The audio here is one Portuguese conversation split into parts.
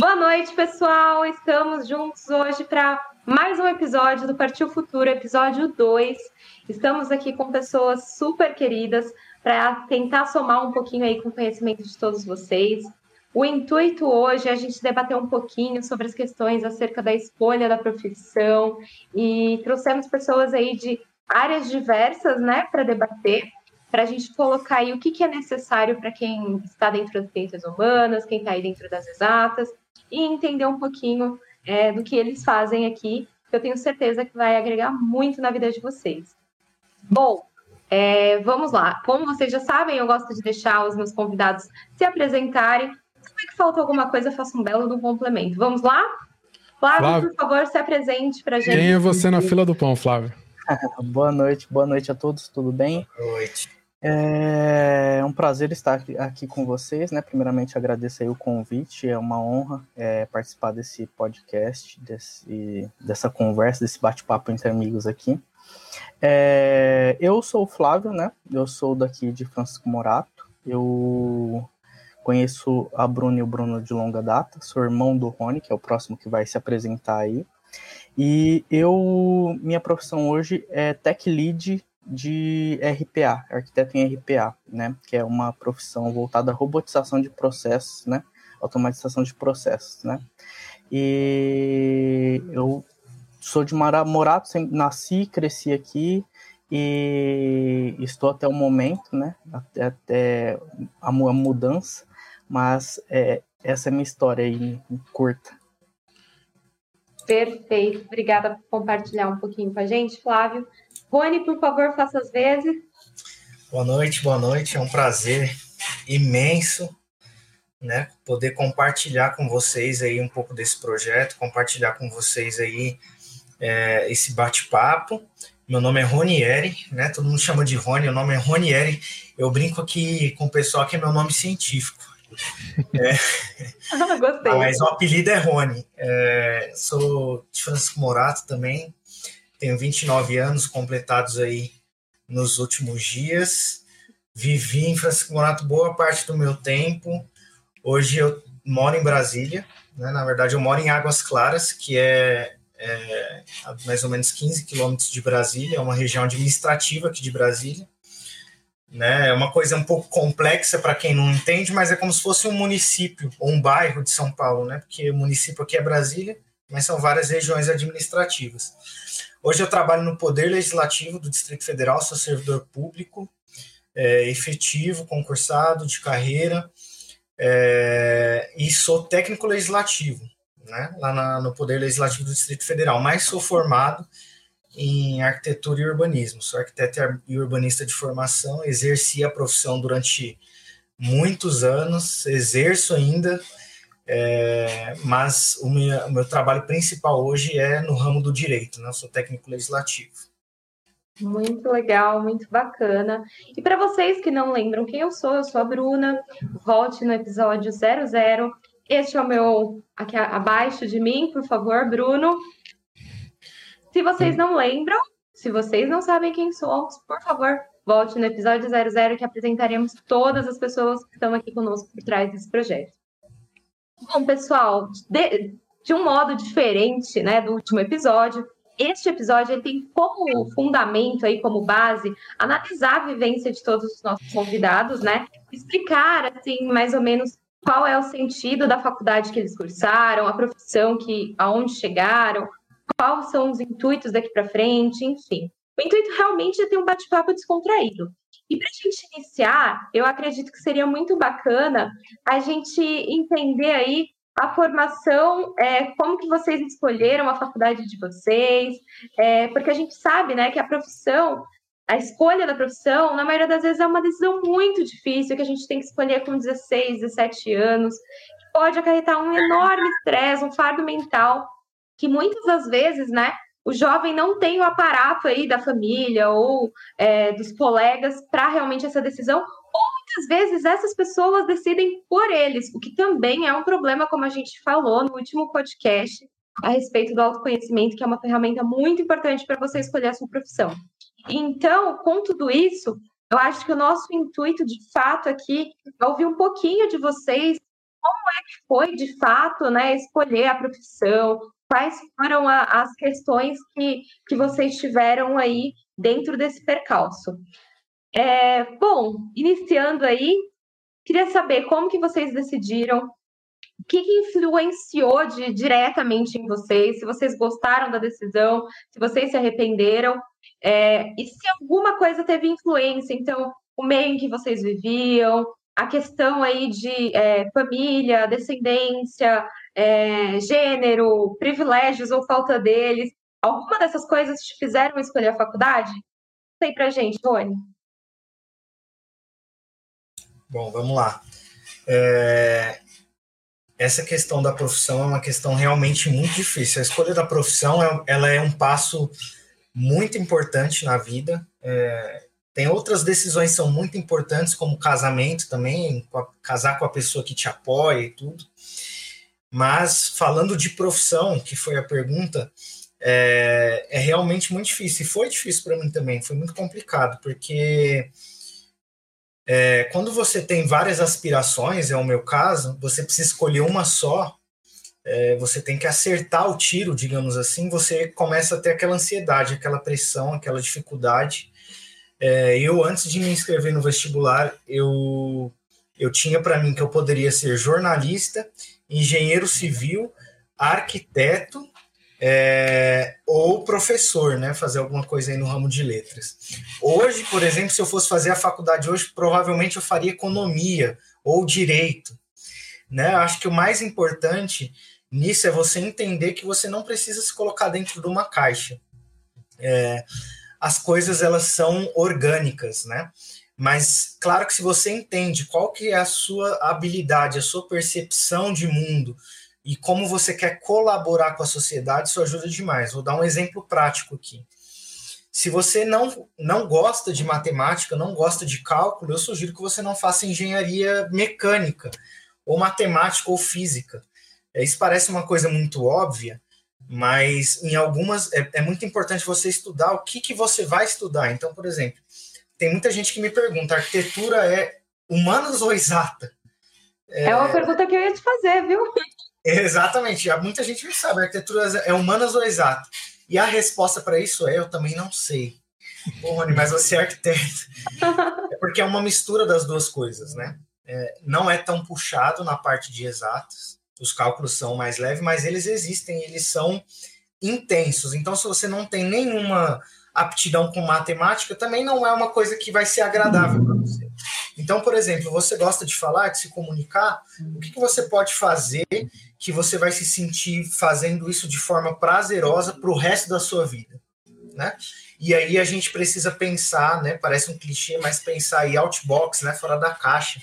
Boa noite, pessoal. Estamos juntos hoje para mais um episódio do Partiu Futuro, episódio 2. Estamos aqui com pessoas super queridas para tentar somar um pouquinho aí com o conhecimento de todos vocês. O intuito hoje é a gente debater um pouquinho sobre as questões acerca da escolha da profissão e trouxemos pessoas aí de áreas diversas, né, para debater, para a gente colocar aí o que, que é necessário para quem está dentro das ciências humanas, quem está aí dentro das exatas, e entender um pouquinho é, do que eles fazem aqui, que eu tenho certeza que vai agregar muito na vida de vocês. Bom, é, vamos lá. Como vocês já sabem, eu gosto de deixar os meus convidados se apresentarem se é que falta alguma coisa, faça um belo do complemento. Vamos lá? Flávio, Flávio, por favor, se apresente para a gente. Quem é você na fila do pão, Flávio? boa noite, boa noite a todos, tudo bem? Boa noite. É um prazer estar aqui com vocês, né? Primeiramente agradeço aí o convite, é uma honra é, participar desse podcast, desse, dessa conversa, desse bate-papo entre amigos aqui. É, eu sou o Flávio, né? Eu sou daqui de Francisco Morato. Eu Conheço a Bruna e o Bruno de longa data, sou irmão do Rony, que é o próximo que vai se apresentar aí. E eu, minha profissão hoje é tech lead de RPA, arquiteto em RPA, né? Que é uma profissão voltada à robotização de processos, né? Automatização de processos, né? E eu sou de Morato, nasci, cresci aqui e estou até o momento, né? Até, até a mudança. Mas é, essa é a minha história aí, curta. Perfeito. Obrigada por compartilhar um pouquinho com a gente, Flávio. Rony, por favor, faça as vezes. Boa noite, boa noite. É um prazer imenso né, poder compartilhar com vocês aí um pouco desse projeto, compartilhar com vocês aí é, esse bate-papo. Meu nome é Ronieri, né? Todo mundo chama de Rony, o nome é Ronieri. Eu brinco aqui com o pessoal que é meu nome científico. É. Ah, gostei. Mas o apelido é Rony. É, sou de Francisco Morato também. Tenho 29 anos completados aí nos últimos dias. Vivi em Francisco Morato boa parte do meu tempo. Hoje eu moro em Brasília. Né? Na verdade, eu moro em Águas Claras, que é, é a mais ou menos 15 quilômetros de Brasília. É uma região administrativa aqui de Brasília né? É uma coisa um pouco complexa para quem não entende, mas é como se fosse um município ou um bairro de São Paulo, né? Porque o município aqui é Brasília, mas são várias regiões administrativas. Hoje eu trabalho no Poder Legislativo do Distrito Federal, sou servidor público, é, efetivo, concursado, de carreira, é, e sou técnico legislativo, né? Lá na, no Poder Legislativo do Distrito Federal, mas sou formado em arquitetura e urbanismo. Sou arquiteto e urbanista de formação, exerci a profissão durante muitos anos, exerço ainda, é, mas o meu, meu, trabalho principal hoje é no ramo do direito, né? sou técnico legislativo. Muito legal, muito bacana. E para vocês que não lembram quem eu sou, eu sou a Bruna, volte no episódio 00. Este é o meu, aqui abaixo de mim, por favor, Bruno. Se vocês não lembram, se vocês não sabem quem somos, por favor, volte no episódio 00 que apresentaremos todas as pessoas que estão aqui conosco por trás desse projeto. Bom, pessoal, de, de um modo diferente né, do último episódio, este episódio ele tem como fundamento aí, como base, analisar a vivência de todos os nossos convidados, né? Explicar assim mais ou menos qual é o sentido da faculdade que eles cursaram, a profissão que aonde chegaram, quais são os intuitos daqui para frente, enfim. O intuito realmente é ter um bate-papo descontraído. E para a gente iniciar, eu acredito que seria muito bacana a gente entender aí a formação, é, como que vocês escolheram a faculdade de vocês, é, porque a gente sabe, né, que a profissão, a escolha da profissão, na maioria das vezes é uma decisão muito difícil, que a gente tem que escolher com 16, 17 anos, que pode acarretar um enorme estresse, um fardo mental que muitas das vezes, né, o jovem não tem o aparato aí da família ou é, dos colegas para realmente essa decisão, ou muitas vezes essas pessoas decidem por eles, o que também é um problema, como a gente falou no último podcast, a respeito do autoconhecimento, que é uma ferramenta muito importante para você escolher a sua profissão. Então, com tudo isso, eu acho que o nosso intuito, de fato, aqui é ouvir um pouquinho de vocês, como é que foi, de fato, né, escolher a profissão? Quais foram a, as questões que, que vocês tiveram aí dentro desse percalço? É, bom, iniciando aí, queria saber como que vocês decidiram, o que, que influenciou de, diretamente em vocês, se vocês gostaram da decisão, se vocês se arrependeram, é, e se alguma coisa teve influência, então, o meio em que vocês viviam, a questão aí de é, família, descendência, é, gênero, privilégios ou falta deles, alguma dessas coisas te fizeram escolher a faculdade? Sei pra gente, Rony. Bom, vamos lá. É... Essa questão da profissão é uma questão realmente muito difícil. A escolha da profissão é, ela é um passo muito importante na vida. É... Tem outras decisões que são muito importantes, como casamento também, casar com a pessoa que te apoia e tudo. Mas falando de profissão, que foi a pergunta, é, é realmente muito difícil. E foi difícil para mim também, foi muito complicado, porque é, quando você tem várias aspirações, é o meu caso, você precisa escolher uma só, é, você tem que acertar o tiro, digamos assim, você começa a ter aquela ansiedade, aquela pressão, aquela dificuldade. É, eu, antes de me inscrever no vestibular, eu, eu tinha para mim que eu poderia ser jornalista, engenheiro civil, arquiteto é, ou professor, né, fazer alguma coisa aí no ramo de letras. Hoje, por exemplo, se eu fosse fazer a faculdade hoje, provavelmente eu faria economia ou direito. Né? Acho que o mais importante nisso é você entender que você não precisa se colocar dentro de uma caixa. É, as coisas elas são orgânicas, né? Mas claro que se você entende qual que é a sua habilidade, a sua percepção de mundo, e como você quer colaborar com a sociedade, isso ajuda demais. Vou dar um exemplo prático aqui. Se você não, não gosta de matemática, não gosta de cálculo, eu sugiro que você não faça engenharia mecânica, ou matemática ou física. É, isso parece uma coisa muito óbvia, mas em algumas é, é muito importante você estudar o que, que você vai estudar. Então, por exemplo, tem muita gente que me pergunta: arquitetura é humanas ou exata? É, é uma pergunta que eu ia te fazer, viu? Exatamente. Muita gente não sabe, arquitetura é humanas ou exata? E a resposta para isso é: eu também não sei. Pô, Rony, mas você é arquiteto. É porque é uma mistura das duas coisas, né? É, não é tão puxado na parte de exatas, os cálculos são mais leves, mas eles existem, eles são intensos. Então, se você não tem nenhuma aptidão com matemática, também não é uma coisa que vai ser agradável para você. Então, por exemplo, você gosta de falar, de se comunicar, o que, que você pode fazer que você vai se sentir fazendo isso de forma prazerosa para o resto da sua vida, né? E aí a gente precisa pensar, né? Parece um clichê, mas pensar em outbox, né? Fora da caixa.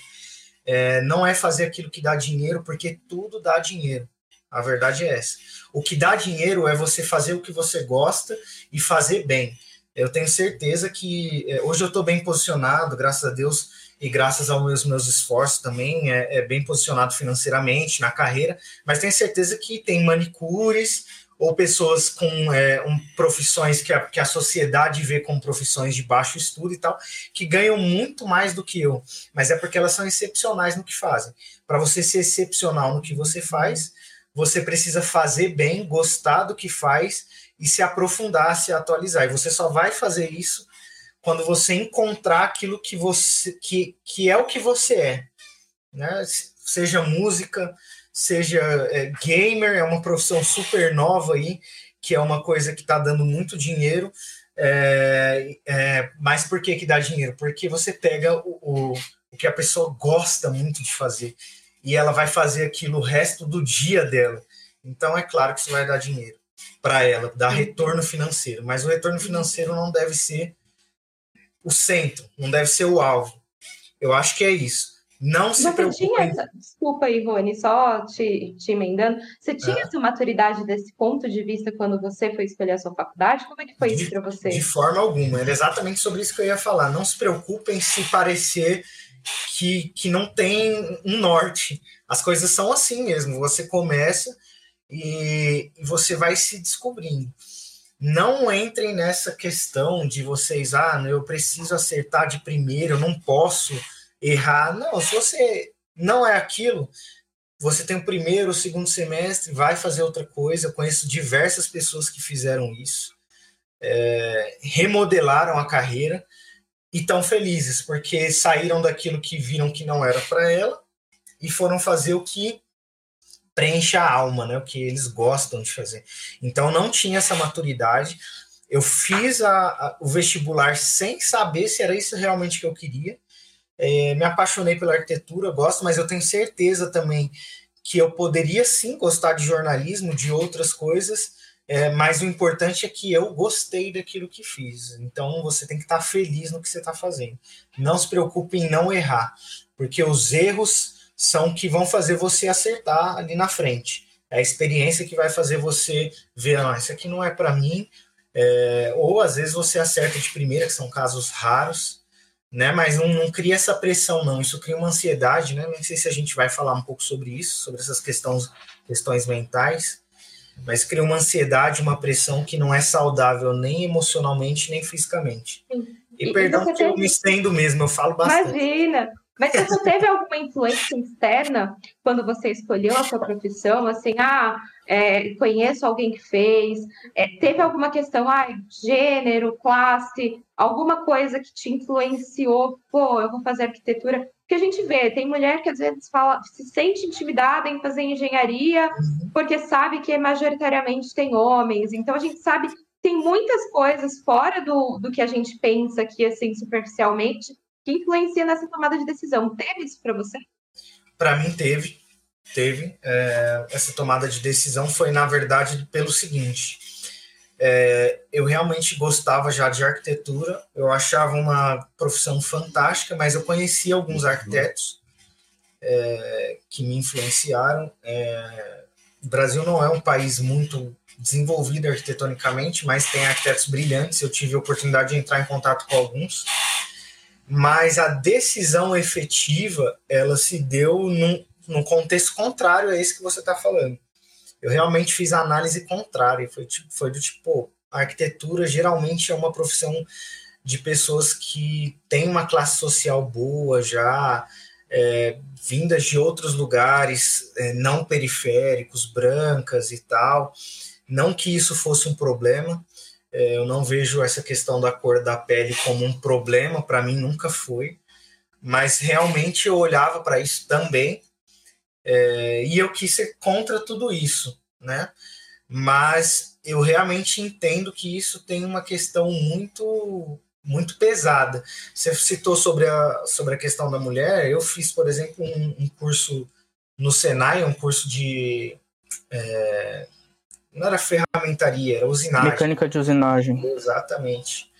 É, não é fazer aquilo que dá dinheiro, porque tudo dá dinheiro. A verdade é essa. O que dá dinheiro é você fazer o que você gosta e fazer bem. Eu tenho certeza que é, hoje eu estou bem posicionado, graças a Deus e graças aos meus, meus esforços também, é, é, bem posicionado financeiramente na carreira, mas tenho certeza que tem manicures ou pessoas com é, um, profissões que a, que a sociedade vê como profissões de baixo estudo e tal, que ganham muito mais do que eu, mas é porque elas são excepcionais no que fazem. Para você ser excepcional no que você faz, você precisa fazer bem, gostar do que faz e se aprofundar, se atualizar. E você só vai fazer isso quando você encontrar aquilo que você que, que é o que você é, né? Seja música, seja é, gamer, é uma profissão super nova aí, que é uma coisa que está dando muito dinheiro. É, é, mas por que, que dá dinheiro? Porque você pega o, o, o que a pessoa gosta muito de fazer e ela vai fazer aquilo o resto do dia dela. Então é claro que isso vai dar dinheiro para ela, dar retorno financeiro. Mas o retorno financeiro não deve ser o centro, não deve ser o alvo. Eu acho que é isso. Não se preocupe. Tinha, desculpa aí, Rony, só te, te emendando. Você tinha é. essa maturidade desse ponto de vista quando você foi escolher a sua faculdade? Como é que foi de, isso para você? De forma alguma. Era exatamente sobre isso que eu ia falar. Não se preocupem se parecer que, que não tem um norte. As coisas são assim mesmo. Você começa e, você vai se descobrindo não entrem nessa questão de vocês, ah, eu preciso acertar de primeiro, eu não posso errar. Não, se você não é aquilo, você tem o primeiro, o segundo semestre, vai fazer outra coisa. Eu conheço diversas pessoas que fizeram isso, é, remodelaram a carreira e estão felizes, porque saíram daquilo que viram que não era para ela e foram fazer o que preenche a alma, né? O que eles gostam de fazer. Então não tinha essa maturidade. Eu fiz a, a, o vestibular sem saber se era isso realmente que eu queria. É, me apaixonei pela arquitetura, gosto, mas eu tenho certeza também que eu poderia sim gostar de jornalismo, de outras coisas, é, mas o importante é que eu gostei daquilo que fiz. Então você tem que estar feliz no que você está fazendo. Não se preocupe em não errar, porque os erros são que vão fazer você acertar ali na frente. É a experiência que vai fazer você ver, ah, isso aqui não é para mim, é, ou às vezes você acerta de primeira, que são casos raros, né? Mas não, não, cria essa pressão, não. Isso cria uma ansiedade, né? Não sei se a gente vai falar um pouco sobre isso, sobre essas questões, questões mentais, mas cria uma ansiedade, uma pressão que não é saudável nem emocionalmente, nem fisicamente. E, e perdão que eu me estendo mesmo, eu falo bastante. Imagina! Mas você teve alguma influência externa quando você escolheu a sua profissão? Assim, ah, é, conheço alguém que fez. É, teve alguma questão, ah, gênero, classe, alguma coisa que te influenciou? Pô, eu vou fazer arquitetura. Porque a gente vê, tem mulher que às vezes fala, se sente intimidada em fazer engenharia, porque sabe que majoritariamente tem homens. Então a gente sabe tem muitas coisas fora do, do que a gente pensa aqui, assim, superficialmente, que influencia nessa tomada de decisão. Teve isso para você? Para mim, teve. Teve. É, essa tomada de decisão foi, na verdade, pelo seguinte. É, eu realmente gostava já de arquitetura, eu achava uma profissão fantástica, mas eu conhecia alguns uhum. arquitetos é, que me influenciaram. É, o Brasil não é um país muito desenvolvido arquitetonicamente, mas tem arquitetos brilhantes. Eu tive a oportunidade de entrar em contato com alguns mas a decisão efetiva ela se deu num, num contexto contrário a esse que você está falando. Eu realmente fiz a análise contrária, foi, tipo, foi do tipo, a arquitetura geralmente é uma profissão de pessoas que têm uma classe social boa já, é, vindas de outros lugares é, não periféricos, brancas e tal. Não que isso fosse um problema, é, eu não vejo essa questão da cor da pele como um problema, para mim nunca foi, mas realmente eu olhava para isso também é, e eu quis ser contra tudo isso, né? Mas eu realmente entendo que isso tem uma questão muito muito pesada. Você citou sobre a, sobre a questão da mulher. Eu fiz, por exemplo, um, um curso no Senai, um curso de é, não era ferramentaria, era usinagem. Mecânica de usinagem. Exatamente.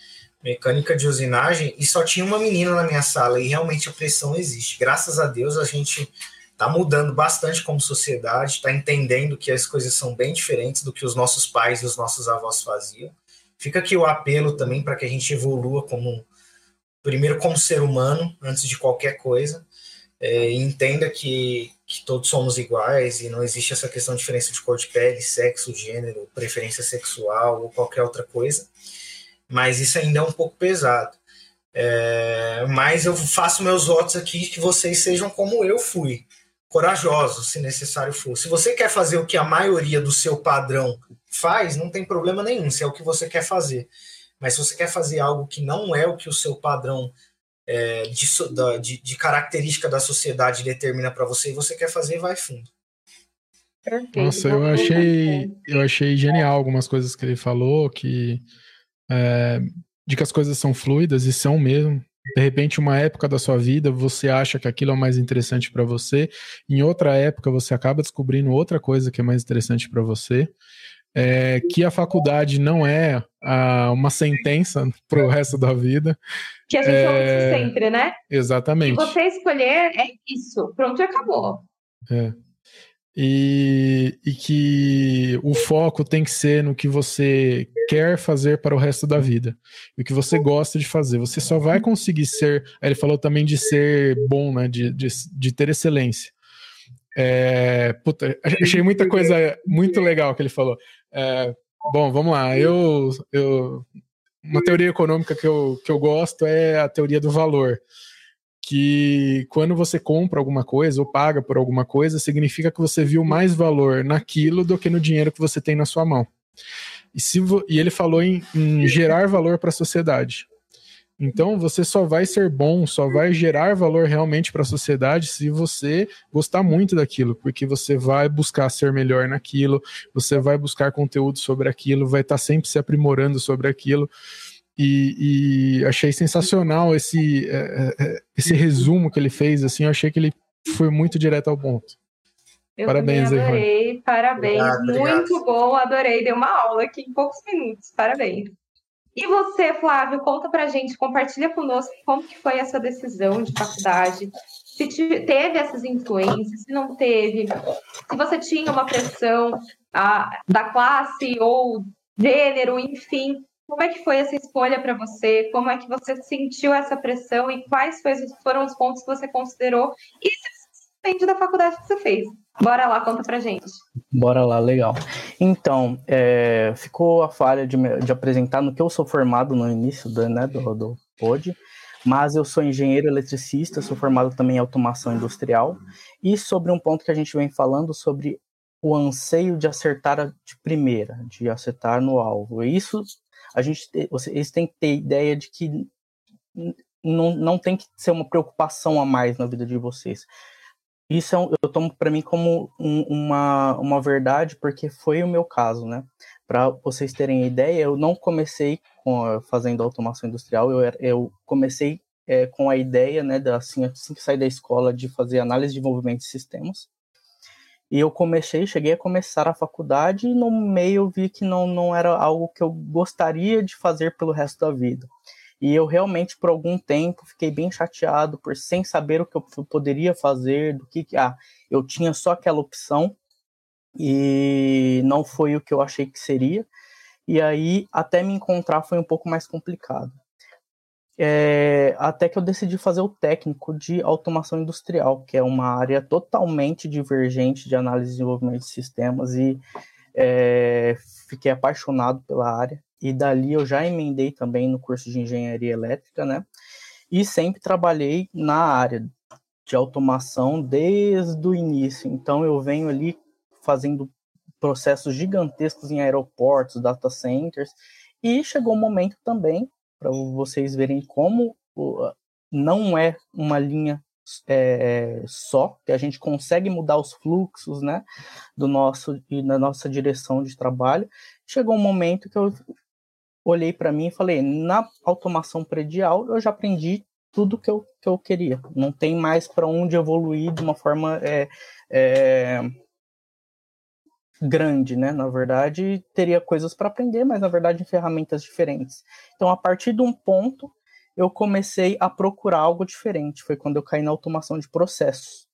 Mecânica de usinagem, e só tinha uma menina na minha sala, e realmente a pressão existe. Graças a Deus a gente está mudando bastante como sociedade, está entendendo que as coisas são bem diferentes do que os nossos pais e os nossos avós faziam. Fica aqui o apelo também para que a gente evolua como primeiro como ser humano antes de qualquer coisa é, entenda que que todos somos iguais e não existe essa questão de diferença de cor de pele, sexo, gênero, preferência sexual ou qualquer outra coisa. Mas isso ainda é um pouco pesado. É, mas eu faço meus votos aqui que vocês sejam como eu fui, corajosos, se necessário for. Se você quer fazer o que a maioria do seu padrão faz, não tem problema nenhum, se é o que você quer fazer. Mas se você quer fazer algo que não é o que o seu padrão é, de, de, de, característica da sociedade determina para você e você quer fazer, vai fundo. Perfeito. Nossa, eu achei, eu achei genial algumas coisas que ele falou, que é, de que as coisas são fluidas e são mesmo. De repente, uma época da sua vida, você acha que aquilo é mais interessante para você, em outra época você acaba descobrindo outra coisa que é mais interessante para você. É, que a faculdade não é a, uma sentença para o resto da vida, que a gente é... ouve sempre, né? Exatamente. Se você escolher, é isso. Pronto, acabou. É. E, e que o foco tem que ser no que você quer fazer para o resto da vida. E o que você gosta de fazer. Você só vai conseguir ser. Ele falou também de ser bom, né? De, de, de ter excelência. É, puta, achei muita coisa muito legal que ele falou. É, bom, vamos lá. Eu, eu uma teoria econômica que eu, que eu gosto é a teoria do valor. que quando você compra alguma coisa ou paga por alguma coisa, significa que você viu mais valor naquilo do que no dinheiro que você tem na sua mão. E, se e ele falou em, em gerar valor para a sociedade. Então você só vai ser bom, só vai gerar valor realmente para a sociedade se você gostar muito daquilo, porque você vai buscar ser melhor naquilo, você vai buscar conteúdo sobre aquilo, vai estar tá sempre se aprimorando sobre aquilo. E, e achei sensacional esse, é, é, é, esse resumo que ele fez. Assim, eu achei que ele foi muito direto ao ponto. Eu parabéns, adorei, aí, parabéns, obrigado, muito obrigado. bom, adorei, dei uma aula aqui em poucos minutos, parabéns. E você, Flávio, conta pra gente, compartilha conosco como que foi essa decisão de faculdade, se teve essas influências, se não teve, se você tinha uma pressão da classe ou gênero, enfim, como é que foi essa escolha para você? Como é que você sentiu essa pressão e quais foram os pontos que você considerou? E se depende da faculdade que você fez. Bora lá, conta pra gente. Bora lá, legal. Então, é, ficou a falha de, de, apresentar no que eu sou formado no início do, né, do, do POD, mas eu sou engenheiro eletricista, sou formado também em automação industrial, e sobre um ponto que a gente vem falando sobre o anseio de acertar de primeira, de acertar no alvo. Isso, a gente, eles têm que ter ideia de que não, não tem que ser uma preocupação a mais na vida de vocês isso é um, eu tomo para mim como um, uma, uma verdade, porque foi o meu caso, né? Para vocês terem ideia, eu não comecei com, fazendo automação industrial, eu, eu comecei é, com a ideia, né, da, assim, assim que saí da escola, de fazer análise de movimento de sistemas. E eu comecei, cheguei a começar a faculdade e no meio eu vi que não, não era algo que eu gostaria de fazer pelo resto da vida. E eu realmente, por algum tempo, fiquei bem chateado por sem saber o que eu poderia fazer, do que. Ah, eu tinha só aquela opção e não foi o que eu achei que seria. E aí, até me encontrar foi um pouco mais complicado. É, até que eu decidi fazer o técnico de automação industrial, que é uma área totalmente divergente de análise e desenvolvimento de sistemas, e é, fiquei apaixonado pela área e dali eu já emendei também no curso de engenharia elétrica, né? E sempre trabalhei na área de automação desde o início. Então eu venho ali fazendo processos gigantescos em aeroportos, data centers, e chegou um momento também para vocês verem como não é uma linha é, só, que a gente consegue mudar os fluxos, né, do nosso e na nossa direção de trabalho. Chegou um momento que eu olhei para mim e falei: na automação predial eu já aprendi tudo que eu, que eu queria. Não tem mais para onde evoluir de uma forma é, é, grande, né? Na verdade, teria coisas para aprender, mas na verdade em ferramentas diferentes. Então, a partir de um ponto, eu comecei a procurar algo diferente. Foi quando eu caí na automação de processos,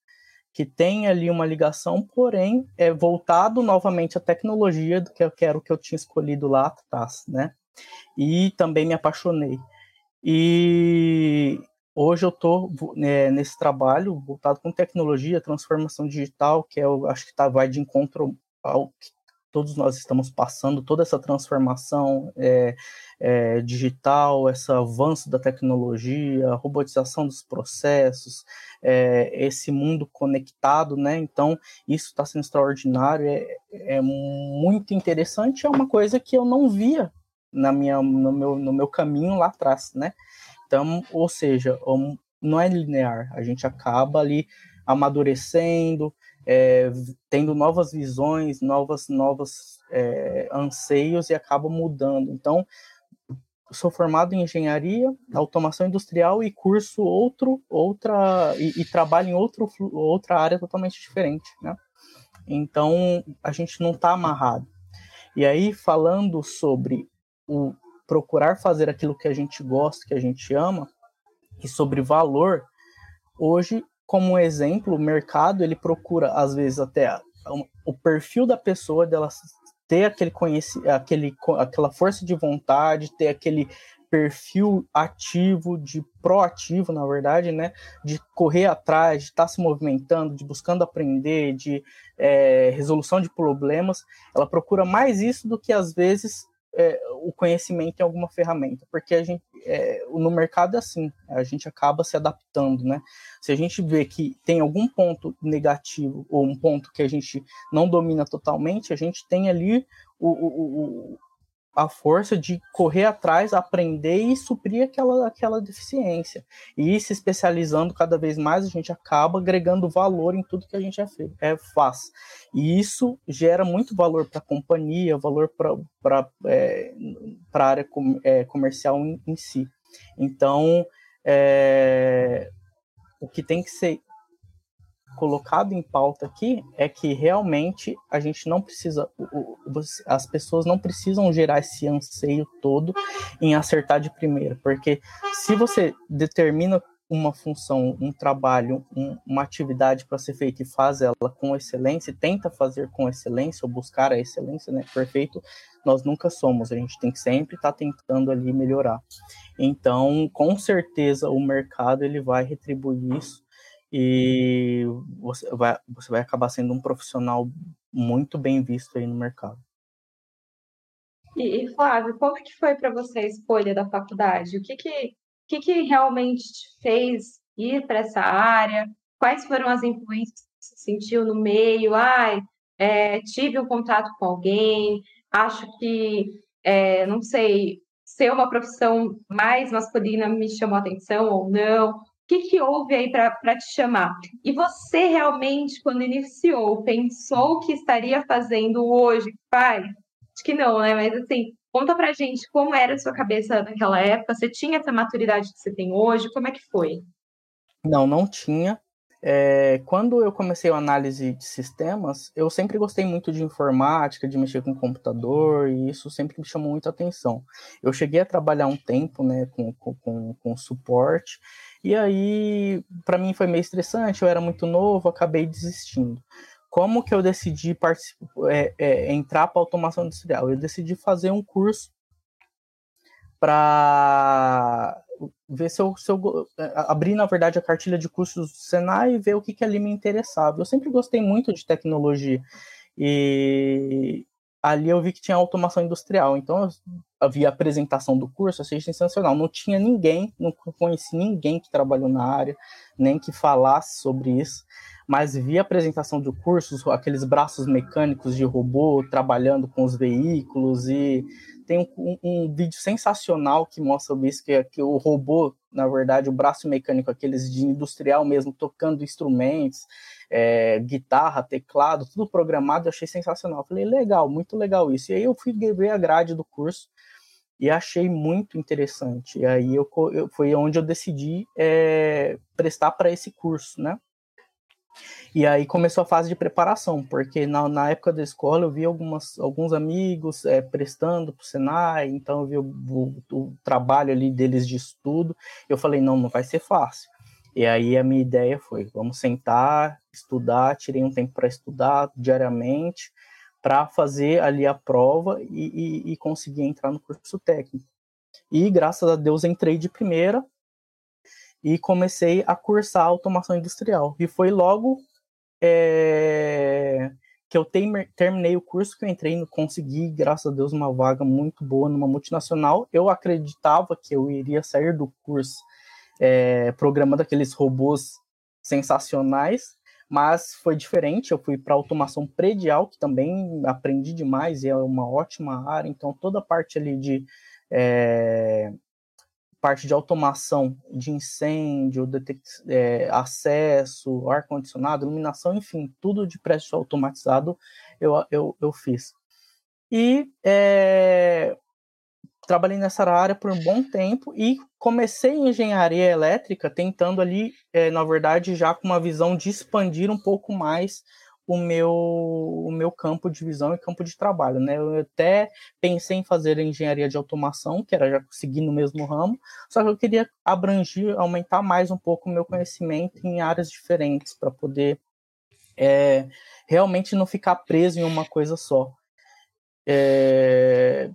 que tem ali uma ligação, porém é voltado novamente à tecnologia do que eu quero que eu tinha escolhido lá atrás, né? E também me apaixonei. E hoje eu estou né, nesse trabalho voltado com tecnologia, transformação digital, que é, eu acho que tá, vai de encontro ao que todos nós estamos passando, toda essa transformação é, é, digital, esse avanço da tecnologia, a robotização dos processos, é, esse mundo conectado, né? Então, isso está sendo extraordinário, é, é muito interessante, é uma coisa que eu não via na minha, no, meu, no meu caminho lá atrás, né? Então, ou seja, não é linear, a gente acaba ali amadurecendo, é, tendo novas visões, novas, novas é, anseios e acaba mudando. Então, sou formado em engenharia, automação industrial e curso outro, outra e, e trabalho em outro, outra área totalmente diferente, né? Então, a gente não está amarrado. E aí, falando sobre o procurar fazer aquilo que a gente gosta, que a gente ama, e sobre valor, hoje, como exemplo, o mercado ele procura às vezes até o perfil da pessoa dela ter aquele conhecimento, aquele, aquela força de vontade, ter aquele perfil ativo, de proativo, na verdade, né? De correr atrás, de estar tá se movimentando, de buscando aprender, de é, resolução de problemas. Ela procura mais isso do que às vezes é, o conhecimento em alguma ferramenta, porque a gente é, no mercado é assim, a gente acaba se adaptando, né? Se a gente vê que tem algum ponto negativo ou um ponto que a gente não domina totalmente, a gente tem ali o, o, a força de correr atrás, aprender e suprir aquela, aquela deficiência. E se especializando cada vez mais, a gente acaba agregando valor em tudo que a gente é, é faz. E isso gera muito valor para a companhia, valor para é, a área com, é, comercial em, em, si. Então, é, o que tem que ser colocado em pauta aqui é que realmente a gente não precisa, as pessoas não precisam gerar esse anseio todo em acertar de primeira, porque se você determina uma função, um trabalho, um, uma atividade para ser feita e faz ela com excelência, tenta fazer com excelência ou buscar a excelência, né? Perfeito, nós nunca somos, a gente tem que sempre estar tá tentando ali melhorar. Então, com certeza o mercado ele vai retribuir isso e você vai, você vai acabar sendo um profissional muito bem visto aí no mercado. E, Flávio, como que foi para você a escolha da faculdade? O que que, que, que realmente te fez ir para essa área? Quais foram as influências que você sentiu no meio? Ai, é, tive um contato com alguém, acho que, é, não sei, ser uma profissão mais masculina me chamou atenção ou não que, que houve aí para te chamar? E você realmente, quando iniciou, pensou que estaria fazendo hoje, faz? Acho que não, né? Mas assim, conta pra gente como era a sua cabeça naquela época. Você tinha essa maturidade que você tem hoje? Como é que foi? Não, não tinha. É, quando eu comecei a análise de sistemas, eu sempre gostei muito de informática, de mexer com computador, e isso sempre me chamou muita atenção. Eu cheguei a trabalhar um tempo né, com, com, com suporte, e aí, para mim foi meio estressante, eu era muito novo, acabei desistindo. Como que eu decidi é, é, entrar para automação industrial? Eu decidi fazer um curso para ver se eu, se eu abrir, na verdade, a cartilha de cursos do Senai e ver o que, que ali me interessava. Eu sempre gostei muito de tecnologia e ali eu vi que tinha automação industrial. Então, havia apresentação do curso, achei sensacional. Não tinha ninguém, não conheci ninguém que trabalhou na área, nem que falasse sobre isso, mas vi a apresentação do curso, aqueles braços mecânicos de robô trabalhando com os veículos e tem um, um, vídeo sensacional que mostra isso, que, é, que o robô, na verdade, o braço mecânico, aqueles de industrial mesmo, tocando instrumentos, é, guitarra, teclado, tudo programado, eu achei sensacional. Falei, legal, muito legal isso. E aí eu fui ver a grade do curso e achei muito interessante. E aí eu, eu foi onde eu decidi é, prestar para esse curso, né? E aí começou a fase de preparação, porque na, na época da escola eu vi algumas, alguns amigos é, prestando para o Senai, então eu vi o, o, o, trabalho ali deles de estudo. Eu falei, não, não vai ser fácil. E aí a minha ideia foi, vamos sentar, estudar, tirei um tempo para estudar diariamente, para fazer ali a prova e, e, e conseguir entrar no curso técnico. E graças a Deus entrei de primeira, e comecei a cursar automação industrial. E foi logo é, que eu terminei o curso que eu entrei, consegui, graças a Deus, uma vaga muito boa numa multinacional. Eu acreditava que eu iria sair do curso é, programando aqueles robôs sensacionais, mas foi diferente. Eu fui para automação predial, que também aprendi demais e é uma ótima área. Então, toda a parte ali de é, parte de automação de incêndio, é, acesso, ar-condicionado, iluminação, enfim, tudo de prédio automatizado eu, eu, eu fiz. E é, trabalhei nessa área por um bom tempo e comecei em engenharia elétrica, tentando ali, é, na verdade, já com uma visão de expandir um pouco mais o meu, o meu campo de visão e campo de trabalho, né? Eu até pensei em fazer engenharia de automação, que era já seguir no mesmo ramo, só que eu queria abranger, aumentar mais um pouco o meu conhecimento em áreas diferentes para poder é, realmente não ficar preso em uma coisa só. É,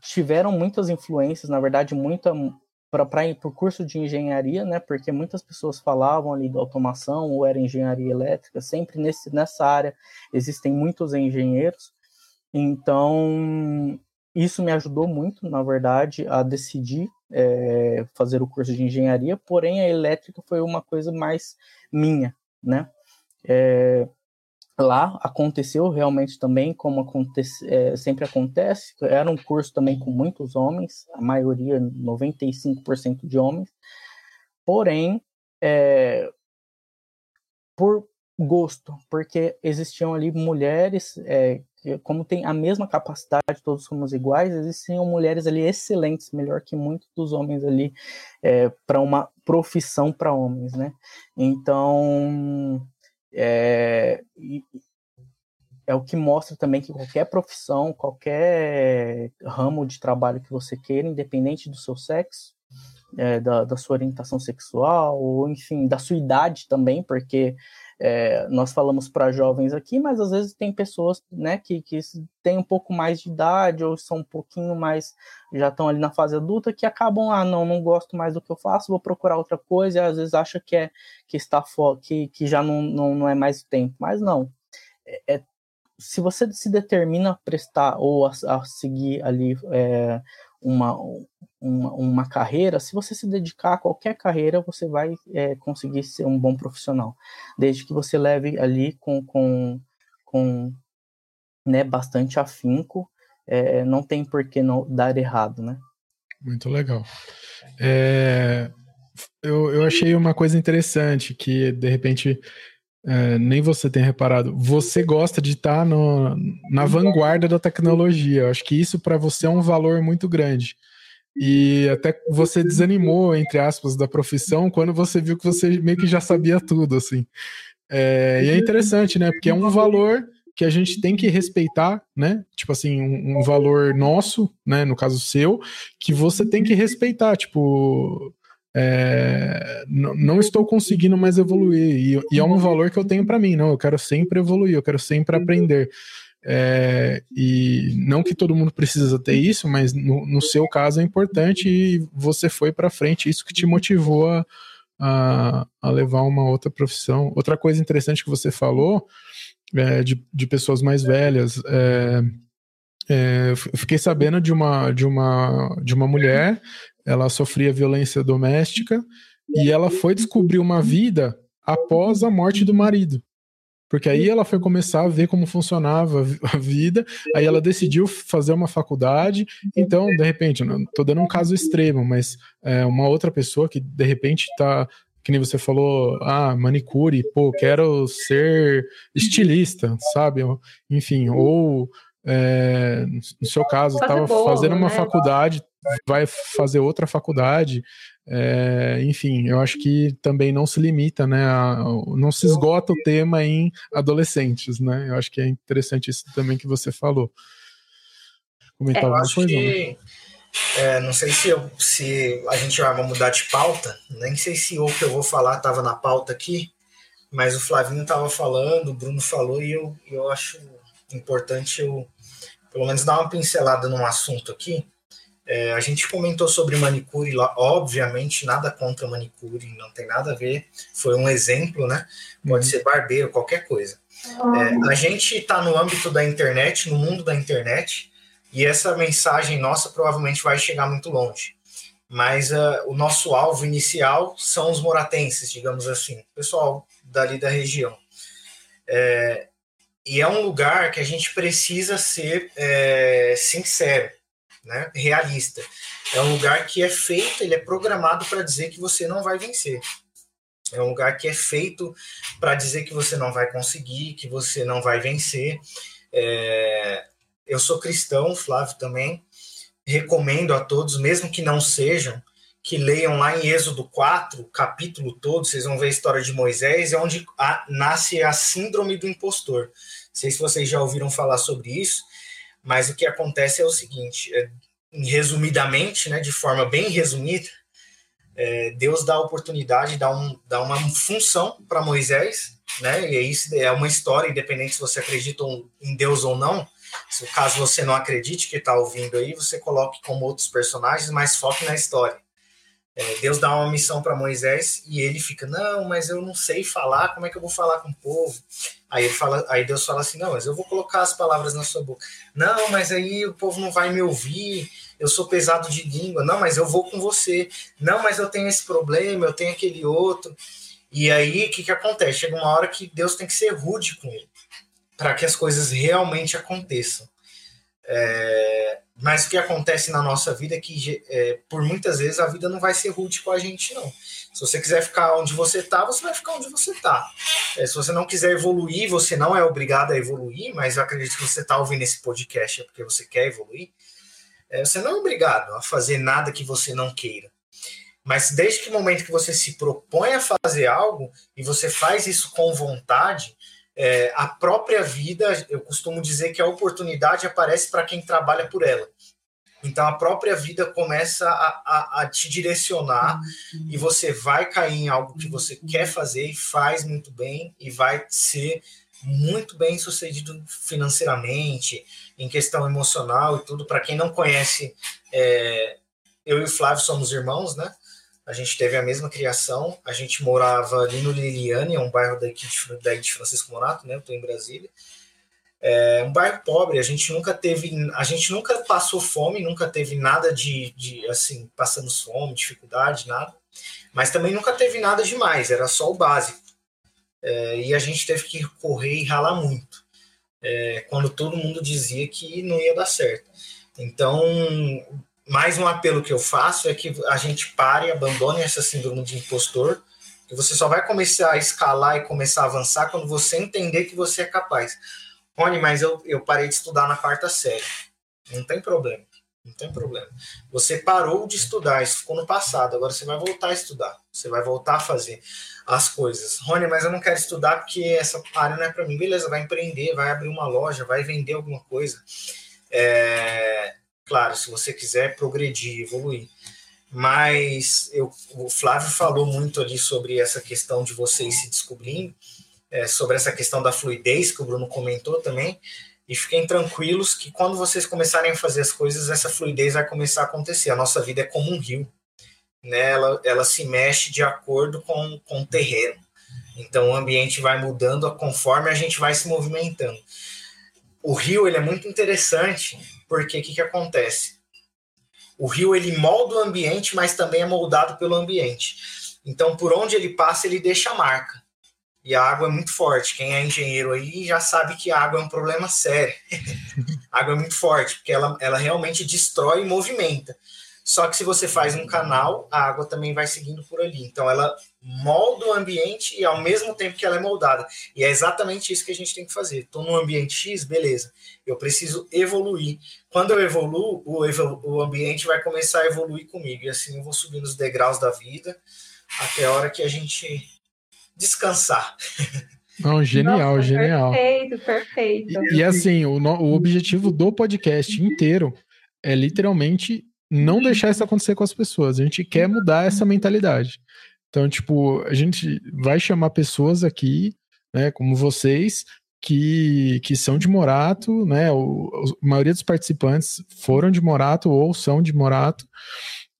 tiveram muitas influências, na verdade, muita para ir para o curso de engenharia, né? Porque muitas pessoas falavam ali da automação ou era engenharia elétrica. Sempre nesse, nessa área existem muitos engenheiros. Então isso me ajudou muito, na verdade, a decidir é, fazer o curso de engenharia, porém a elétrica foi uma coisa mais minha, né? É, lá aconteceu realmente também, como acontece, é, sempre acontece, era um curso também com muitos homens, a maioria, 95% de homens, porém, é, por gosto, porque existiam ali mulheres é, como tem a mesma capacidade, todos somos iguais, existiam mulheres ali excelentes, melhor que muitos dos homens ali, é, para uma profissão para homens, né? Então, é, é o que mostra também que qualquer profissão, qualquer ramo de trabalho que você queira, independente do seu sexo, é, da, da sua orientação sexual, ou enfim, da sua idade também, porque é, nós falamos para jovens aqui, mas às vezes tem pessoas né, que, que têm um pouco mais de idade ou são um pouquinho mais, já estão ali na fase adulta, que acabam, ah, não, não gosto mais do que eu faço, vou procurar outra coisa, e às vezes acha que, é, que está que, que já não, não, não é mais tempo. Mas não. É, é se você se determina a prestar ou a, a seguir ali é, uma, uma, uma, carreira, se você se dedicar a qualquer carreira, você vai é, conseguir ser um bom profissional. Desde que você leve ali com, com, com né, bastante afinco, é, não tem por que não dar errado, né? Muito legal. É, eu, eu achei uma coisa interessante que, de repente, é, nem você tem reparado, você gosta de estar tá no, na vanguarda da tecnologia. Eu acho que isso para você é um valor muito grande. E até você desanimou, entre aspas, da profissão quando você viu que você meio que já sabia tudo, assim. É, e é interessante, né? Porque é um valor que a gente tem que respeitar, né? Tipo assim, um, um valor nosso, né? No caso seu, que você tem que respeitar. Tipo, é, não estou conseguindo mais evoluir. E, e, é um valor que eu tenho para mim, não. Eu quero sempre evoluir, eu quero sempre aprender. É, e não que todo mundo precisa ter isso, mas no, no seu caso é importante e você foi para frente, isso que te motivou a, a, a, levar uma outra profissão. Outra coisa interessante que você falou é, de, de pessoas mais velhas. É, é, eu fiquei sabendo de uma, de uma, de uma mulher ela sofria violência doméstica e ela foi descobrir uma vida após a morte do marido. Porque aí ela foi começar a ver como funcionava a vida, aí ela decidiu fazer uma faculdade. Então, de repente, tô dando um caso extremo, mas é, uma outra pessoa que de repente tá, que nem você falou, ah, manicure, pô, quero ser estilista, sabe? Enfim, ou é, no seu caso, estava fazendo uma né? faculdade, vai fazer outra faculdade. É, enfim, eu acho que também não se limita, né? A, não se esgota o tema em adolescentes, né? Eu acho que é interessante isso também que você falou. Comentar é, alguma coisa? Que, é, não sei se, eu, se a gente vai mudar de pauta, nem sei se o que eu vou falar estava na pauta aqui, mas o Flavinho estava falando, o Bruno falou, e eu, eu acho importante eu pelo menos dar uma pincelada num assunto aqui. É, a gente comentou sobre manicure lá, obviamente, nada contra manicure, não tem nada a ver. Foi um exemplo, né? Pode uhum. ser barbeiro, qualquer coisa. É, a gente está no âmbito da internet, no mundo da internet, e essa mensagem nossa provavelmente vai chegar muito longe. Mas uh, o nosso alvo inicial são os moratenses, digamos assim, pessoal dali da região. É, e é um lugar que a gente precisa ser é, sincero, né? realista. É um lugar que é feito, ele é programado para dizer que você não vai vencer. É um lugar que é feito para dizer que você não vai conseguir, que você não vai vencer. É, eu sou cristão, Flávio também. Recomendo a todos, mesmo que não sejam, que leiam lá em Êxodo 4, o capítulo todo, vocês vão ver a história de Moisés, é onde a, nasce a síndrome do impostor. Não sei se vocês já ouviram falar sobre isso, mas o que acontece é o seguinte, é, resumidamente, né, de forma bem resumida, é, Deus dá a oportunidade, dá, um, dá uma função para Moisés, né, e isso é uma história, independente se você acredita em Deus ou não, se caso você não acredite que está ouvindo aí, você coloque como outros personagens, mas foque na história. É, Deus dá uma missão para Moisés e ele fica, não, mas eu não sei falar, como é que eu vou falar com o povo? Aí, ele fala, aí Deus fala assim, não, mas eu vou colocar as palavras na sua boca. Não, mas aí o povo não vai me ouvir, eu sou pesado de língua. Não, mas eu vou com você. Não, mas eu tenho esse problema, eu tenho aquele outro. E aí, o que, que acontece? Chega uma hora que Deus tem que ser rude com ele, para que as coisas realmente aconteçam. É, mas o que acontece na nossa vida é que, é, por muitas vezes, a vida não vai ser rude com a gente, não. Se você quiser ficar onde você está, você vai ficar onde você está. É, se você não quiser evoluir, você não é obrigado a evoluir, mas eu acredito que você está ouvindo esse podcast é porque você quer evoluir. É, você não é obrigado a fazer nada que você não queira. Mas desde que o momento que você se propõe a fazer algo e você faz isso com vontade, é, a própria vida, eu costumo dizer que a oportunidade aparece para quem trabalha por ela. Então a própria vida começa a, a, a, te direcionar e você vai cair em algo que você quer fazer e faz muito bem e vai ser muito bem sucedido financeiramente, em questão emocional e tudo. Para quem não conhece, é, eu e o Flávio somos irmãos, né? A gente teve a mesma criação. A gente morava ali no Liliane, é um bairro daqui de, daí de Francisco Morato, né? Eu estou em Brasília. É um bairro pobre. A gente nunca teve, a gente nunca passou fome, nunca teve nada de, de assim, passando fome, dificuldade, nada. Mas também nunca teve nada demais. Era só o básico. É, e a gente teve que correr e ralar muito. É, quando todo mundo dizia que não ia dar certo. Então, mais um apelo que eu faço é que a gente pare, abandone essa síndrome de impostor, que você só vai começar a escalar e começar a avançar quando você entender que você é capaz. Rony, mas eu, eu parei de estudar na quarta série. Não tem problema. Não tem problema. Você parou de estudar, isso ficou no passado. Agora você vai voltar a estudar. Você vai voltar a fazer as coisas. Rony, mas eu não quero estudar porque essa área não é para mim. Beleza, vai empreender, vai abrir uma loja, vai vender alguma coisa. É, Claro, se você quiser progredir, evoluir. Mas eu, o Flávio falou muito ali sobre essa questão de vocês se descobrindo, é, sobre essa questão da fluidez que o Bruno comentou também. E fiquem tranquilos que quando vocês começarem a fazer as coisas, essa fluidez vai começar a acontecer. A nossa vida é como um rio, né? ela, ela se mexe de acordo com, com o terreno. Então o ambiente vai mudando conforme a gente vai se movimentando. O rio ele é muito interessante porque o que, que acontece? O rio ele molda o ambiente, mas também é moldado pelo ambiente. Então, por onde ele passa, ele deixa a marca. E a água é muito forte. Quem é engenheiro aí já sabe que a água é um problema sério. a água é muito forte, porque ela, ela realmente destrói e movimenta. Só que se você faz um canal, a água também vai seguindo por ali. Então ela molda o ambiente e ao mesmo tempo que ela é moldada. E é exatamente isso que a gente tem que fazer. Estou no ambiente X, beleza. Eu preciso evoluir. Quando eu evoluo, o, o ambiente vai começar a evoluir comigo. E assim eu vou subir nos degraus da vida até a hora que a gente descansar. Não, genial, Nossa, genial. Perfeito, perfeito. E, e assim, o, o objetivo do podcast inteiro é literalmente não deixar isso acontecer com as pessoas. A gente quer mudar essa mentalidade. Então, tipo, a gente vai chamar pessoas aqui, né, como vocês, que, que são de Morato, né? O, a maioria dos participantes foram de Morato ou são de Morato.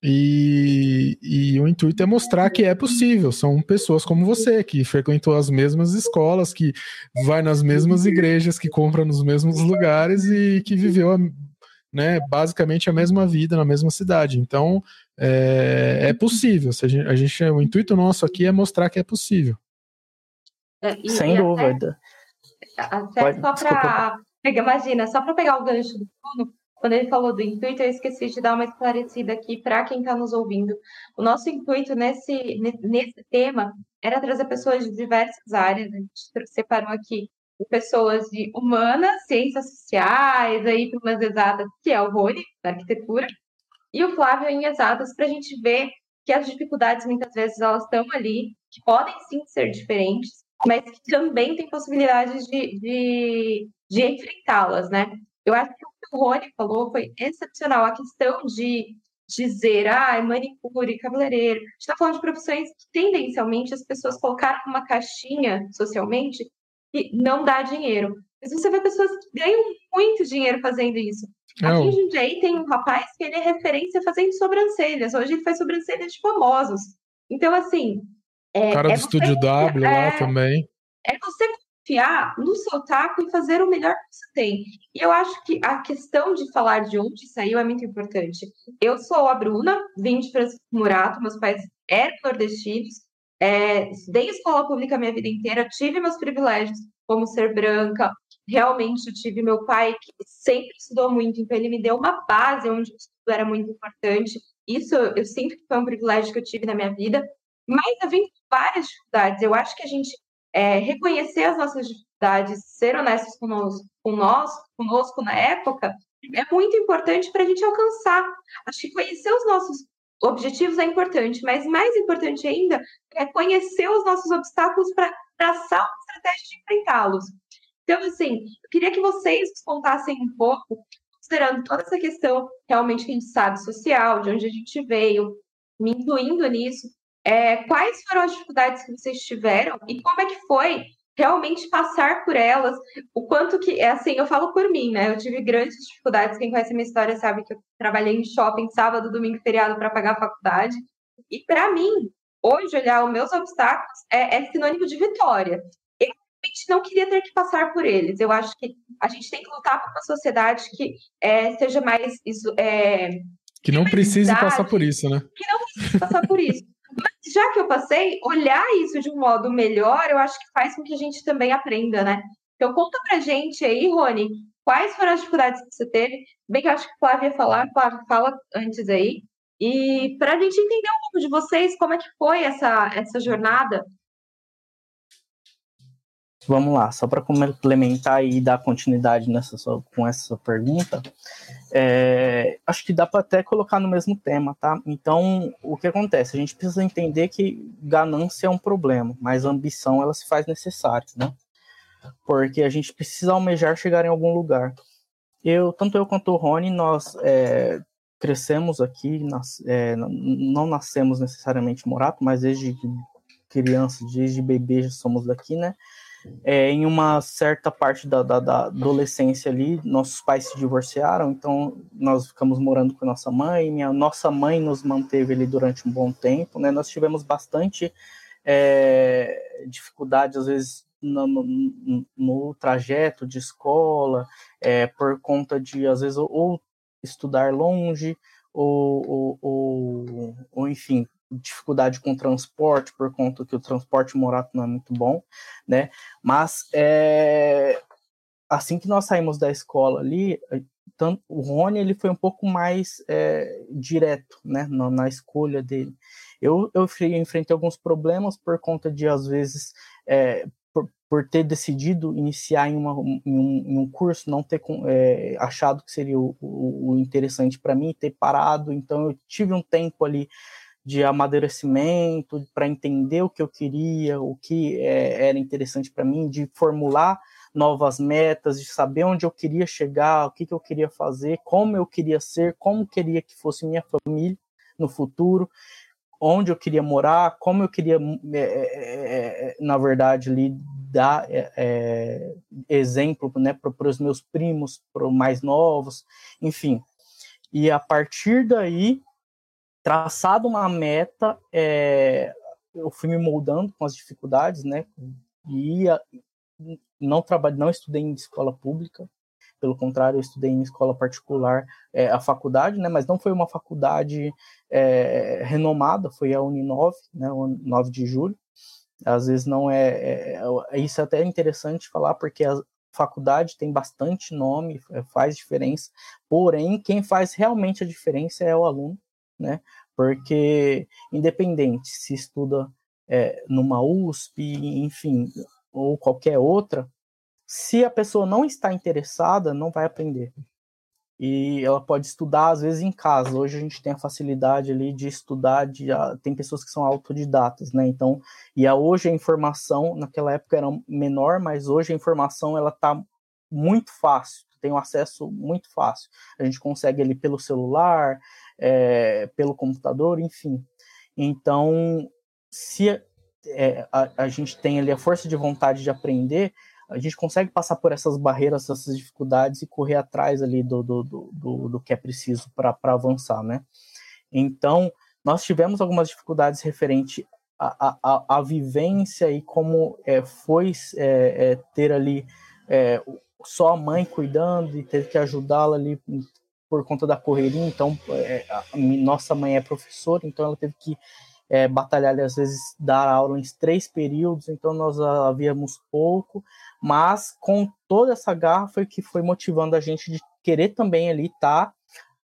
E, e, o intuito é mostrar que é possível. São pessoas como você, que frequentou as mesmas escolas, que vai nas mesmas igrejas, que compra nos mesmos lugares e que viveu a, né, basicamente a mesma vida na mesma cidade. Então, é, é possível. A gente, a gente, o intuito nosso aqui é mostrar que é possível. É, e, Sem e dúvida. Até, até Pode, só para imagina, só para pegar o gancho do Bruno, quando ele falou do intuito, eu esqueci de dar uma esclarecida aqui para quem está nos ouvindo. O nosso intuito nesse, nesse tema era trazer pessoas de diversas áreas, a gente separou aqui pessoas de humanas, ciências sociais, aí para umas exatas, que é o Rony, da arquitetura, e o Flávio em exatas, para a gente ver que as dificuldades muitas vezes elas estão ali, que podem sim ser diferentes, mas que também tem possibilidades de, de, de enfrentá-las, né? Eu acho que o que o Rony falou foi excepcional, a questão de dizer, ah, é manicure, cabeleireiro. A gente está falando de profissões que tendencialmente as pessoas colocaram uma caixinha socialmente que não dá dinheiro. Mas você vê pessoas que ganham muito dinheiro fazendo isso. É Aqui em Jundiaí tem um rapaz que ele é referência fazendo sobrancelhas. Hoje ele faz sobrancelhas de famosos. Então, assim. É, o cara é do Estúdio W é, lá também. É você confiar no seu taco e fazer o melhor que você tem. E eu acho que a questão de falar de onde saiu é muito importante. Eu sou a Bruna, vim de Francisco Murato, meus pais eram nordestinos, é, estudei escola pública minha vida inteira, tive meus privilégios, como ser branca. Realmente, tive meu pai que sempre estudou muito, então ele me deu uma base onde o estudo era muito importante. Isso eu sempre foi um privilégio que eu tive na minha vida. Mas eu vim várias dificuldades. Eu acho que a gente é, reconhecer as nossas dificuldades, ser honestos conosco, nós, conosco na época, é muito importante para a gente alcançar. Acho que conhecer os nossos objetivos é importante, mas mais importante ainda é conhecer os nossos obstáculos para traçar uma estratégia de enfrentá-los. Então, assim, eu queria que vocês contassem um pouco, considerando toda essa questão realmente que a gente sabe social, de onde a gente veio, me incluindo nisso, é, quais foram as dificuldades que vocês tiveram e como é que foi realmente passar por elas, o quanto que, é assim, eu falo por mim, né? Eu tive grandes dificuldades, quem conhece minha história sabe que eu trabalhei em shopping sábado, domingo, feriado para pagar a faculdade. E para mim, hoje olhar os meus obstáculos é, é sinônimo de vitória. Eu realmente não queria ter que passar por eles. Eu acho que a gente tem que lutar por uma sociedade que é, seja mais isso, é, que não precise passar por isso, né? Que não precise passar por isso. Já que eu passei, olhar isso de um modo melhor, eu acho que faz com que a gente também aprenda, né? Então conta pra gente aí, Rony, quais foram as dificuldades que você teve? Bem que eu acho que a Flávia ia falar, Flávia fala antes aí. E para a gente entender um pouco de vocês, como é que foi essa, essa jornada Vamos lá, só para complementar e dar continuidade nessa sua, com essa sua pergunta, é, acho que dá para até colocar no mesmo tema, tá? Então, o que acontece? A gente precisa entender que ganância é um problema, mas ambição ela se faz necessária, né? Porque a gente precisa almejar chegar em algum lugar. Eu, tanto eu quanto o Rony, nós é, crescemos aqui, nas, é, não nascemos necessariamente Morato, mas desde criança, desde bebê já somos daqui, né? É, em uma certa parte da, da, da, adolescência ali, nossos pais se divorciaram, então nós ficamos morando com nossa mãe, minha nossa mãe nos manteve ali durante um bom tempo, né? Nós tivemos bastante é, dificuldade, às vezes, no, no, no, trajeto de escola, é, por conta de, às vezes, ou estudar longe, ou, ou, ou, ou enfim, dificuldade com transporte por conta que o transporte morato não é muito bom, né? Mas é, assim que nós saímos da escola ali, tanto, o Rony ele foi um pouco mais é, direto, né, na, na, escolha dele. Eu, eu enfrentei alguns problemas por conta de às vezes é, por, por, ter decidido iniciar em, uma, em, um, em um, curso, não ter é, achado que seria o, o, o interessante para mim, ter parado. Então eu tive um tempo ali de amadurecimento, para entender o que eu queria, o que é, era interessante para mim, de formular novas metas, de saber onde eu queria chegar, o que, que eu queria fazer, como eu queria ser, como queria que fosse minha família no futuro, onde eu queria morar, como eu queria, é, é, é na verdade, ali dar é, é exemplo né, para os meus primos, para os mais novos, enfim. E a partir daí traçado uma meta, é, eu fui me moldando com as dificuldades, né? E não trabalho, não estudei em escola pública, pelo contrário, eu estudei em escola particular, é, a faculdade, né? Mas não foi uma faculdade é, renomada, foi a Uninove, né? 9 de julho. Às vezes não é, é, é isso é até interessante falar porque a faculdade tem bastante nome, é, faz diferença. Porém, quem faz realmente a diferença é o aluno né? Porque independente se estuda é, numa USP, enfim, ou qualquer outra, se a pessoa não está interessada, não vai aprender. E ela pode estudar às vezes em casa. Hoje a gente tem a facilidade ali de estudar, de, tem pessoas que são autodidatas, né? Então, e a, hoje a informação, naquela época era menor, mas hoje a informação ela está muito fácil, tem um acesso muito fácil. A gente consegue ali pelo celular, é, pelo computador, enfim. Então, se é, a, a, gente tem ali a força de vontade de aprender, a gente consegue passar por essas barreiras, essas dificuldades e correr atrás ali do, do, do, do que é preciso para avançar, né? Então, nós tivemos algumas dificuldades referente à, à, à vivência e como é, foi é, ter ali só a mãe cuidando e ter que ajudá-la ali por conta da correria. Então, é, nossa mãe é professora, então ela teve que é, batalhar, às vezes, dar aula em três períodos, então nós havíamos pouco, mas com toda essa garra foi que foi motivando a gente de querer também ali estar tá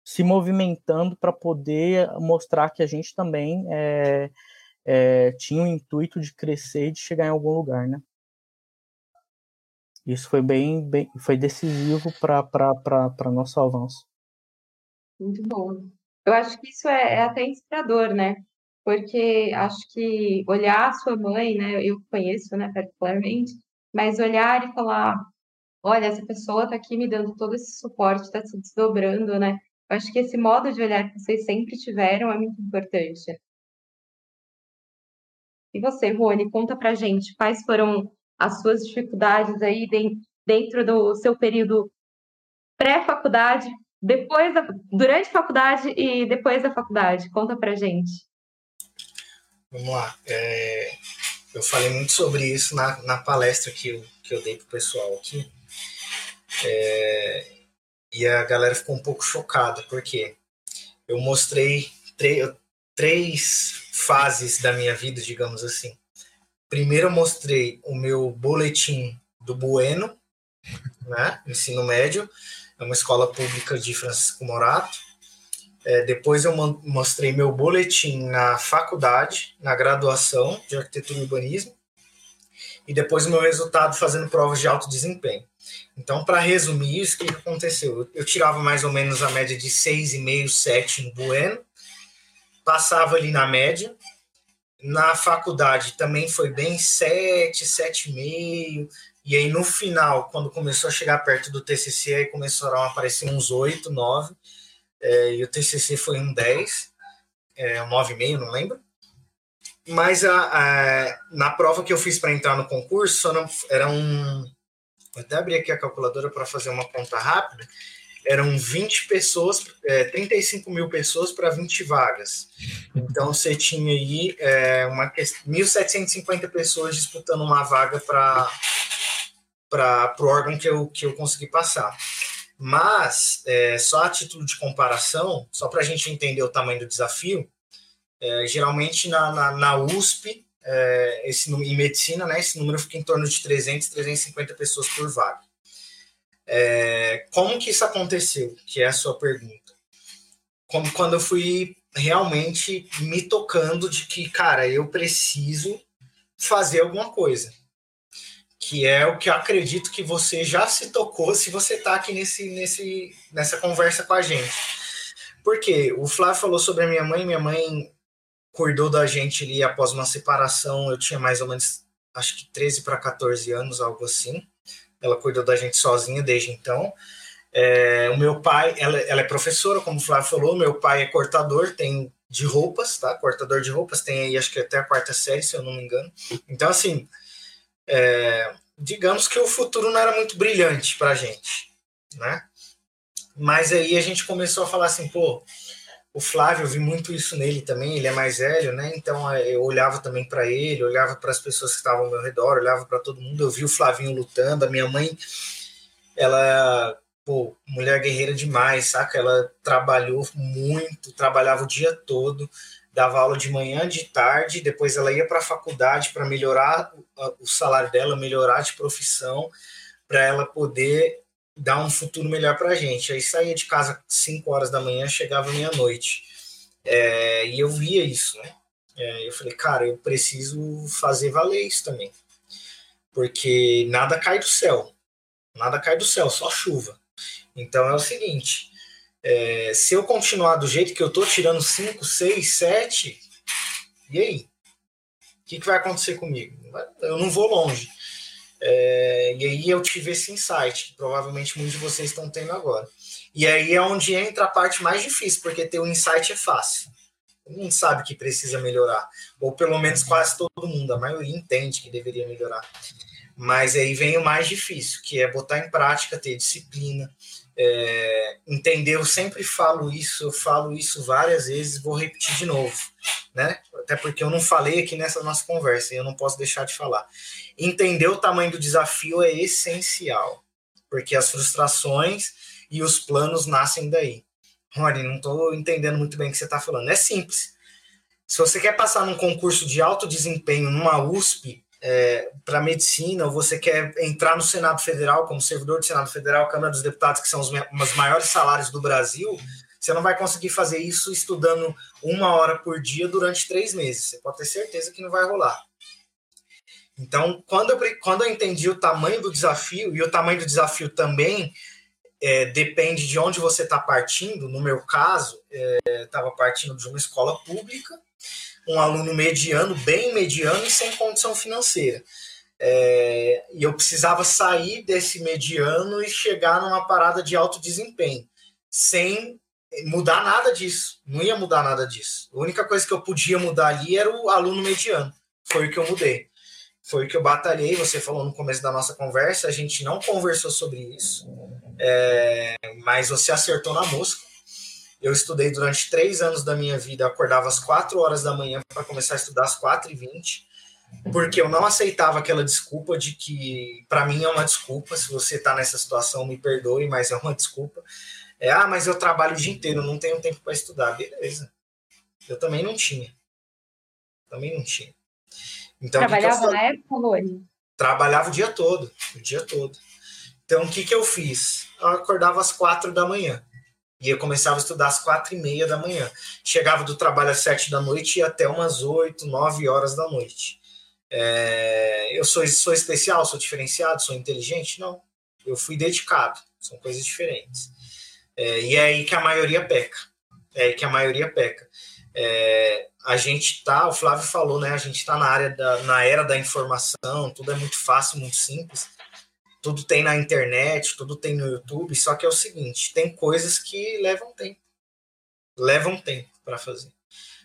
se movimentando para poder mostrar que a gente também é, é, tinha o intuito de crescer e de chegar em algum lugar, né? Isso foi bem, bem foi decisivo para nosso avanço. Muito bom. Eu acho que isso é, é até inspirador, né? Porque acho que olhar a sua mãe, né? Eu conheço, né, particularmente, mas olhar e falar, olha, essa pessoa está aqui me dando todo esse suporte, está se desdobrando, né? Eu acho que esse modo de olhar que vocês sempre tiveram é muito importante. E você, Rony, conta pra gente quais foram as suas dificuldades aí dentro do seu período pré-faculdade, depois da, durante a faculdade e depois da faculdade. Conta pra gente. Vamos lá. É, eu falei muito sobre isso na, na palestra que eu, que eu dei pro pessoal aqui. É, e a galera ficou um pouco chocada, porque eu mostrei três fases da minha vida, digamos assim. Primeiro eu mostrei o meu boletim do Bueno, né, ensino médio, é uma escola pública de Francisco Morato. É, depois eu mostrei meu boletim na faculdade, na graduação de arquitetura e urbanismo. E depois o meu resultado fazendo provas de alto desempenho. Então, para resumir isso, o que aconteceu? Eu tirava mais ou menos a média de 6,5, 7 no Bueno, passava ali na média. Na faculdade também foi bem 7, 7,5. E aí no final, quando começou a chegar perto do TCC, aí começaram a aparecer uns 8, 9. É, e o TCC foi um 10, é, um 9,5, não lembro. Mas a, a, na prova que eu fiz para entrar no concurso, era um Vou até abrir aqui a calculadora para fazer uma conta rápida. Eram 20 pessoas, é, 35 mil pessoas para 20 vagas. Então você tinha aí é, uma 1.750 pessoas disputando uma vaga para o órgão que eu, que eu consegui passar. Mas, é, só a título de comparação, só para a gente entender o tamanho do desafio, é, geralmente na, na, na USP é, esse, em medicina, né, esse número fica em torno de 300, 350 pessoas por vaga. É, como que isso aconteceu? Que é a sua pergunta. Como quando eu fui realmente me tocando de que, cara, eu preciso fazer alguma coisa. Que é o que eu acredito que você já se tocou se você está aqui nesse, nesse, nessa conversa com a gente. Porque o Flávio falou sobre a minha mãe, minha mãe cuidou da gente ali após uma separação. Eu tinha mais ou menos, acho que 13 para 14 anos, algo assim. Ela cuidou da gente sozinha desde então. É, o meu pai, ela, ela, é professora, como o Flávio falou. Meu pai é cortador, tem de roupas, tá? Cortador de roupas, tem aí acho que até a quarta série, se eu não me engano. Então, assim, é, digamos que o futuro não era muito brilhante para a gente, né? Mas aí a gente começou a falar assim, pô, o Flávio, eu vi muito isso nele também, ele é mais velho, né? Então é, eu olhava também para ele, olhava para as pessoas que estavam ao meu redor, olhava para todo mundo. Eu vi o Flavinho lutando, a minha mãe, ela, pô, mulher guerreira demais, saca? Ela trabalhou muito, trabalhava o dia todo, dava aula de manhã, de tarde, depois ela ia para a faculdade para melhorar o salário dela, melhorar de profissão, para ela poder dar um futuro melhor para a gente. Aí saía de casa 5 horas da manhã, chegava meia-noite. É, e eu via isso, né? É, eu falei, cara, eu preciso fazer valer isso também. Porque nada cai do céu. Nada cai do céu, só chuva. Então é o seguinte: é, se eu continuar do jeito que eu tô, tirando 5, 6, 7, e aí? O que, que vai acontecer comigo? Eu não vou longe. É, e aí eu tive esse insight, que provavelmente muitos de vocês estão tendo agora. E aí é onde entra a parte mais difícil, porque ter o um insight é fácil. Mundo sabe que precisa melhorar. Ou pelo menos quase todo mundo, a maioria entende que deveria melhorar. Mas aí vem o mais difícil, que é botar em prática, ter disciplina, é, entender. Eu sempre falo isso, eu falo isso várias vezes, vou repetir de novo, né? Até porque eu não falei aqui nessa nossa conversa e eu não posso deixar de falar. Entender o tamanho do desafio é essencial, porque as frustrações e os planos nascem daí. Rony, não estou entendendo muito bem o que você está falando. É simples. Se você quer passar num concurso de alto desempenho numa USP, é, para medicina, ou você quer entrar no Senado Federal como servidor do Senado Federal, Câmara dos Deputados, que são os, os maiores salários do Brasil, você não vai conseguir fazer isso estudando uma hora por dia durante três meses. Você pode ter certeza que não vai rolar. Então, quando eu, quando eu entendi o tamanho do desafio, e o tamanho do desafio também é, depende de onde você está partindo, no meu caso, estava é, partindo de uma escola pública, um aluno mediano, bem mediano e sem condição financeira. É, e eu precisava sair desse mediano e chegar numa parada de alto desempenho, sem mudar nada disso. Não ia mudar nada disso. A única coisa que eu podia mudar ali era o aluno mediano. Foi o que eu mudei. Foi o que eu batalhei. Você falou no começo da nossa conversa, a gente não conversou sobre isso, é, mas você acertou na música. Eu estudei durante três anos da minha vida, acordava às quatro horas da manhã para começar a estudar às quatro e vinte, porque eu não aceitava aquela desculpa de que, para mim é uma desculpa, se você está nessa situação, me perdoe, mas é uma desculpa. É, ah, mas eu trabalho o dia inteiro, não tenho tempo para estudar. Beleza. Eu também não tinha. Também não tinha. Então, Trabalhava na época? Trabalhava o dia todo, o dia todo. Então, o que, que eu fiz? Eu acordava às quatro da manhã. E eu começava a estudar às quatro e meia da manhã. Chegava do trabalho às sete da noite e até umas oito, nove horas da noite. É, eu sou, sou especial, sou diferenciado, sou inteligente? Não. Eu fui dedicado. São coisas diferentes. É, e é aí que a maioria peca. É aí que a maioria peca. É, a gente tá, o Flávio falou, né? A gente tá na área da, na era da informação, tudo é muito fácil, muito simples tudo tem na internet, tudo tem no YouTube, só que é o seguinte, tem coisas que levam tempo. Levam tempo para fazer,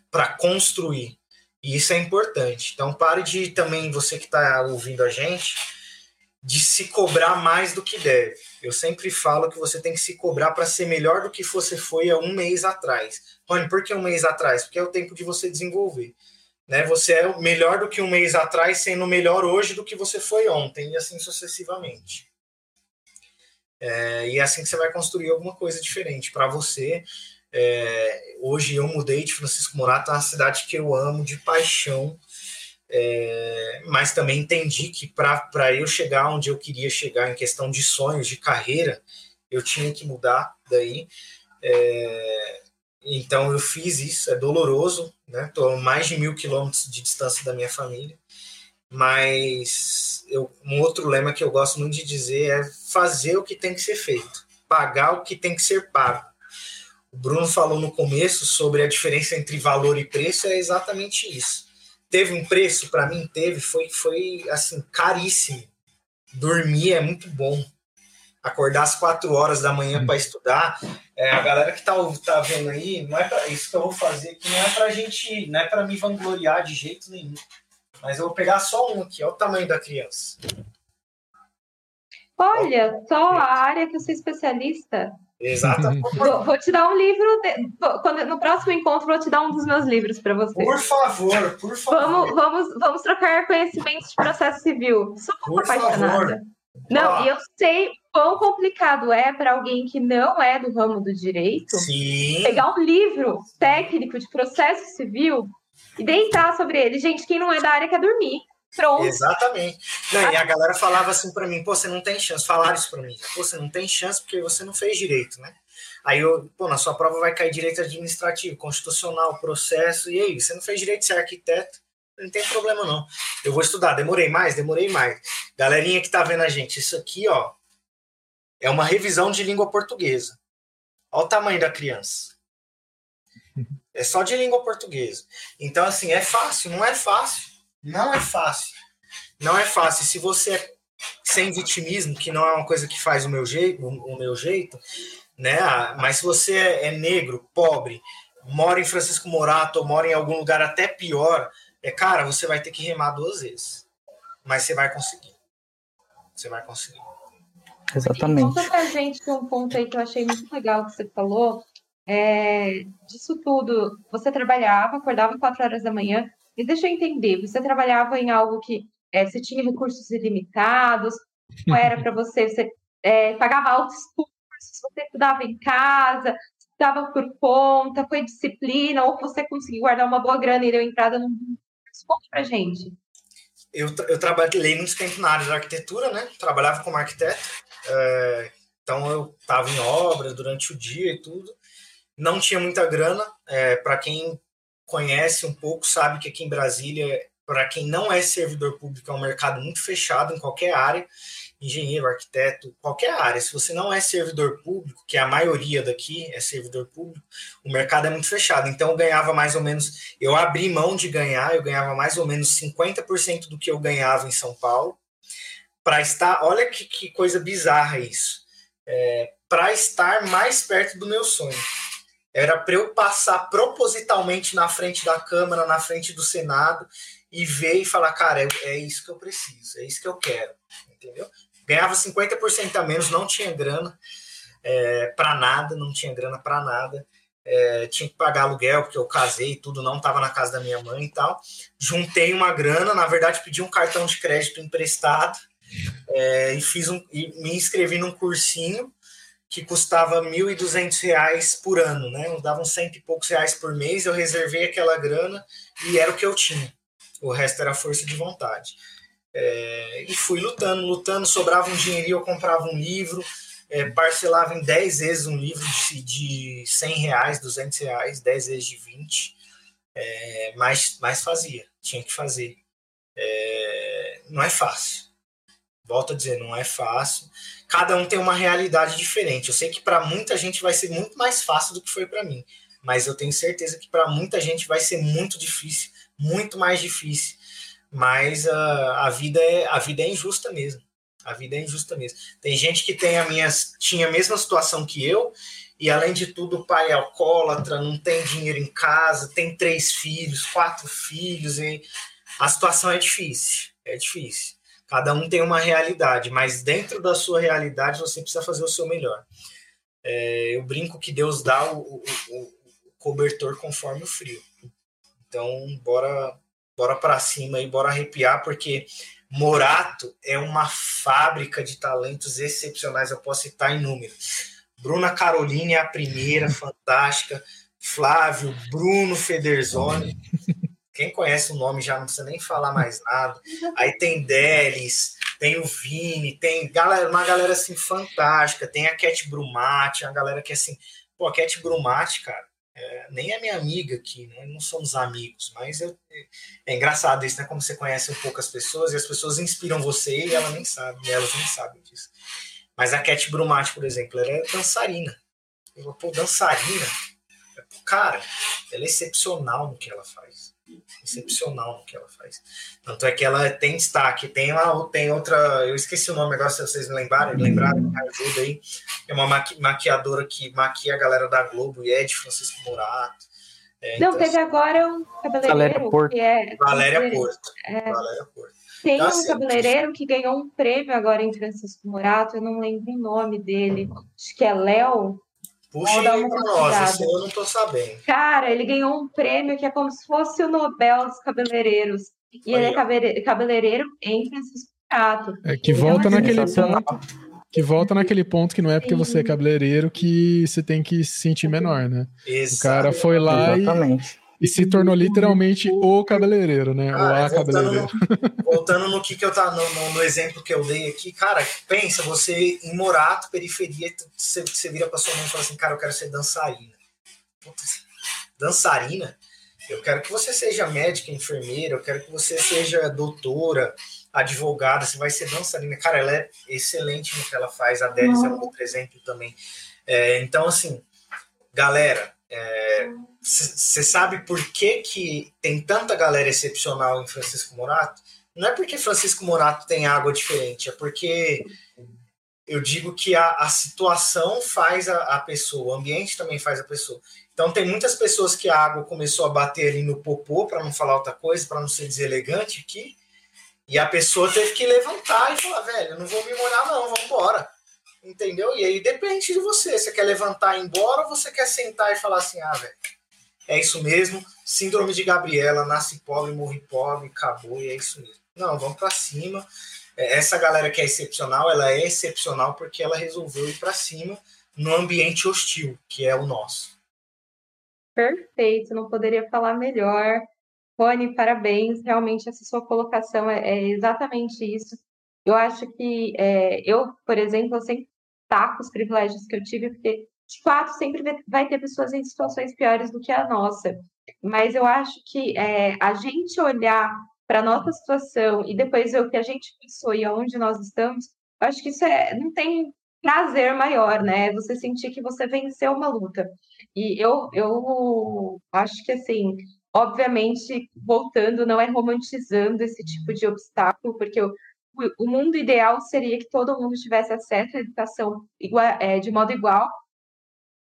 para construir. E isso é importante. Então pare de também você que está ouvindo a gente de se cobrar mais do que deve. Eu sempre falo que você tem que se cobrar para ser melhor do que você foi há um mês atrás. Rony, por que um mês atrás? Porque é o tempo de você desenvolver. Né? Você é melhor do que um mês atrás, sendo melhor hoje do que você foi ontem, e assim sucessivamente. É, e é assim que você vai construir alguma coisa diferente para você. É, hoje eu mudei de Francisco Morato, uma cidade que eu amo de paixão, é, mas também entendi que para eu chegar onde eu queria chegar em questão de sonhos, de carreira, eu tinha que mudar daí. É, então eu fiz isso, é doloroso, né? A mais de mil quilômetros de distância da minha família, mas eu, um outro lema que eu gosto muito de dizer é fazer o que tem que ser feito, pagar o que tem que ser pago. O Bruno falou no começo sobre a diferença entre valor e preço, é exatamente isso. Teve um preço para mim, teve, foi foi assim caríssimo. Dormir é muito bom, acordar às quatro horas da manhã para estudar. É, a galera que tá, tá vendo aí, não é pra, isso que eu vou fazer aqui não é pra gente, não é para me vangloriar de jeito nenhum. Mas eu vou pegar só um aqui, olha o tamanho da criança. Olha, só a área que eu sou especialista. Exatamente. Vou, vou, te dar um livro. De, quando, no próximo encontro, vou te dar um dos meus livros para você. Por favor, por favor. Vamos, vamos, vamos trocar conhecimentos de processo civil. Sou muito apaixonada. Favor. Não, ah. e eu sei quão complicado é para alguém que não é do ramo do direito Sim. pegar um livro técnico de processo civil e deitar sobre ele. Gente, quem não é da área quer dormir. Pronto. Exatamente. Não, e a galera falava assim para mim, pô, você não tem chance. Falaram isso para mim. Pô, você não tem chance porque você não fez direito, né? Aí eu, pô, na sua prova vai cair direito administrativo, constitucional, processo. E aí, você não fez direito, você é arquiteto não tem problema não. Eu vou estudar. Demorei mais? Demorei mais. Galerinha que tá vendo a gente, isso aqui, ó, é uma revisão de língua portuguesa. Olha o tamanho da criança. É só de língua portuguesa. Então, assim, é fácil? Não é fácil. Não é fácil. Não é fácil. Se você é sem vitimismo, que não é uma coisa que faz o meu jeito, o meu jeito, né? Mas se você é negro, pobre, mora em Francisco Morato ou mora em algum lugar até pior, é, cara, você vai ter que remar duas vezes. Mas você vai conseguir. você vai conseguir. Exatamente. conta pra gente um ponto aí que eu achei muito legal que você falou. É, disso tudo, você trabalhava, acordava quatro horas da manhã, e deixa eu entender, você trabalhava em algo que é, você tinha recursos ilimitados, como era para você, você é, pagava altos cursos, você estudava em casa, estudava por conta, foi disciplina, ou você conseguiu guardar uma boa grana e deu entrada num. Conta pra gente. Eu, eu trabalhei muito tempo na área de arquitetura, né? Trabalhava como arquiteto, é, então eu estava em obras durante o dia e tudo. Não tinha muita grana. É, para quem conhece um pouco, sabe que aqui em Brasília, para quem não é servidor público, é um mercado muito fechado em qualquer área engenheiro, arquiteto, qualquer área. Se você não é servidor público, que é a maioria daqui é servidor público, o mercado é muito fechado. Então eu ganhava mais ou menos, eu abri mão de ganhar, eu ganhava mais ou menos 50% do que eu ganhava em São Paulo, para estar, olha que, que, coisa bizarra isso, é, para estar mais perto do meu sonho. Era para eu passar propositalmente na frente da Câmara, na frente do Senado, e ver e falar, cara, é, é isso que eu preciso, é isso que eu quero, entendeu? ganhava 50% a menos, não tinha grana é, para nada, não tinha grana para nada. É, tinha que pagar aluguel, porque eu casei e tudo, não estava na casa da minha mãe e tal. Juntei uma grana, na verdade, pedi um cartão de crédito emprestado é, e fiz um, e me inscrevi num cursinho que custava R$ 1.200 por ano, né? Eu dava uns cento e poucos reais por mês, eu reservei aquela grana e era o que eu tinha. O resto era força de vontade. É, e fui lutando, lutando, sobrava um dinheirinho, eu comprava um livro, é, parcelava em 10 vezes um livro de, de 100 reais, 200 reais, 10 vezes de 20, é, mas, mas fazia, tinha que fazer. É, não é fácil, volto a dizer, não é fácil. Cada um tem uma realidade diferente. Eu sei que para muita gente vai ser muito mais fácil do que foi para mim, mas eu tenho certeza que para muita gente vai ser muito difícil, muito mais difícil mas a, a vida é a vida é injusta mesmo. A vida é injusta mesmo. Tem gente que tem a minha, tinha a mesma situação que eu, e além de tudo, o pai é alcoólatra, não tem dinheiro em casa, tem três filhos, quatro filhos, a situação é difícil. É difícil. Cada um tem uma realidade, mas dentro da sua realidade você precisa fazer o seu melhor. É, eu brinco que Deus dá o, o, o cobertor conforme o frio. Então, bora bora para cima e bora arrepiar, porque Morato é uma fábrica de talentos excepcionais, eu posso citar em números. Bruna Caroline é a primeira, fantástica. Flávio, Bruno Federzoni. Quem conhece o nome já não precisa nem falar mais nada. Aí tem Delis, tem o Vini, tem galera, uma galera assim fantástica. Tem a Cat Brumati, uma galera que assim. Pô, a Cat Brumati, cara, é, nem é minha amiga aqui, né? não somos amigos, mas eu, é engraçado isso, né? Como você conhece um pouco as pessoas e as pessoas inspiram você e ela nem sabe, elas nem sabem disso. Mas a Cat Brumati, por exemplo, ela é dançarina. Eu, pô, dançarina? Cara, ela é excepcional no que ela faz excepcional que ela faz. Tanto é que ela tem destaque. Tem lá, tem outra, eu esqueci o nome agora, se vocês me lembrarem, lembrarem, me ajuda aí. É uma maqui, maquiadora que maquia a galera da Globo e é de Francisco Morato. É, Não, então, teve agora um cabeleireiro Porto. que é. Valéria Porto. É, Valéria Porto. Tem então, um cabeleireiro que ganhou um prêmio agora em Francisco Morato, eu não lembro o nome dele. Acho que é Léo. Puxa aí pra nós, eu não tô sabendo. Cara, ele ganhou um prêmio que é como se fosse o Nobel dos cabeleireiros. E ele é cabeleireiro em Francisco Prato. É que volta então, naquele ponto. Que volta naquele ponto que não é porque você é cabeleireiro que você tem que se sentir menor, né? Exato. O cara foi lá Exatamente. e e se tornou literalmente o cabeleireiro, né? Cara, o a voltando cabeleireiro. No, voltando no que, que eu tá no, no, exemplo que eu dei aqui, cara, pensa, você em Morato, periferia, você, você vira pra sua mãe e fala assim, cara, eu quero ser dançarina. dançarina? Eu quero que você seja médica, enfermeira, eu quero que você seja doutora, advogada, você vai ser dançarina. Cara, ela é excelente no que ela faz, a Délis é um outro exemplo também. É, então, assim, galera, você sabe por que, que tem tanta galera excepcional em Francisco Morato? Não é porque Francisco Morato tem água diferente, é porque eu digo que a, a situação faz a, a, pessoa, o ambiente também faz a pessoa. Então tem muitas pessoas que a água começou a bater ali no popô, para não falar outra coisa, para não ser deselegante aqui, E a pessoa teve que levantar e falar, velho, não vou me molhar não, vamos embora. Entendeu? E aí depende de você. Você quer levantar e ir embora ou você quer sentar e falar assim, ah, velho, é isso mesmo, síndrome de Gabriela, nasce pobre, morre pobre, acabou e é isso mesmo. Não, vamos para cima. É, essa galera que é excepcional, ela é excepcional porque ela resolveu ir para cima no ambiente hostil, que é o nosso. Perfeito, não poderia falar melhor. Rony, parabéns. Realmente, essa sua colocação é, é exatamente isso. Eu acho que é, eu, por exemplo, eu sempre taco os privilégios que eu tive, porque de fato sempre vai ter pessoas em situações piores do que a nossa. Mas eu acho que é, a gente olhar para a nossa situação e depois ver o que a gente pensou e aonde nós estamos, eu acho que isso é, não tem prazer maior, né? Você sentir que você venceu uma luta. E eu, eu acho que, assim, obviamente, voltando, não é romantizando esse tipo de obstáculo, porque o, o mundo ideal seria que todo mundo tivesse acesso à educação igual, é, de modo igual,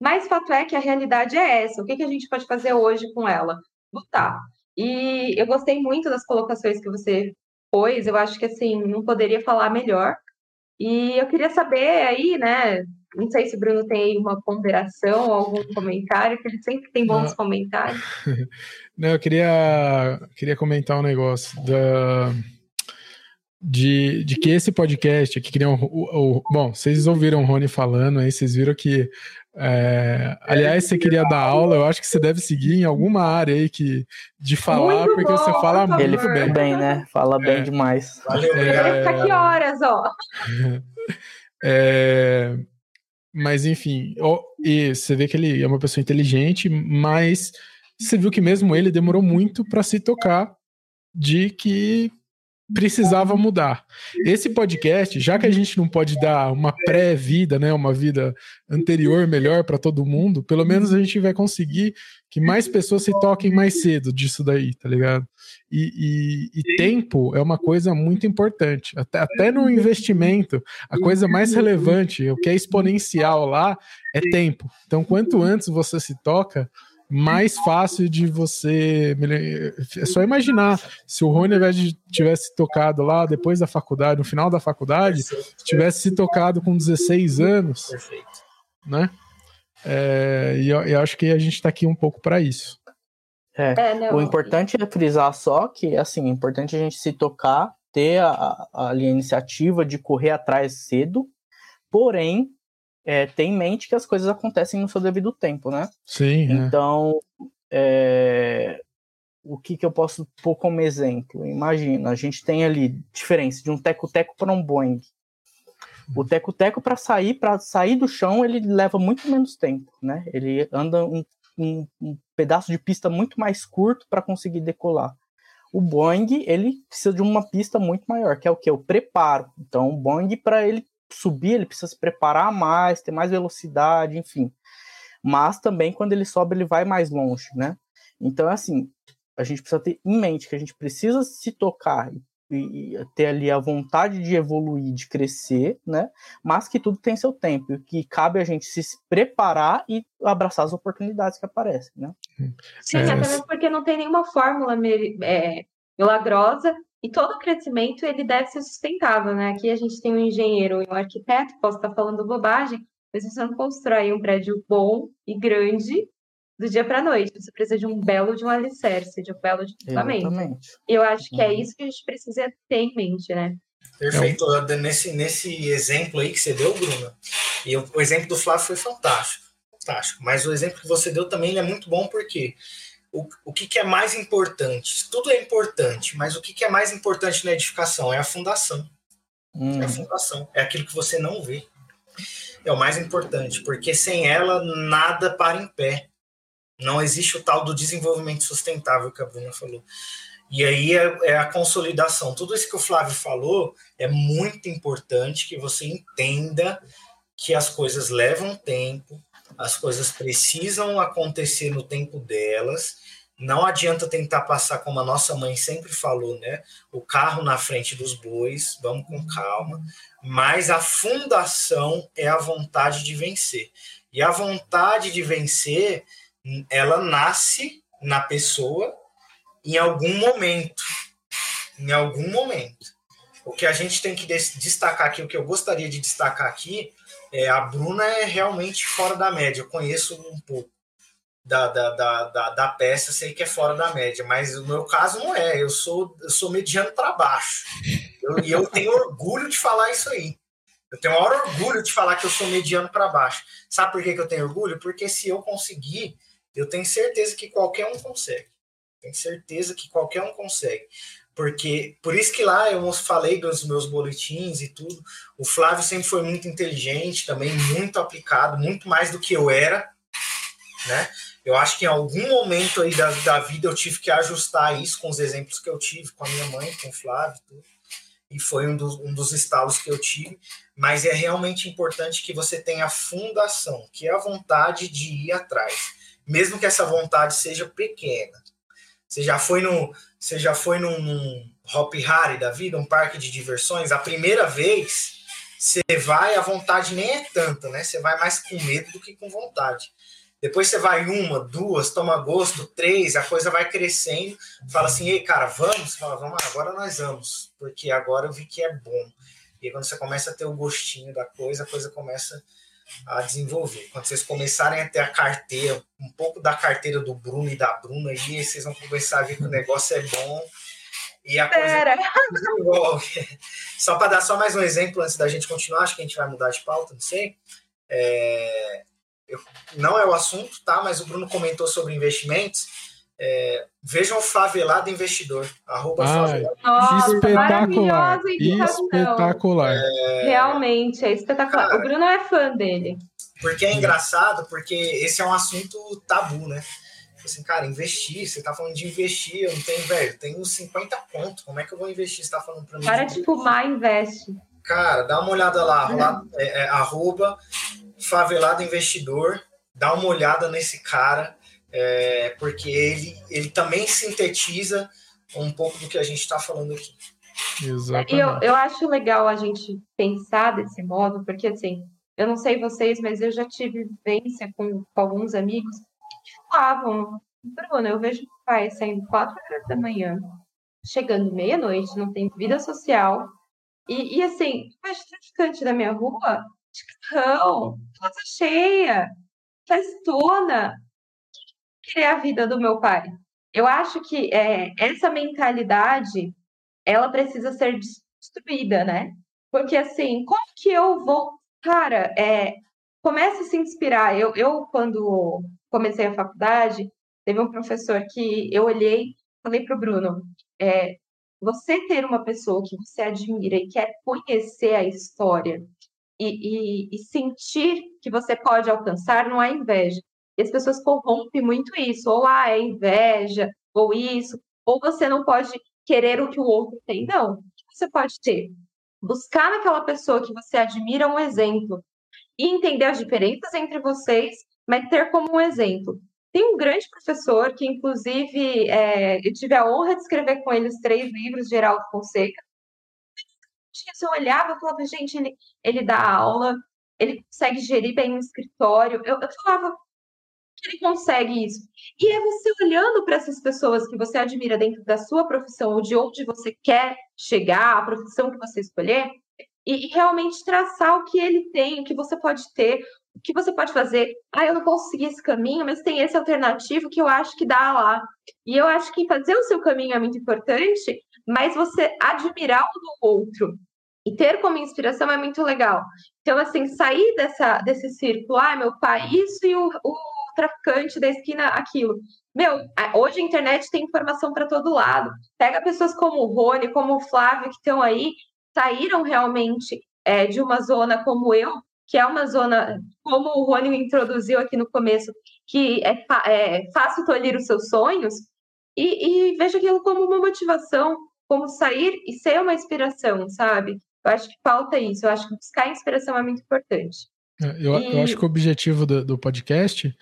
mas fato é que a realidade é essa. O que, que a gente pode fazer hoje com ela? Lutar. E eu gostei muito das colocações que você pôs, eu acho que assim, não poderia falar melhor. E eu queria saber aí, né? Não sei se o Bruno tem aí uma ponderação ou algum comentário, que ele sempre tem bons não. comentários. Não, eu queria, queria comentar um negócio da, de, de que esse podcast aqui, que o, o, bom, vocês ouviram o Rony falando aí, vocês viram que é, aliás, você queria dar aula, eu acho que você deve seguir em alguma área aí que, de falar, muito porque bom, você fala muito Ele bem. bem, né? Fala bem é. demais. Valeu, é, ficar aqui horas, ó. É, mas enfim, ó, e você vê que ele é uma pessoa inteligente, mas você viu que mesmo ele demorou muito para se tocar de que precisava mudar. Esse podcast, já que a gente não pode dar uma pré-vida, né, uma vida anterior melhor para todo mundo, pelo menos a gente vai conseguir que mais pessoas se toquem mais cedo disso daí, tá ligado? E, e, e tempo é uma coisa muito importante. Até, até no investimento, a coisa mais relevante, o que é exponencial lá, é tempo. Então, quanto antes você se toca, mais fácil de você. É só imaginar se o Rony, ao invés de tivesse tocado lá depois da faculdade, no final da faculdade, tivesse se tocado com 16 anos. Perfeito. Né? É, e eu, eu, acho que a gente está aqui um pouco para isso. É, é o importante é frisar só que, assim, é importante a gente se tocar, ter a, a, a iniciativa de correr atrás cedo, porém, é, ter em mente que as coisas acontecem no seu devido tempo, né? Sim. É. Então, é. o que, que eu posso pôr como exemplo? Imagina, a gente tem ali diferença de um teco-teco para um Boeing. O teco-teco para sair, para sair do chão, ele leva muito menos tempo, né? Ele anda um, um, um pedaço de pista muito mais curto para conseguir decolar. O Boeing, ele precisa de uma pista muito maior, que é o que? O preparo. Então, o Boeing, para ele subir, ele precisa se preparar mais, ter mais velocidade, enfim. Mas também quando ele sobe, ele vai mais longe, né? Então, assim, a gente precisa ter em mente que a gente precisa se tocar e, e ter ali a vontade de evoluir, de crescer, né? Mas que tudo tem seu tempo, e que cabe a gente se preparar e abraçar as oportunidades que aparecem, né? Sim, é, até mesmo porque não tem nenhuma fórmula é, milagrosa e todo crescimento ele deve ser sustentável, né? Aqui a gente tem um engenheiro e um arquiteto, posso estar falando bobagem, mas você não constrói um prédio bom e grande do dia para a noite. Você precisa de um belo de um alicerce, de um belo de fundamento. E eu acho que é uhum. isso que a gente precisa ter em mente, né? Perfeito. Nesse, nesse exemplo aí que você deu, Bruna, e o, o exemplo do Flávio foi fantástico. Fantástico. Mas o exemplo que você deu também é muito bom porque o, o que, que é mais importante? Tudo é importante, mas o que, que é mais importante na edificação? É a fundação. Hum. É a fundação. É aquilo que você não vê. É o mais importante, porque sem ela nada para em pé. Não existe o tal do desenvolvimento sustentável que a Bruna falou. E aí é, é, a consolidação. Tudo isso que o Flávio falou é muito importante que você entenda que as coisas levam tempo, as coisas precisam acontecer no tempo delas. Não adianta tentar passar como a nossa mãe sempre falou, né? O carro na frente dos bois, vamos com calma. Mas a fundação é a vontade de vencer. E a vontade de vencer, ela nasce na pessoa em algum momento. Em algum momento. o que a gente tem que destacar aqui, o que eu gostaria de destacar aqui, é a Bruna é realmente fora da média. Eu conheço um pouco da, da, da, da, da peça, sei que é fora da média, mas o meu caso não é. Eu sou, eu sou mediano para baixo. Eu, e eu tenho orgulho de falar isso aí. Eu tenho maior orgulho de falar que eu sou mediano para baixo. Sabe por que, que eu tenho orgulho? Porque se eu conseguir, eu tenho certeza que qualquer um consegue. Tenho certeza que qualquer um consegue. Porque por isso que lá eu falei dos meus boletins e tudo. O Flávio sempre foi muito inteligente, também muito aplicado, muito mais do que eu era, né? Eu acho que em algum momento aí da, da vida eu tive que ajustar isso com os exemplos que eu tive com a minha mãe, com o Flávio, tudo. e foi um dos, um dos estalos que eu tive. Mas é realmente importante que você tenha a fundação, que é a vontade de ir atrás, mesmo que essa vontade seja pequena. Você já foi no, você já foi num, num Hop Harry da vida, um parque de diversões, a primeira vez você vai, a vontade nem é tanta, né? Você vai mais com medo do que com vontade. Depois você vai uma, duas, toma gosto, três, a coisa vai crescendo. Fala assim, ei, cara, vamos? Você fala, vamos, agora nós vamos, porque agora eu vi que é bom. E aí, quando você começa a ter o gostinho da coisa, a coisa começa a desenvolver. Quando vocês começarem a ter a carteira, um pouco da carteira do Bruno e da Bruna, aí vocês vão começar a ver que o negócio é bom e a Pera. coisa. Só para dar só mais um exemplo antes da gente continuar, acho que a gente vai mudar de pauta, não sei. É, eu, não é o assunto, tá? Mas o Bruno comentou sobre investimentos. É, vejam o Favelado Investidor. Arroba favelado. Nossa, espetacular. Espetacular. É... Realmente, é espetacular. Cara, o Bruno é fã dele. Porque é engraçado, porque esse é um assunto tabu, né? Assim, cara, investir, você tá falando de investir, eu não tenho, velho, tenho 50 pontos, como é que eu vou investir? Você tá falando pra mim? Para de fumar, investe. Cara, dá uma olhada lá, lá é, é, arroba favelado investidor, dá uma olhada nesse cara é, porque ele, ele também sintetiza um pouco do que a gente está falando aqui. Exatamente. E eu, eu acho legal a gente pensar desse modo, porque assim, eu não sei vocês, mas eu já tive vivência com, com alguns amigos que falavam, Bruno, eu vejo o pai saindo quatro horas da manhã, chegando meia-noite, não tem vida social, e, e assim, o traficante da minha rua, de carrão, casa cheia, festona, querer a vida do meu pai. Eu acho que é, essa mentalidade ela precisa ser destruída, né? Porque assim, como que eu vou, cara, é, comece a se inspirar. Eu, eu quando comecei a faculdade, teve um professor que eu olhei, falei para o Bruno, é, você ter uma pessoa que você admira e quer conhecer a história e, e, e sentir que você pode alcançar, não é inveja, e as pessoas corrompem muito isso, ou ah, é inveja, ou isso, ou você não pode querer o que o outro tem. Não, o que você pode ter? Buscar naquela pessoa que você admira um exemplo e entender as diferenças entre vocês, mas ter como um exemplo. Tem um grande professor que, inclusive, é, eu tive a honra de escrever com ele os três livros de Geraldo Fonseca. Eu olhava e falava, gente, ele, ele dá aula, ele consegue gerir bem um escritório. Eu, eu falava, ele consegue isso? E é você olhando para essas pessoas que você admira dentro da sua profissão ou de onde você quer chegar, a profissão que você escolher, e, e realmente traçar o que ele tem, o que você pode ter, o que você pode fazer. Ah, eu não posso seguir esse caminho, mas tem esse alternativo que eu acho que dá lá. E eu acho que fazer o seu caminho é muito importante, mas você admirar o do outro e ter como inspiração é muito legal. Então, assim, sair dessa, desse círculo, ah, meu pai, isso e o, o traficante da esquina aquilo. Meu, hoje a internet tem informação para todo lado. Pega pessoas como o Rony, como o Flávio, que estão aí, saíram realmente é, de uma zona como eu, que é uma zona, como o Rony introduziu aqui no começo, que é, é fácil tolir os seus sonhos, e, e veja aquilo como uma motivação, como sair e ser uma inspiração, sabe? Eu acho que falta isso, eu acho que buscar inspiração é muito importante. É, eu, e... eu acho que o objetivo do, do podcast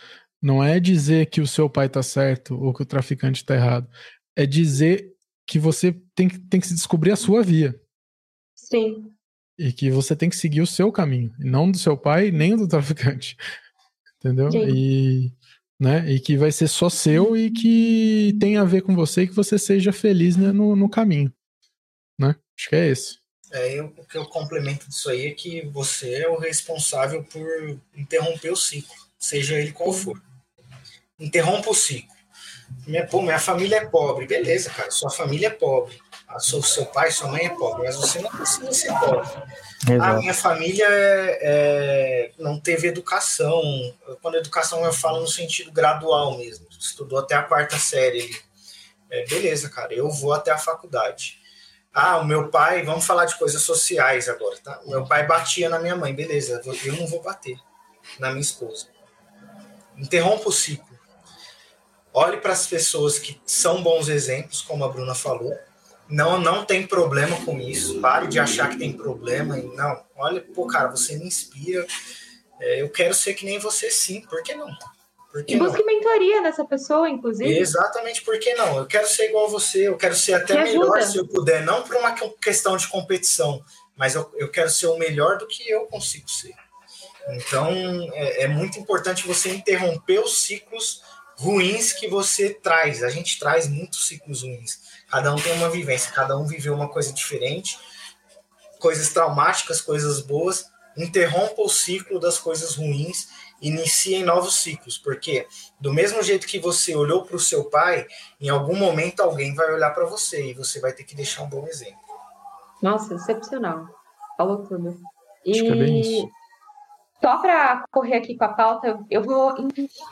não é dizer que o seu pai está certo ou que o traficante está errado. É dizer que você tem que, tem que se descobrir a sua via. Sim. E que você tem que seguir o seu caminho, não do seu pai nem do traficante. Entendeu? Sim. E, né, e que vai ser só seu e que tem a ver com você e que você seja feliz né, no, no caminho. Né? Acho que é isso. É, eu, o que eu complemento disso aí é que você é o responsável por interromper o ciclo, seja ele qual for. Interrompa o ciclo. Minha, pô, minha família é pobre. Beleza, cara, sua família é pobre. A seu, seu pai, sua mãe é pobre, mas você não precisa ser pobre. Exato. A minha família é, é, não teve educação. Quando educação eu falo no sentido gradual mesmo. Estudou até a quarta série ali. É, beleza, cara, eu vou até a faculdade. Ah, o meu pai, vamos falar de coisas sociais agora, tá? O meu pai batia na minha mãe, beleza, eu não vou bater na minha esposa. Interrompa o ciclo. Olhe para as pessoas que são bons exemplos, como a Bruna falou. Não, não tem problema com isso. Pare de achar que tem problema. E não, olha, pô, cara, você me inspira. É, eu quero ser que nem você, sim. Por que não? e busque não? mentoria nessa pessoa, inclusive. Exatamente, por que não? Eu quero ser igual a você, eu quero ser até melhor se eu puder, não por uma questão de competição, mas eu, eu quero ser o melhor do que eu consigo ser. Então, é, é muito importante você interromper os ciclos ruins que você traz. A gente traz muitos ciclos ruins. Cada um tem uma vivência, cada um viveu uma coisa diferente, coisas traumáticas, coisas boas. Interrompa o ciclo das coisas ruins iniciem novos ciclos, porque do mesmo jeito que você olhou para o seu pai, em algum momento alguém vai olhar para você e você vai ter que deixar um bom exemplo. Nossa, excepcional. Falou tudo. E... Só para correr aqui com a pauta, eu vou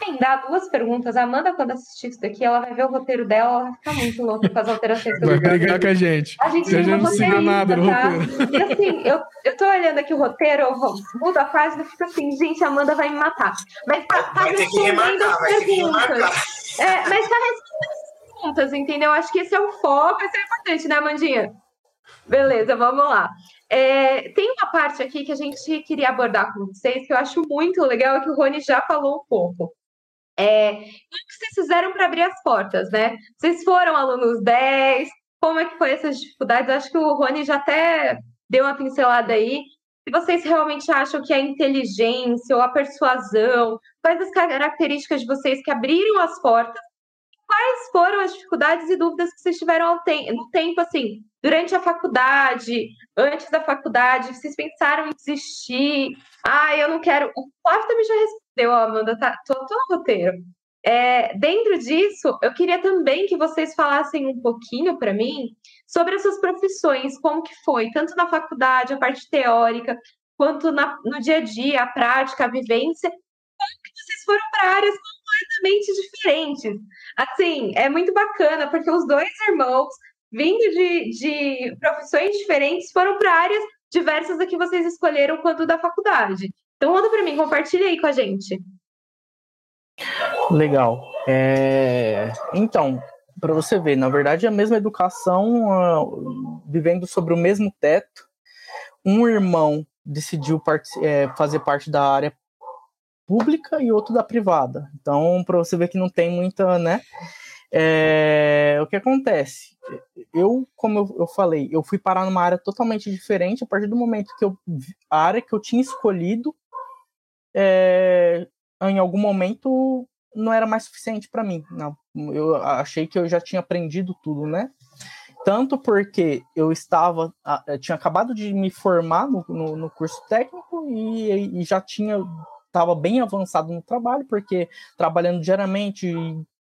emendar duas perguntas. A Amanda, quando assistir isso daqui, ela vai ver o roteiro dela, ela vai ficar muito louca com as alterações que eu Vai brigar com a gente. A gente não não nada no tá? roteiro. E assim, eu, eu tô olhando aqui o roteiro, eu vou, mudo a página e fico assim, gente, a Amanda vai me matar. Mas tá, tá vai respondendo as perguntas. É, mas tá respondendo as perguntas, entendeu? Acho que esse é o foco, esse é importante, né, Amandinha? Beleza, vamos lá. É, tem uma parte aqui que a gente queria abordar com vocês que eu acho muito legal, é que o Rony já falou um pouco. É, o que vocês fizeram para abrir as portas, né? Vocês foram alunos 10, como é que foi essas dificuldades? Acho que o Rony já até deu uma pincelada aí. Se vocês realmente acham que a inteligência ou a persuasão, quais as características de vocês que abriram as portas, quais foram as dificuldades e dúvidas que vocês tiveram no tempo, assim, durante a faculdade, antes da faculdade, vocês pensaram em desistir? Ah, eu não quero. O Flávio também já respondeu, Amanda, tá? Tô, no roteiro. É, dentro disso, eu queria também que vocês falassem um pouquinho para mim sobre as suas profissões, como que foi, tanto na faculdade, a parte teórica, quanto na, no dia a dia, a prática, a vivência, como que vocês foram para áreas completamente diferentes. Assim, é muito bacana, porque os dois irmãos vindo de, de profissões diferentes, foram para áreas diversas da que vocês escolheram quando da faculdade. Então, manda para mim, compartilha aí com a gente. Legal. É... Então, para você ver, na verdade, a mesma educação, uh, vivendo sobre o mesmo teto, um irmão decidiu é, fazer parte da área pública e outro da privada. Então, para você ver que não tem muita, né? É, o que acontece? Eu, como eu, eu, falei, eu fui parar numa área totalmente diferente a partir do momento que eu a área que eu tinha escolhido é, em algum momento não era mais suficiente para mim. Não, eu achei que eu já tinha aprendido tudo, né? Tanto porque eu estava, eu tinha acabado de me formar no, no, no curso técnico e, e já tinha estava bem avançado no trabalho, porque trabalhando diariamente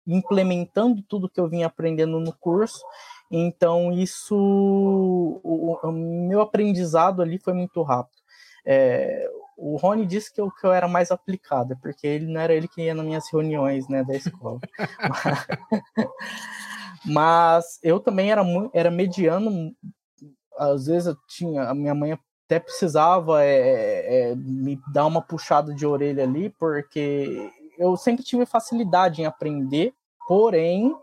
implementando tudo que eu vinha aprendendo no curso. Então, isso, o, o meu aprendizado ali foi muito rápido. É, o Rony disse que eu, que eu era mais aplicado, é porque ele não era ele que ia nas minhas reuniões né, da escola. Mas eu também era, era mediano, às vezes eu tinha, a minha mãe até precisava é, é, me dar uma puxada de orelha ali, porque eu sempre tive facilidade em aprender, porém,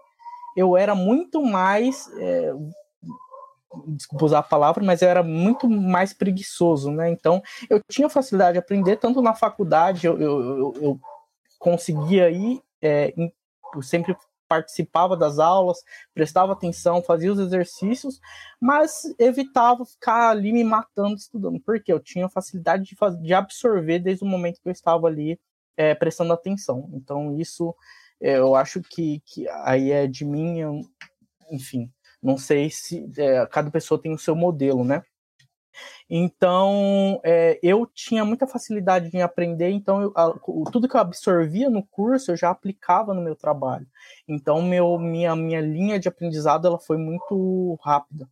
eu era muito mais. É, desculpa usar a palavra, mas eu era muito mais preguiçoso, né? Então, eu tinha facilidade de aprender, tanto na faculdade, eu, eu, eu, eu conseguia ir, é, eu sempre participava das aulas, prestava atenção, fazia os exercícios, mas evitava ficar ali me matando estudando, porque eu tinha facilidade de, de absorver desde o momento que eu estava ali é, prestando atenção. Então, isso é, eu acho que, que aí é de mim, eu, enfim, não sei se é, cada pessoa tem o seu modelo, né? Então, é, eu tinha muita facilidade em aprender, então eu, a, tudo que eu absorvia no curso eu já aplicava no meu trabalho. Então, meu, minha, minha linha de aprendizado ela foi muito rápida.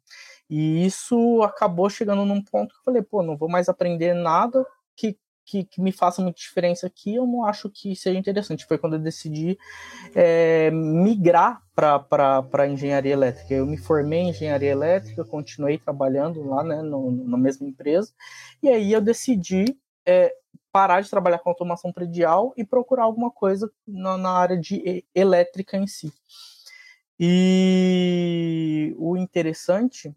E isso acabou chegando num ponto que eu falei, pô, não vou mais aprender nada que que, que, me faça muita diferença aqui, eu não acho que seja interessante. Foi quando eu decidi é, migrar para engenharia elétrica. Eu me formei em engenharia elétrica, continuei trabalhando lá né, no, na mesma empresa, e aí eu decidi é, parar de trabalhar com automação predial e procurar alguma coisa na, na área de elétrica em si. E o interessante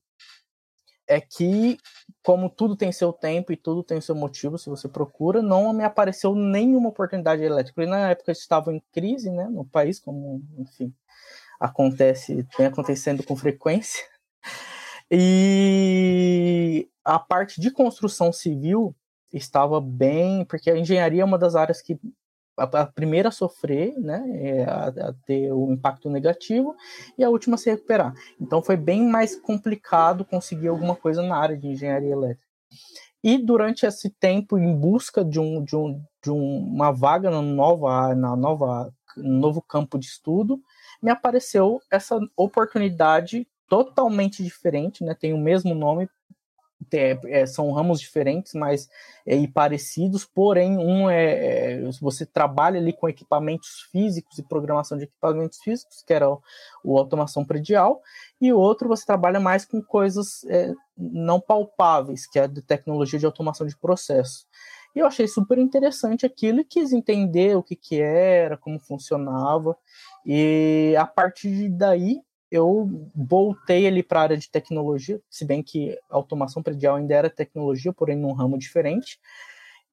é que, como tudo tem seu tempo e tudo tem seu motivo, se você procura, não me apareceu nenhuma oportunidade elétrica. E na época estavam em crise, né, no país, como, enfim, acontece, vem acontecendo com frequência. E a parte de construção civil estava bem, porque a engenharia é uma das áreas que a, primeira a sofrer, né, é a, a, ter o impacto negativo, e a última a se recuperar. Então foi bem mais complicado conseguir alguma coisa na área de engenharia elétrica. E durante esse tempo, em busca de, um, de, um, de uma vaga na nova, na nova, no novo campo de estudo, me apareceu essa oportunidade totalmente diferente, né? Tem o mesmo nome, é, são ramos diferentes, mas é, e parecidos, porém um é, é, você trabalha ali com equipamentos físicos e programação de equipamentos físicos, que era o, o automação predial, e o outro você trabalha mais com coisas é, não palpáveis, que é a de tecnologia de automação de processo. E eu achei super interessante aquilo e quis entender o que, que era, como funcionava. E a partir daí eu voltei ali para a área de tecnologia, se bem que automação predial ainda era tecnologia, porém num ramo diferente.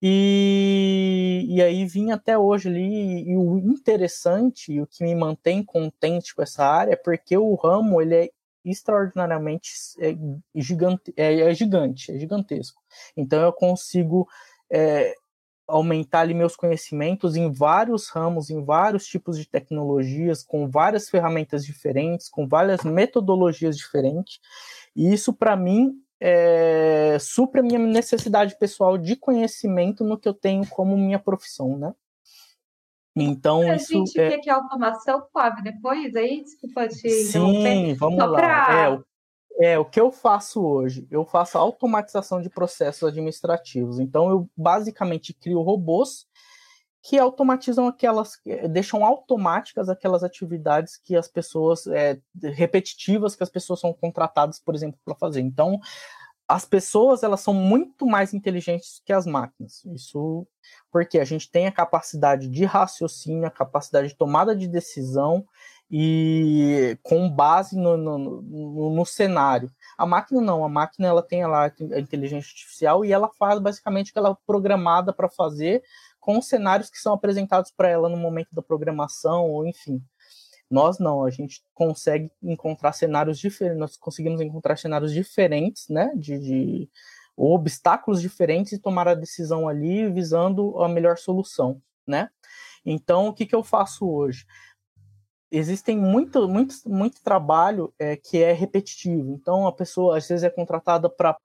E, e aí vim até hoje ali, e o interessante, e o que me mantém contente com essa área, é porque o ramo ele é extraordinariamente é, gigante, é, é gigante, é gigantesco. Então eu consigo é, aumentar ali meus conhecimentos em vários ramos, em vários tipos de tecnologias, com várias ferramentas diferentes, com várias metodologias diferentes. E isso, para mim, é, supra a minha necessidade pessoal de conhecimento no que eu tenho como minha profissão, né? Então, a isso. gente é... que é automação, Flávio, depois aí, desculpa te Sim, vamos lá. Pra... É, é, o que eu faço hoje? Eu faço automatização de processos administrativos. Então, eu basicamente crio robôs que automatizam aquelas, eh, deixam automáticas aquelas atividades que as pessoas, é, repetitivas, que as pessoas são contratadas, por exemplo, para fazer. Então, as pessoas, elas são muito mais inteligentes que as máquinas. Isso porque a gente tem a capacidade de raciocínio, a capacidade de tomada de decisão e com base no, no, no, no, cenário. A máquina não, a máquina ela tem lá a inteligência artificial e ela faz basicamente o que ela é programada para fazer com os cenários que são apresentados para ela no momento da programação, ou enfim. Nós não, a gente consegue encontrar cenários diferentes, nós conseguimos encontrar cenários diferentes, né, de, de obstáculos diferentes e tomar a decisão ali visando a melhor solução, né? Então, o que, que eu faço hoje? Existem muito, muito, muito trabalho é, que é repetitivo. Então, a pessoa às vezes é contratada para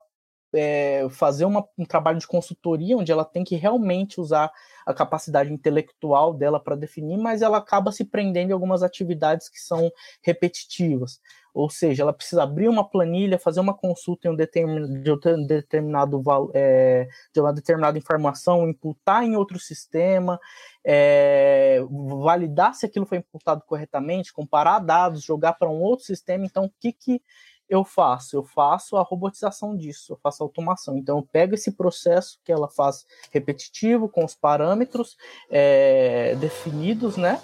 é, fazer uma, um trabalho de consultoria, onde ela tem que realmente usar a capacidade intelectual dela para definir, mas ela acaba se prendendo em algumas atividades que são repetitivas. Ou seja, ela precisa abrir uma planilha, fazer uma consulta em um determinado, de determinado é, de uma determinada informação, imputar em outro sistema, é, validar se aquilo foi imputado corretamente, comparar dados, jogar para um outro sistema. Então, o que, que eu faço? Eu faço a robotização disso, eu faço a automação. Então, eu pego esse processo que ela faz repetitivo, com os parâmetros é, definidos, né?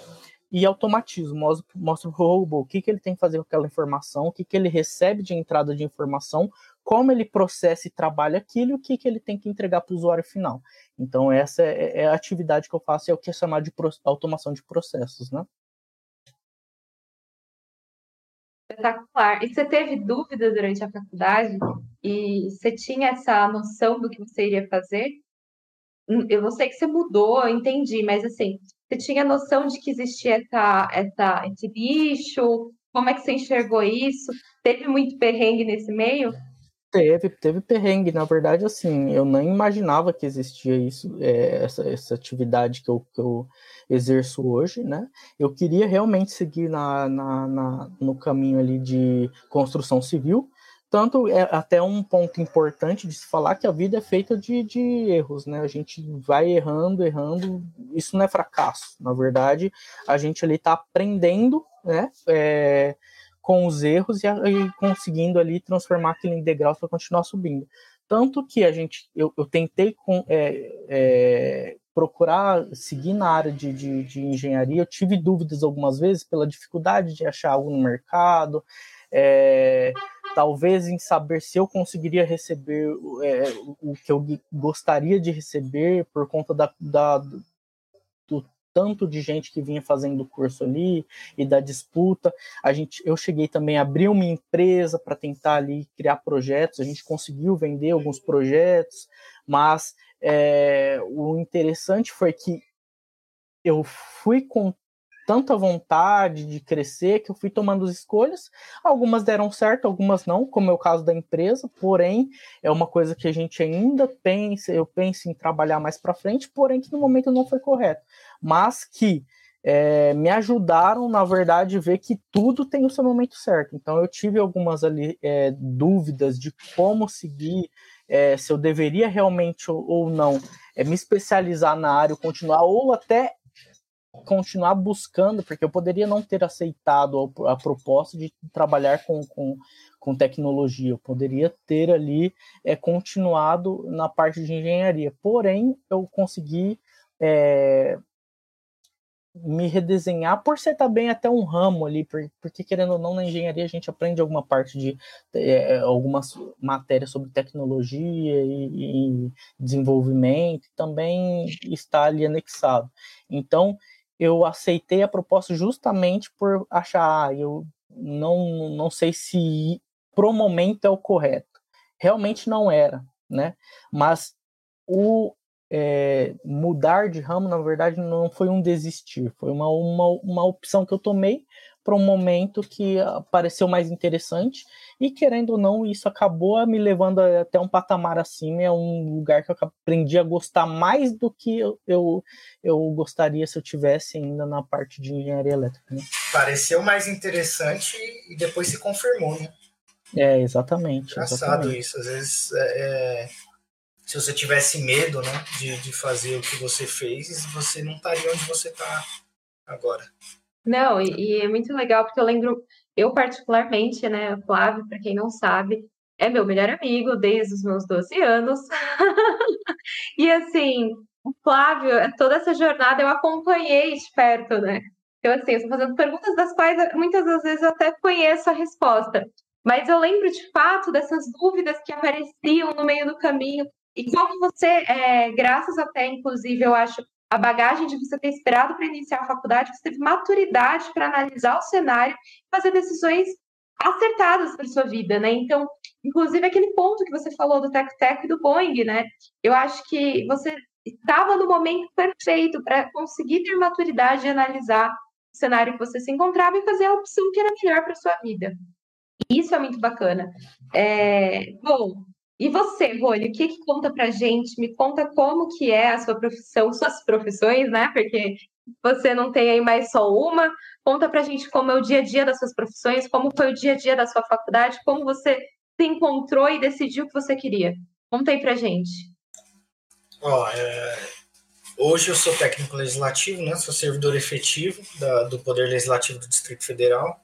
E automatizo, mostro, para o robô o que, que ele tem que fazer com aquela informação, o que, que ele recebe de entrada de informação, como ele processa e trabalha aquilo e o que, que ele tem que entregar para o usuário final. Então, essa é, é, a atividade que eu faço, é o que é chamado de automação de processos, né? Espetacular. E você teve dúvidas durante a faculdade? E você tinha essa noção do que você iria fazer? Hum, eu não sei que você mudou, eu entendi, mas assim, você tinha noção de que existia essa, essa, esse bicho? Como é que você enxergou isso? Teve muito perrengue nesse meio? Teve, teve perrengue. Na verdade, assim, eu nem imaginava que existia isso, é, essa, essa atividade que eu, que eu exerço hoje, né? Eu queria realmente seguir na, na, na no caminho ali de construção civil, tanto é até um ponto importante de se falar que a vida é feita de, de erros, né? A gente vai errando, errando, isso não é fracasso. Na verdade, a gente ali está aprendendo, né? É, com os erros e, e, conseguindo ali transformar aquilo em para continuar subindo. Tanto que a gente, eu, eu tentei com, é, é, procurar seguir na área de, de, de, engenharia, eu tive dúvidas algumas vezes pela dificuldade de achar algo no mercado, é, talvez em saber se eu conseguiria receber é, o que eu gostaria de receber por conta da, da, do tanto de gente que vinha fazendo o curso ali e da disputa. A gente, eu cheguei também a abrir uma empresa para tentar ali criar projetos. A gente conseguiu vender alguns projetos, mas é, o interessante foi que eu fui com tanta vontade de crescer que eu fui tomando as escolhas. Algumas deram certo, algumas não, como é o caso da empresa, porém é uma coisa que a gente ainda pensa, eu penso em trabalhar mais para frente, porém que no momento não foi correto, mas que é, me ajudaram, na verdade, ver que tudo tem o seu momento certo. Então eu tive algumas ali é, dúvidas de como seguir, é, se eu deveria realmente ou, ou não é, me especializar na área, continuar ou até continuar buscando, porque eu poderia não ter aceitado a, proposta de trabalhar com, com, com, tecnologia, eu poderia ter ali é, continuado na parte de engenharia, porém eu consegui é, me redesenhar por ser também até um ramo ali, porque querendo ou não na engenharia a gente aprende alguma parte de é, algumas matérias sobre tecnologia e, e desenvolvimento, também está ali anexado. Então eu aceitei a proposta justamente por achar, ah, eu não, não sei se pro momento é o correto. Realmente não era, né? Mas o é, mudar de ramo, na verdade, não foi um desistir, foi uma, uma, uma opção que eu tomei para um momento que pareceu mais interessante. E querendo ou não isso acabou me levando até um patamar acima. É um lugar que eu aprendi a gostar mais do que eu, eu, eu gostaria se eu tivesse ainda na parte de engenharia elétrica né? pareceu mais interessante e depois se confirmou né? É exatamente engraçado exatamente. isso. Às vezes é, é se você tivesse medo né de, de fazer o que você fez você não estaria onde você está agora não, e, e, é muito legal porque eu lembro, eu particularmente, né, Flávio, para quem não sabe, é meu melhor amigo desde os meus 12 anos. e assim, o Flávio, toda essa jornada eu acompanhei de perto, né? Então, assim, eu estou fazendo perguntas das quais muitas das vezes eu até conheço a resposta. Mas eu lembro de fato dessas dúvidas que apareciam no meio do caminho. E como você, é, graças até, inclusive, eu acho, a bagagem de você ter esperado para iniciar a faculdade, você teve maturidade para analisar o cenário e fazer decisões acertadas para sua vida, né? Então, inclusive aquele ponto que você falou do Tech e do Boeing, né? Eu acho que você estava no momento perfeito para conseguir ter maturidade e analisar o cenário que você se encontrava e fazer a opção que era melhor para sua vida. Isso é muito bacana. É, bom, e você, Rony, o que, que conta pra gente? Me conta como que é a sua profissão, suas profissões, né? Porque você não tem aí mais só uma. Conta pra gente como é o dia a dia das suas profissões, como foi o dia a dia da sua faculdade, como você se encontrou e decidiu o que você queria. Conta aí pra gente. Ó, é... Hoje eu sou técnico legislativo, né? Sou servidor efetivo da, do Poder Legislativo do Distrito Federal.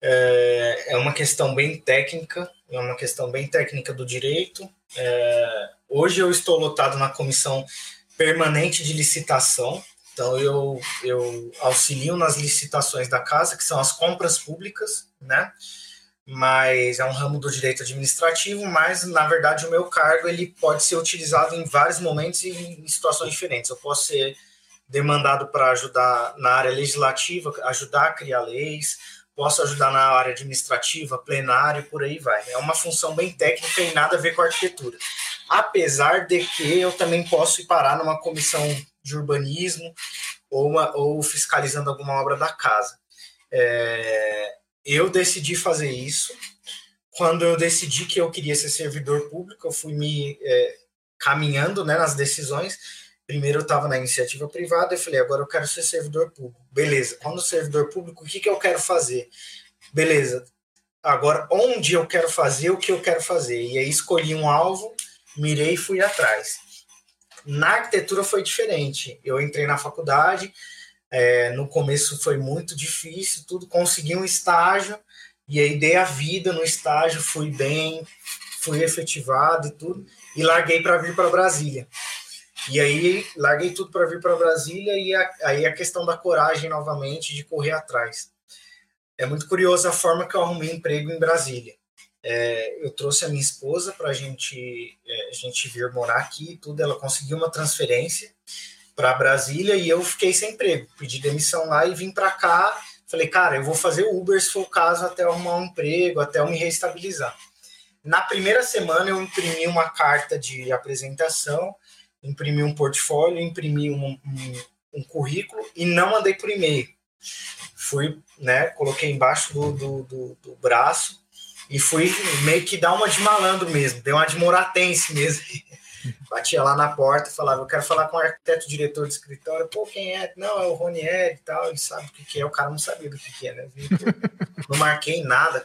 É, é uma questão bem técnica, é uma questão bem técnica do direito. É, hoje eu estou lotado na comissão permanente de licitação, então eu, eu auxilio nas licitações da casa, que são as compras públicas, né? Mas é um ramo do direito administrativo, mas na verdade o meu cargo ele pode ser utilizado em vários momentos e em situações diferentes. Eu posso ser demandado para ajudar na área legislativa, ajudar a criar leis, posso ajudar na área administrativa, plenária e por aí vai. É uma função bem técnica e nada a ver com arquitetura. Apesar de que eu também posso ir parar numa comissão de urbanismo ou, uma, ou fiscalizando alguma obra da casa. É, eu decidi fazer isso quando eu decidi que eu queria ser servidor público, eu fui me é, caminhando né, nas decisões. Primeiro eu estava na iniciativa privada, eu falei, agora eu quero ser servidor público. Beleza, quando servidor público, o que, que eu quero fazer? Beleza, agora onde eu quero fazer o que eu quero fazer? E aí escolhi um alvo, mirei e fui atrás. Na arquitetura foi diferente. Eu entrei na faculdade, é, no começo foi muito difícil, tudo, consegui um estágio, e aí dei a vida no estágio, fui bem, fui efetivado e tudo, e larguei para vir para Brasília. E aí larguei tudo para vir para Brasília e a, aí a questão da coragem novamente de correr atrás. É muito curioso a forma que eu arrumei emprego em Brasília. É, eu trouxe a minha esposa para gente, é, a gente vir morar aqui e tudo. Ela conseguiu uma transferência para Brasília e eu fiquei sem emprego. Pedi demissão lá e vim para cá Falei, cara, eu vou fazer Uber se for o caso até arrumar um emprego, até eu me reestabilizar. Na primeira semana eu imprimi uma carta de apresentação, imprimi um portfólio, imprimi um, um, um currículo e não mandei por e-mail. Fui, né, coloquei embaixo do, do, do, do, braço e fui meio que dar uma de malandro mesmo, deu uma de moratense mesmo. batia lá na porta falava, eu quero falar com o arquiteto diretor do escritório, pô, quem é? Não, é o Ronieri e tal, ele sabe o que, que é, o cara não sabia do que, que é, né? Não marquei nada,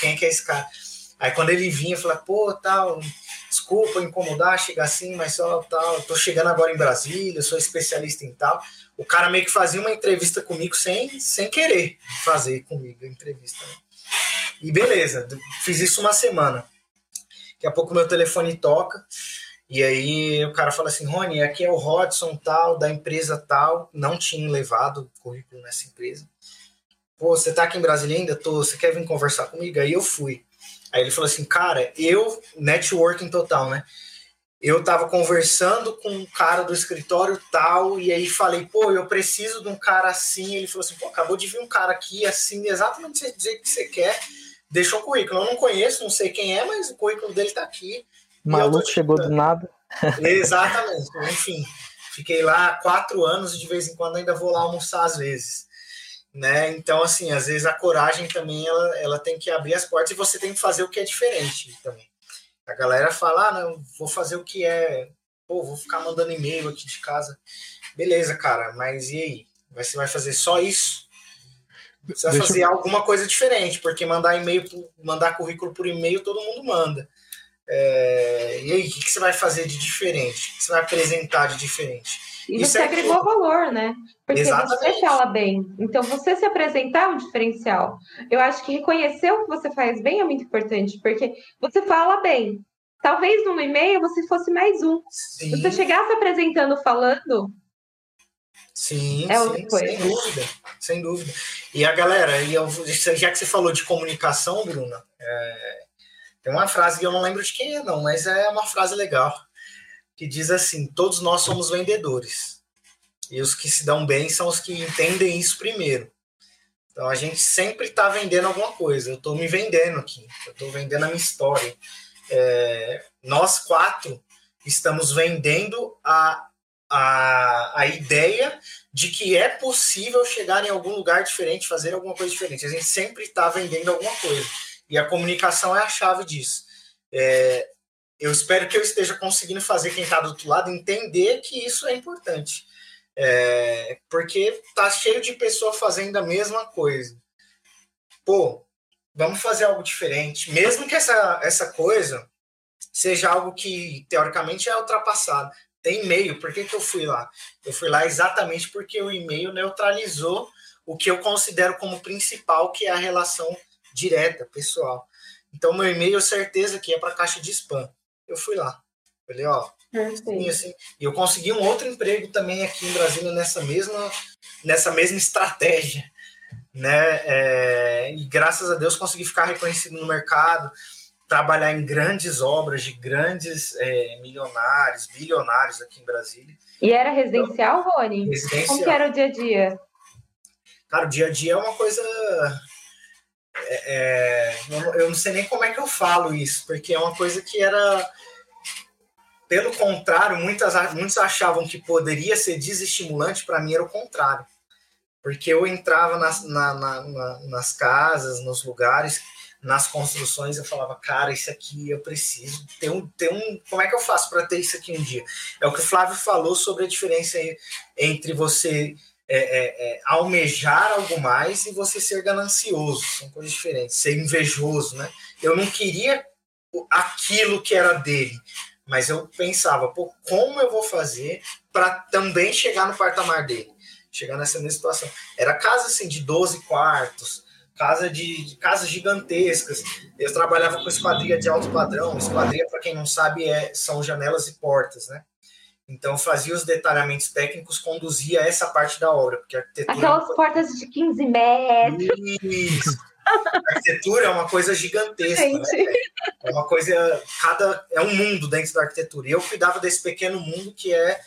quem é que é esse cara? Aí quando ele vinha, eu falava, pô, tal, desculpa incomodar, chegar assim, mas só tal, tô chegando agora em Brasília, sou especialista em tal. O cara meio que fazia uma entrevista comigo sem, sem querer fazer comigo a entrevista. Né? E beleza, fiz isso uma semana. Daqui a pouco meu telefone toca, e aí o cara fala assim, Rony, aqui é o Rodson tal, da empresa tal, não tinha levado currículo nessa empresa. Pô, você tá aqui em Brasília ainda? Tô, você quer vir conversar comigo? Aí eu fui. Aí ele falou assim, cara, eu, networking total, né? Eu tava conversando com um cara do escritório tal, e aí falei, pô, eu preciso de um cara assim. Ele falou assim, pô, acabou de vir um cara aqui assim, exatamente o que você quer. Deixou o currículo. Eu não conheço, não sei quem é, mas o currículo dele tá aqui maluco chegou do nada. Exatamente. Enfim, fiquei lá quatro anos e de vez em quando ainda vou lá almoçar às vezes. Né? Então, assim, às vezes a coragem também ela, ela tem que abrir as portas e você tem que fazer o que é diferente também. A galera fala, ah, não, vou fazer o que é, pô, vou ficar mandando e-mail aqui de casa. Beleza, cara, mas e aí? Você vai fazer só isso? Você vai Deixa fazer eu... alguma coisa diferente, porque mandar e-mail, mandar currículo por e-mail, todo mundo manda. É, e aí, o que, você vai fazer de diferente? O que você vai apresentar de diferente? E Isso você é agregou valor, né? Porque Exatamente. você fala bem. Então, você se apresentar é um diferencial. Eu acho que reconhecer o que você faz bem é muito importante, porque você fala bem. Talvez no e-mail você fosse mais um. Sim. Você chegasse apresentando, falando. Sim, é sim sem dúvida, sem dúvida. E a galera, e eu, já que você falou de comunicação, Bruna, é, tem uma frase que eu não lembro de quem é, não, mas é uma frase legal. Que diz assim: todos nós somos vendedores. E os que se dão bem são os que entendem isso primeiro. Então a gente sempre está vendendo alguma coisa. Eu estou me vendendo aqui. Eu estou vendendo a minha história. É, nós quatro estamos vendendo a, a, a ideia de que é possível chegar em algum lugar diferente, fazer alguma coisa diferente. A gente sempre está vendendo alguma coisa. E a comunicação é a chave disso. É, eu espero que eu esteja conseguindo fazer quem está do outro lado entender que isso é importante. É, porque tá cheio de pessoa fazendo a mesma coisa. Pô, vamos fazer algo diferente. Mesmo que essa, essa coisa seja algo que teoricamente é ultrapassado. Tem e-mail, por que, que eu fui lá? Eu fui lá exatamente porque o e-mail neutralizou o que eu considero como principal, que é a relação direta, pessoal. Então, meu e-mail, certeza que é para caixa de spam. Eu fui lá. Falei, ó, assim, assim. E eu consegui um outro emprego também aqui em Brasília nessa mesma, nessa mesma estratégia. Né? É, e graças a Deus consegui ficar reconhecido no mercado, trabalhar em grandes obras de grandes é, milionários, bilionários aqui em Brasília. E era residencial, então, Rony? Residencial. Como que era o dia a dia? Cara, o dia a dia é uma coisa é, é eu não sei nem como é que eu falo isso, porque é uma coisa que era. Pelo contrário, muitas, muitos achavam que poderia ser desestimulante, para mim era o contrário. Porque eu entrava nas, na, na, na, nas casas, nos lugares, nas construções, eu falava, cara, isso aqui eu preciso ter um, ter um. Como é que eu faço para ter isso aqui um dia? É o que o Flávio falou sobre a diferença entre você é, é, é, almejar algo mais e você ser ganancioso. São coisas diferentes. Ser invejoso, né? Eu não queria aquilo que era dele, mas eu pensava, pô, como eu vou fazer para também chegar no patamar dele? Chegar nessa mesma situação. Era casa assim de 12 quartos, casa de, de, casas gigantescas. Eu trabalhava com esquadria de alto padrão. Esquadria, para quem não sabe, é, são janelas e portas, né? Então fazia os detalhamentos técnicos, conduzia essa parte da obra, porque arquitetura. Aquelas é portas de 15 metros. Isso. A arquitetura é uma coisa gigantesca. Né? É uma coisa. Cada. É um mundo dentro da arquitetura. E eu cuidava desse pequeno mundo que é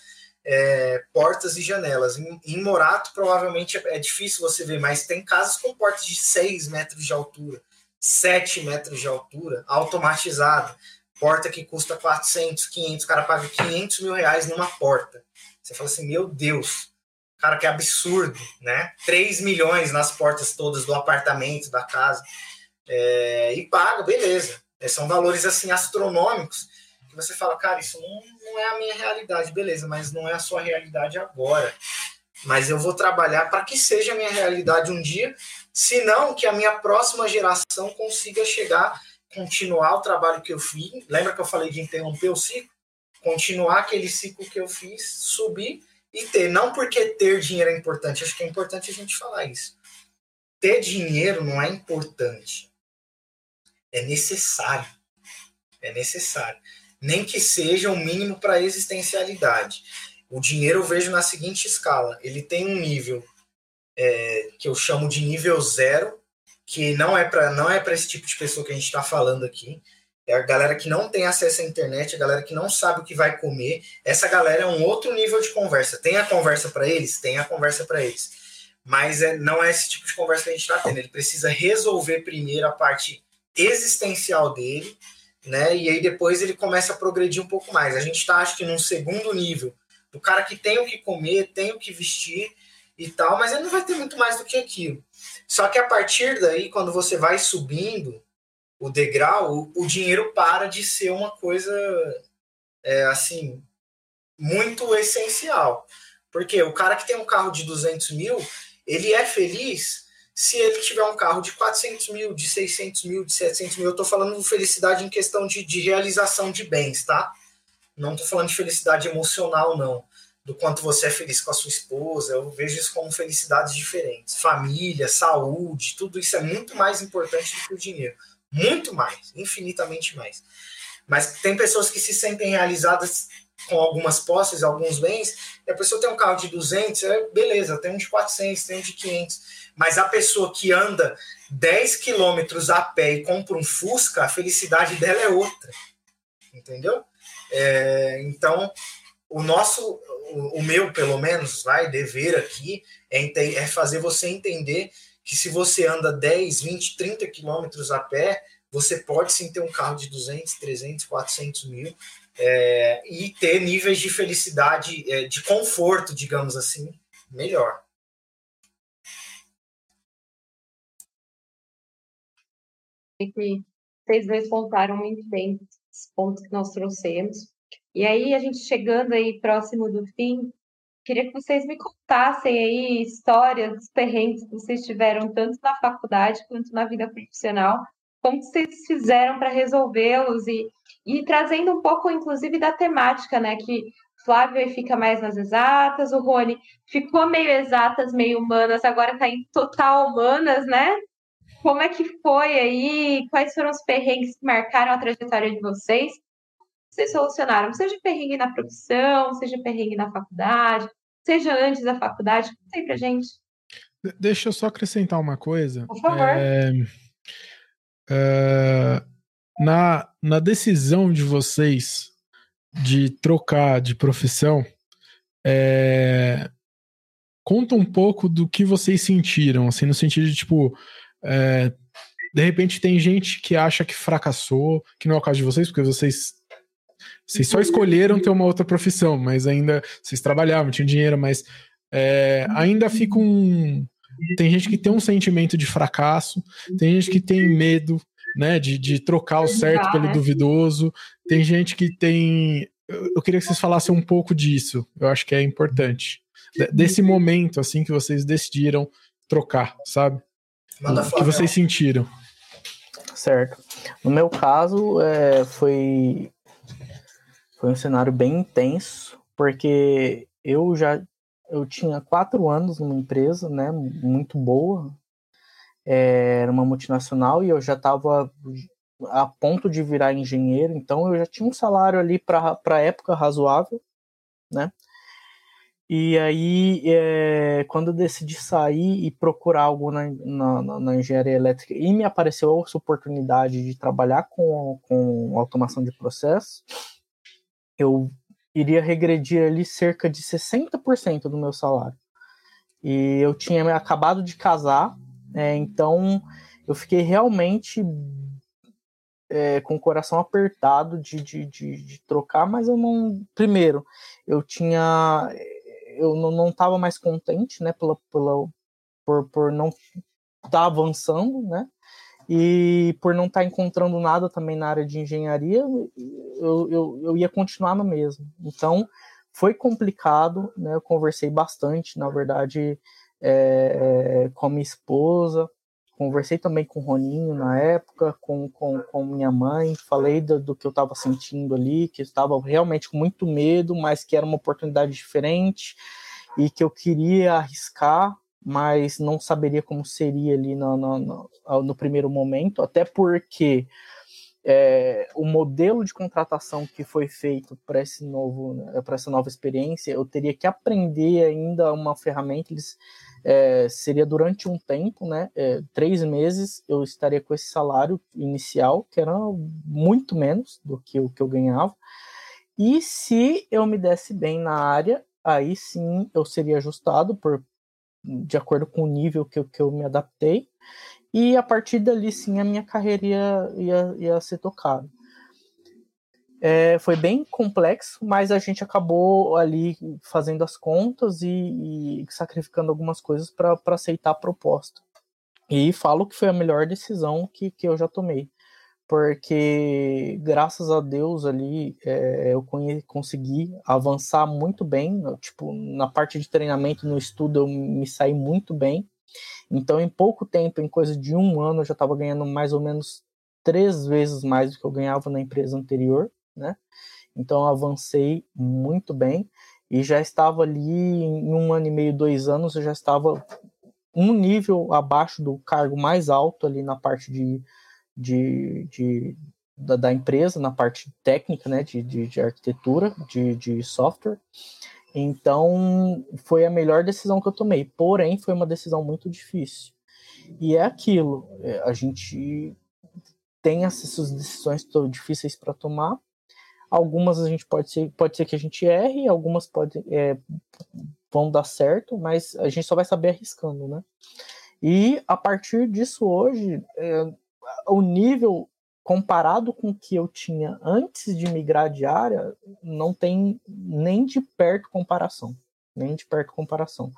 é, portas e janelas. Em, em, Morato, provavelmente é, é, difícil você ver, mas tem casas com portas de 6 metros de altura, 7 metros de altura, automatizada. Porta que custa 400, 500, o cara paga 500 mil reais numa porta. Você fala assim, meu Deus, cara, que absurdo, né? 3 milhões nas portas todas do apartamento, da casa. É, e paga, beleza. É, são valores assim astronômicos que você fala, cara, isso não, não é a minha realidade, beleza, mas não é a sua realidade agora. Mas eu vou trabalhar para que seja a minha realidade um dia, se não que a minha próxima geração consiga chegar, continuar o trabalho que eu fiz. Lembra que eu falei de interromper o ciclo? Continuar aquele ciclo que eu fiz, subir e ter. Não porque ter dinheiro é importante, acho que é importante a gente falar isso. Ter dinheiro não é importante. É necessário. É necessário nem que seja o mínimo para a existencialidade. O dinheiro eu vejo na seguinte escala: ele tem um nível é, que eu chamo de nível zero, que não é para não é para esse tipo de pessoa que a gente está falando aqui. É a galera que não tem acesso à internet, a galera que não sabe o que vai comer. Essa galera é um outro nível de conversa. Tem a conversa para eles? Tem a conversa para eles. Mas é, não é esse tipo de conversa que a gente está tendo. Ele precisa resolver primeiro a parte existencial dele né? E aí depois ele começa a progredir um pouco mais. A gente está, acho que, num segundo nível do cara que tem o que comer, tem o que vestir e tal, mas ele não vai ter muito mais do que aquilo. Só que a partir daí, quando você vai subindo o degrau, o, o dinheiro para de ser uma coisa é, assim muito essencial. Porque o cara que tem um carro de 200 mil, ele é feliz se ele tiver um carro de 400 mil, de 600 mil, de 700 mil, eu estou falando de felicidade em questão de, de realização de bens, tá? Não estou falando de felicidade emocional, não. Do quanto você é feliz com a sua esposa, eu vejo isso como felicidades diferentes. Família, saúde, tudo isso é muito mais importante do que o dinheiro. Muito mais, infinitamente mais. Mas tem pessoas que se sentem realizadas com algumas posses, alguns bens, e a pessoa tem um carro de 200, é, beleza, tem um de 400, tem um de 500 mas a pessoa que anda 10 quilômetros a pé e compra um Fusca, a felicidade dela é outra. Entendeu? É, então, o nosso, o, o, meu, pelo menos, vai, dever aqui é, é fazer você entender que se você anda 10, 20, 30 quilômetros a pé, você pode sim ter um carro de 200, 300, 400 mil é, e ter níveis de felicidade, é, de conforto, digamos assim, melhor. que vocês dois contaram muito bem os pontos que nós trouxemos. E aí, a gente chegando aí próximo do fim, queria que vocês me contassem aí histórias dos perrengues que vocês tiveram tanto na faculdade quanto na vida profissional, como vocês fizeram para resolvê-los e, e trazendo um pouco, inclusive, da temática, né? Que Flávio fica mais nas exatas, o Rony ficou meio exatas, meio humanas, agora está em total humanas, né? Como é que foi aí? Quais foram os perrengues que marcaram a trajetória de vocês? Vocês solucionaram, seja perrengue na profissão, seja perrengue na faculdade, seja antes da faculdade, conta aí pra gente. Deixa eu só acrescentar uma coisa. Por favor. É, é, na, na decisão de vocês de trocar de profissão, é, conta um pouco do que vocês sentiram, assim, no sentido de, tipo, é, de repente tem gente que acha que fracassou, que não é o caso de vocês, porque vocês vocês só escolheram ter uma outra profissão, mas ainda vocês trabalhavam, tinham dinheiro, mas é, ainda fica um. Tem gente que tem um sentimento de fracasso, tem gente que tem medo. né? De, de trocar o certo pelo duvidoso. Tem gente que tem. Eu queria que vocês falassem um pouco disso. Eu acho que é importante. Desse momento, assim, que vocês decidiram trocar, sabe? O que vocês sentiram? Certo. No meu caso, é, foi, foi um cenário bem intenso, porque eu já eu tinha quatro anos numa empresa, né, muito boa, é, era uma multinacional e eu já estava a ponto de virar engenheiro, então eu já tinha um salário ali para a época razoável, né? E aí, é, quando eu decidi sair e procurar algo na, na, na, engenharia elétrica e me apareceu essa oportunidade de trabalhar com, com automação de processo, eu iria regredir ali cerca de 60% do meu salário. E eu tinha acabado de casar, é, então eu fiquei realmente é, com o coração apertado de, de, de, de, trocar, mas eu não. Primeiro, eu tinha. Eu não estava mais contente, né, pela, pela, por, por não estar tá avançando, né? E por não estar tá encontrando nada também na área de engenharia, eu, eu, eu ia continuar no mesmo. Então, foi complicado, né? Eu conversei bastante, na verdade, é, com a minha esposa, conversei também com o Roninho na época, com, com, com minha mãe, falei do, do que eu estava sentindo ali, que eu estava realmente com muito medo, mas que era uma oportunidade diferente e que eu queria arriscar, mas não saberia como seria ali no, no, no, no primeiro momento, até porque é, o modelo de contratação que foi feito para esse novo né, para essa nova experiência eu teria que aprender ainda uma ferramenta eles é, seria durante um tempo né é, três meses eu estaria com esse salário inicial que era muito menos do que o que eu ganhava e se eu me desse bem na área aí sim eu seria ajustado por de acordo com o nível que que eu me adaptei, e a partir dali sim a minha carreira ia, ia, ia ser tocada. É, foi bem complexo, mas a gente acabou ali fazendo as contas e, e sacrificando algumas coisas para aceitar a proposta. E falo que foi a melhor decisão que, que eu já tomei porque graças a Deus ali é, eu consegui avançar muito bem, tipo, na parte de treinamento, no estudo eu me saí muito bem, então em pouco tempo, em coisa de um ano, eu já estava ganhando mais ou menos três vezes mais do que eu ganhava na empresa anterior, né, então eu avancei muito bem, e já estava ali em um ano e meio, dois anos, eu já estava um nível abaixo do cargo mais alto ali na parte de de, de da, da, empresa na parte técnica, né, de, de, de arquitetura, de, de software. Então, foi a melhor decisão que eu tomei. Porém, foi uma decisão muito difícil. E é aquilo, é, a gente tem essas decisões difíceis para tomar. Algumas a gente pode ser, pode ser que a gente erre, algumas pode, é, vão dar certo, mas a gente só vai saber arriscando, né? E a partir disso hoje, é, o nível comparado com o que eu tinha antes de migrar de área, não tem nem de perto comparação. Nem de perto comparação.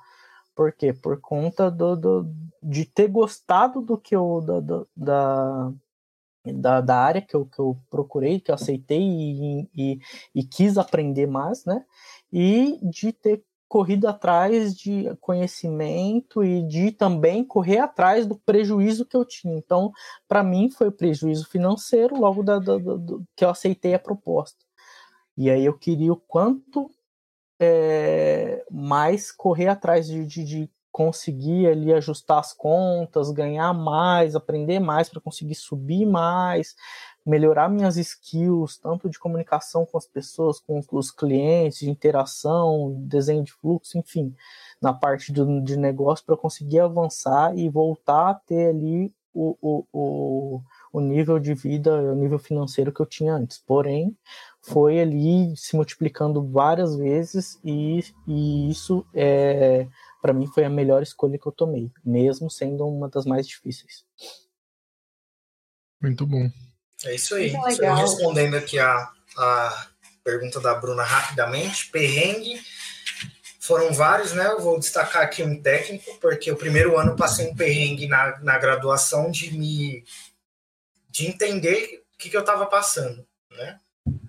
Por quê? Por conta do, do de ter gostado do que eu. Da, da, da, da área que eu, que eu procurei, que eu aceitei e, e, e quis aprender mais, né? E de ter corrido atrás de conhecimento e de também correr atrás do prejuízo que eu tinha. Então, para mim, foi o prejuízo financeiro logo da, da, da, que eu aceitei a proposta. E aí eu queria o quanto é, mais correr atrás de, de, de, conseguir ali ajustar as contas, ganhar mais, aprender mais para conseguir subir mais, melhorar minhas skills, tanto de comunicação com as pessoas, com os clientes, de interação, desenho de fluxo, enfim, na parte do, de negócio, para conseguir avançar e voltar a ter ali o, o, o, o nível de vida, o nível financeiro que eu tinha antes. Porém, foi ali se multiplicando várias vezes e, e isso é para mim foi a melhor escolha que eu tomei, mesmo sendo uma das mais difíceis. Muito bom. É isso aí. Só respondendo aqui a, a pergunta da Bruna rapidamente. Perrengue foram vários, né? Eu vou destacar aqui um técnico, porque o primeiro ano eu passei um perrengue na, na graduação de me de entender o que, que eu estava passando, né?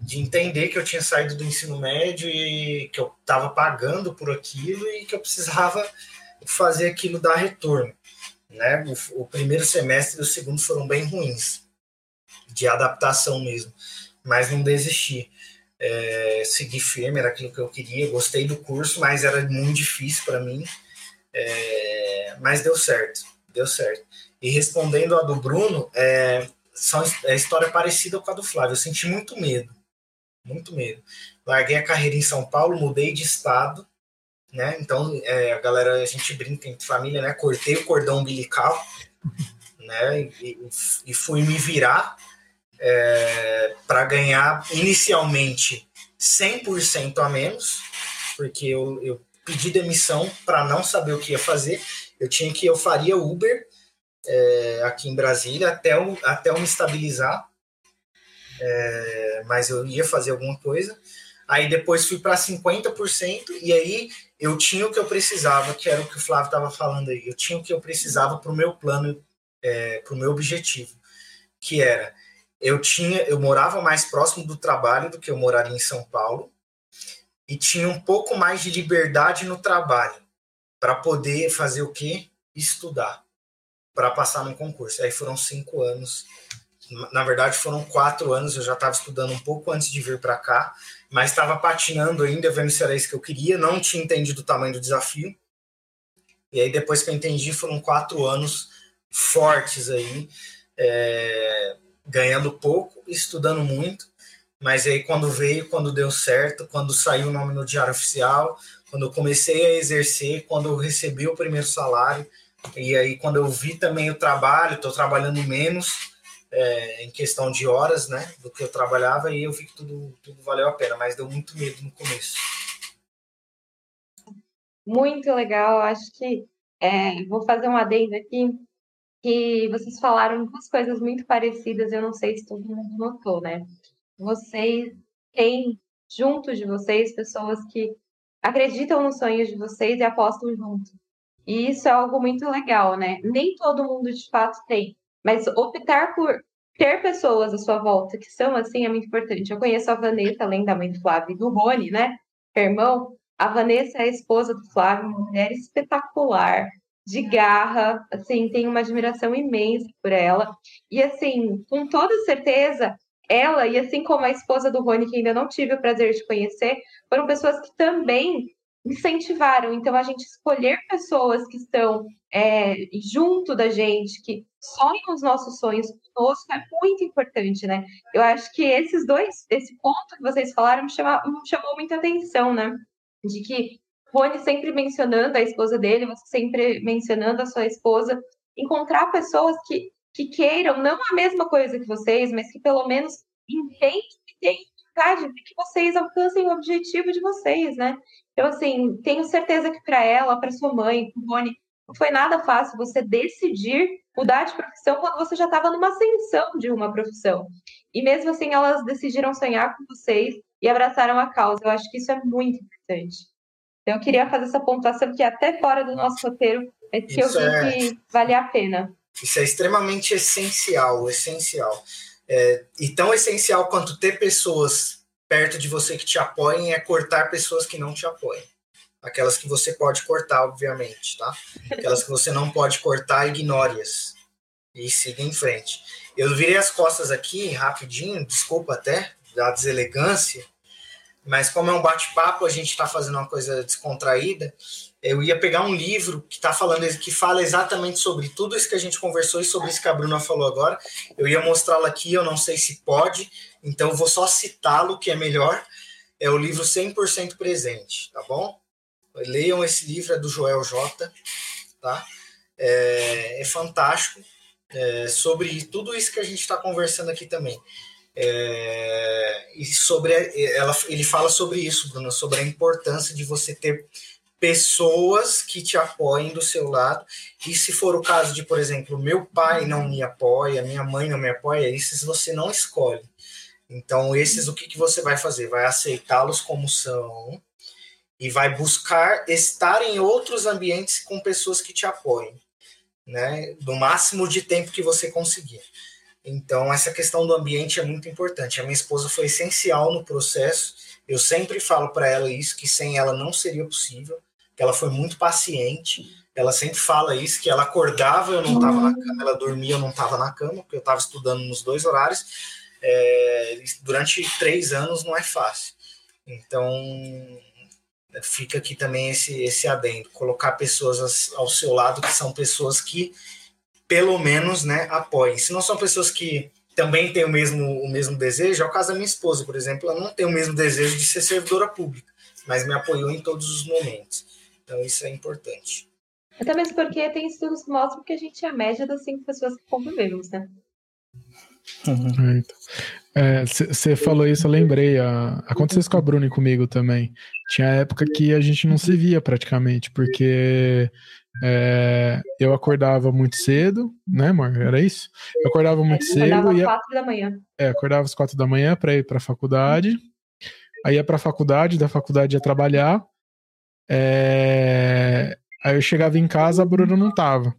De entender que eu tinha saído do ensino médio e que eu estava pagando por aquilo e que eu precisava fazer aquilo dar retorno, né? O, o primeiro semestre e o segundo foram bem ruins, de adaptação mesmo, mas não desisti. É, segui firme, era aquilo que eu queria, gostei do curso, mas era muito difícil para mim, é, mas deu certo, deu certo. E respondendo a do Bruno, é, são, é história parecida com a do Flávio. Eu senti muito medo, muito medo. Larguei a carreira em São Paulo, mudei de estado, né? Então, é, a galera, a gente brinca entre família, né? Cortei o cordão umbilical, né? E, e fui me virar é, para ganhar inicialmente 100% a menos, porque eu, eu pedi demissão para não saber o que ia fazer. Eu tinha que eu faria Uber é, aqui em Brasília até eu, até eu me estabilizar. É, mas eu ia fazer alguma coisa. Aí depois fui para 50% e aí eu tinha o que eu precisava, que era o que o Flávio estava falando aí. Eu tinha o que eu precisava para o meu plano, é, para o meu objetivo, que era eu tinha, eu morava mais próximo do trabalho do que eu moraria em São Paulo e tinha um pouco mais de liberdade no trabalho para poder fazer o quê? Estudar para passar no concurso. Aí foram cinco anos. Na verdade, foram quatro anos. Eu já estava estudando um pouco antes de vir para cá, mas estava patinando ainda, vendo se era isso que eu queria. Não tinha entendido o tamanho do desafio. E aí, depois que eu entendi, foram quatro anos fortes aí, é, ganhando pouco, estudando muito. Mas aí, quando veio, quando deu certo, quando saiu o nome no Diário Oficial, quando eu comecei a exercer, quando eu recebi o primeiro salário, e aí, quando eu vi também o trabalho, estou trabalhando menos é, em questão de horas, né, do que eu trabalhava, e eu vi que tudo, tudo valeu a pena, mas deu muito medo no começo. Muito legal, acho que é, vou fazer um adendo aqui, que vocês falaram duas coisas muito parecidas, eu não sei se todo mundo notou, né? Vocês têm junto de vocês pessoas que acreditam nos sonhos de vocês e apostam junto. E isso é algo muito legal, né? Nem todo mundo de fato tem, mas optar por ter pessoas à sua volta que são assim é muito importante. Eu conheço a Vanessa, além da mãe do Flávio e do Rony, né? Irmão. A Vanessa é a esposa do Flávio, uma mulher espetacular, de garra, assim, tenho uma admiração imensa por ela. E assim, com toda certeza, ela, e assim como a esposa do Rony, que ainda não tive o prazer de conhecer, foram pessoas que também incentivaram. Então, a gente escolher pessoas que estão é, junto da gente, que sonham os nossos sonhos conosco, é muito importante, né? Eu acho que esses dois, esse ponto que vocês falaram, me, chama, me chamou muita atenção, né? De que Rony sempre mencionando a esposa dele, você sempre mencionando a sua esposa, encontrar pessoas que, que queiram não a mesma coisa que vocês, mas que pelo menos entendem que tem vontade de que vocês alcancem o objetivo de vocês, né? Então, assim, tenho certeza que para ela, para sua mãe, para o Rony, não foi nada fácil você decidir mudar de profissão quando você já estava numa ascensão de uma profissão. E mesmo assim, elas decidiram sonhar com vocês e abraçaram a causa. Eu acho que isso é muito importante. Então, eu queria fazer essa pontuação que até fora do nosso roteiro, é que isso eu vi é... que vale a pena. Isso é extremamente essencial, essencial. É, e tão essencial quanto ter pessoas perto de você que te apoiem é cortar pessoas que não te apoiem. Aquelas que você pode cortar, obviamente, tá? Aquelas que você não pode cortar, ignore-as. E siga em frente. Eu virei as costas aqui, rapidinho, desculpa até, da deselegância, mas como é um bate-papo, a gente está fazendo uma coisa descontraída. Eu ia pegar um livro que tá falando, que fala exatamente sobre tudo isso que a gente conversou e sobre isso que a Bruna falou agora. Eu ia mostrá-lo aqui, eu não sei se pode, então, vou só citá-lo, que é melhor. É o livro 100% Presente, tá bom? Leiam esse livro, é do Joel J. Tá? É, é fantástico. É, sobre tudo isso que a gente está conversando aqui também. É, e sobre ela, ele fala sobre isso, Bruno, sobre a importância de você ter pessoas que te apoiem do seu lado. E se for o caso de, por exemplo, meu pai não me apoia, minha mãe não me apoia, isso você não escolhe. Então, esses o que, que você vai fazer? Vai aceitá-los como são e vai buscar estar em outros ambientes com pessoas que te apoiem, né? Do máximo de tempo que você conseguir. Então, essa questão do ambiente é muito importante. A minha esposa foi essencial no processo. Eu sempre falo para ela isso, que sem ela não seria possível, que ela foi muito paciente. Ela sempre fala isso, que ela acordava, eu não estava na cama, ela dormia, eu não estava na cama, porque eu estava estudando nos dois horários. É, durante três anos não é fácil. Então, fica aqui também esse, esse adendo, colocar pessoas ao seu lado que são pessoas que pelo menos, né, apoiem. Se não são pessoas que também têm o mesmo, o mesmo desejo, é o caso da minha esposa, por exemplo, ela não tem o mesmo desejo de ser servidora pública, mas me apoiou em todos os momentos. Então isso é importante. Até mesmo porque tem estudos que mostram que a gente é a média das cinco pessoas que convivemos, né? Você é, falou isso, eu lembrei. A, aconteceu isso com a Bruna e comigo também. Tinha época que a gente não se via praticamente, porque é, eu acordava muito cedo, né, amor? Era isso? Eu acordava muito cedo. Acordava às quatro da manhã. É, acordava às quatro da manhã para ir para a faculdade. Aí ia para a faculdade, da faculdade ia trabalhar. É, aí eu chegava em casa, a Bruna não tava.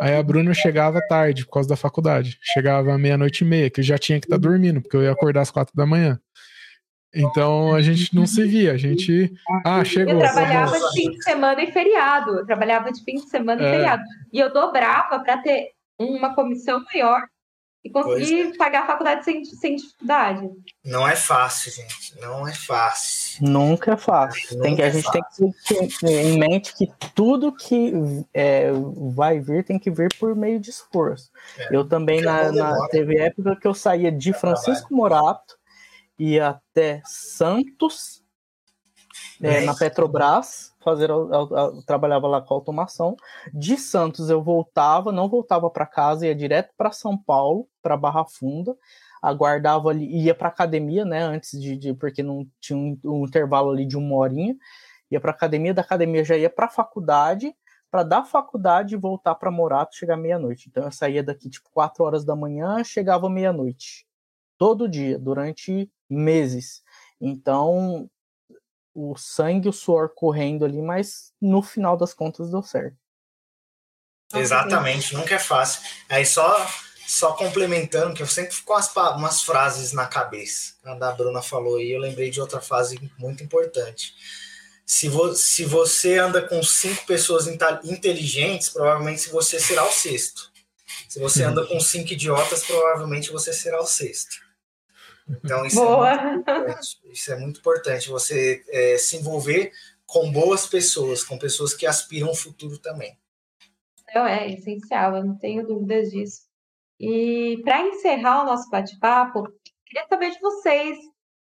Aí a Bruna chegava tarde por causa da faculdade. Chegava meia-noite e meia, que eu já tinha que estar tá dormindo, porque eu ia acordar às quatro da manhã. Então a gente não se via, a gente. Ah, chegou. Eu trabalhava de fim de semana e feriado. Eu trabalhava de fim de semana é. e feriado. E eu dobrava para ter uma comissão maior e conseguir é. pagar a faculdade sem, sem dificuldade. Não é fácil, gente. Não é fácil. Nunca é fácil. Nunca tem que, a é gente fácil. tem que ter em mente que tudo que é, vai vir tem que vir por meio de esforço. É. Eu também, na, na, teve época que eu saía de Francisco Morato ia até Santos, é, na Petrobras, fazer, eu, eu, eu, trabalhava lá com automação. De Santos eu voltava, não voltava para casa, ia direto para São Paulo, para Barra Funda, aguardava ali, ia para academia, né, antes de, de, porque não tinha um, um, intervalo ali de uma horinha, ia para academia, da academia já ia para faculdade, para da faculdade voltar para Morato, chegar meia-noite. Então eu saía daqui tipo 4 horas da manhã, chegava meia-noite. Todo dia, durante meses. Então, o sangue, o suor correndo ali, mas no final das contas deu certo. Exatamente, nunca é fácil. Aí só só complementando, que eu sempre fico com umas, umas frases na cabeça. Quando a Bruna falou aí, eu lembrei de outra frase muito importante. Se, vo, se você anda com cinco pessoas inteligentes, provavelmente você será o sexto. Se você uhum. anda com cinco idiotas, provavelmente você será o sexto. Então, isso, Boa. É, muito importante, isso é muito importante, você é, se envolver com boas pessoas, com pessoas que aspiram ao futuro também. Não, é essencial, eu não tenho dúvidas disso. E para encerrar o nosso bate-papo, queria saber de vocês,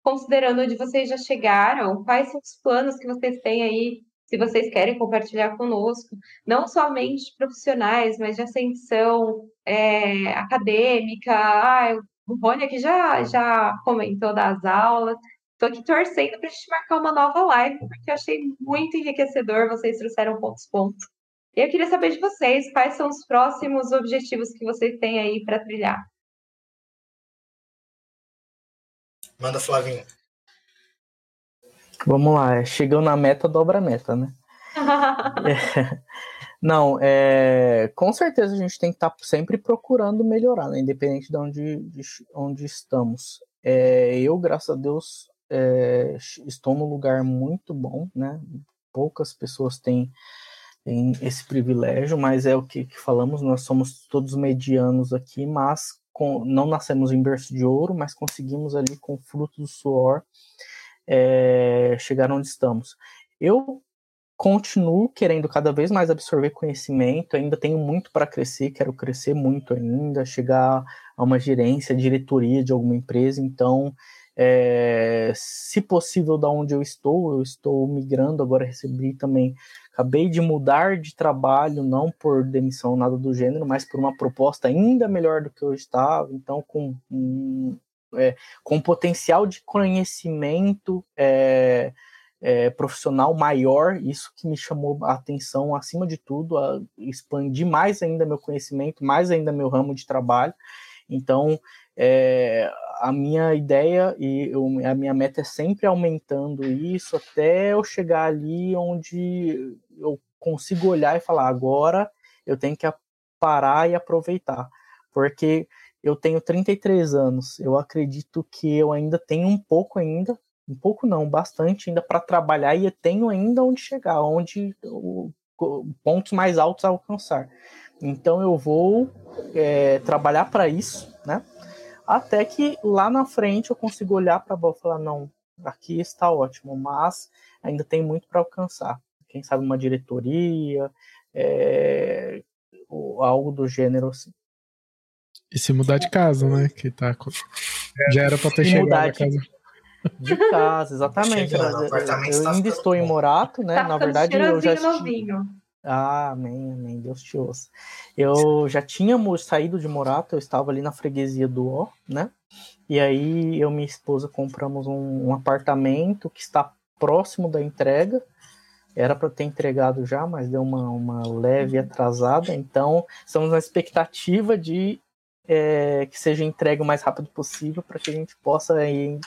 considerando onde vocês já chegaram, quais são os planos que vocês têm aí, se vocês querem compartilhar conosco, não somente profissionais, mas de ascensão é, acadêmica, ah, eu o Rony aqui já, já comentou das aulas. Estou aqui torcendo para a gente marcar uma nova live, porque eu achei muito enriquecedor. Vocês trouxeram pontos pontos. E eu queria saber de vocês quais são os próximos objetivos que vocês têm aí para trilhar. Manda, Flavinho. Vamos lá, é, chegando na meta, dobra a meta, né? é. Não, é, com certeza a gente tem que estar tá sempre procurando melhorar, né, independente de onde, de onde estamos. É, eu, graças a Deus, é, estou num lugar muito bom, né? Poucas pessoas têm, têm esse privilégio, mas é o que, que, falamos, nós somos todos medianos aqui, mas com, não nascemos em berço de ouro, mas conseguimos ali com fruto do suor é, chegar onde estamos. Eu continuo querendo cada vez mais absorver conhecimento, ainda tenho muito para crescer, quero crescer muito ainda, chegar a uma gerência, diretoria de alguma empresa, então, é, se possível, da onde eu estou, eu estou migrando, agora recebi também, acabei de mudar de trabalho, não por demissão, nada do gênero, mas por uma proposta ainda melhor do que eu estava, então, com, um, é, com potencial de conhecimento, é, é, profissional maior, isso que me chamou a atenção acima de tudo, a expandir mais ainda meu conhecimento, mais ainda meu ramo de trabalho. Então, é, a minha ideia e eu, a minha meta é sempre aumentando isso até eu chegar ali onde eu consigo olhar e falar agora eu tenho que parar e aproveitar, porque Eu tenho 33 anos. Eu acredito que eu ainda tenho um pouco ainda, um pouco não, bastante ainda para trabalhar e eu tenho ainda onde chegar, onde o, pontos mais altos a alcançar. Então eu vou é, trabalhar para isso, né? Até que lá na frente eu consigo olhar para a bola e falar não, aqui está ótimo, mas ainda tem muito para alcançar. Quem sabe uma diretoria, é, algo do gênero assim. E se mudar de casa, né? Que tá. Já era para ter chegado mudar casa. De casa, exatamente. Chegando, eu, eu ainda estou em Morato, né? Tá Na verdade, eu já. Novinho. Ah, amém, amém. Deus te ouça. Eu já tínhamos saído de Morato, eu estava ali na freguesia do Ó, né? E aí eu e minha esposa compramos um, um apartamento que está próximo da entrega. Era para ter entregado já, mas deu uma, uma leve atrasada. Então, estamos na expectativa de é, que seja entregue o mais rápido possível para que a gente possa aí,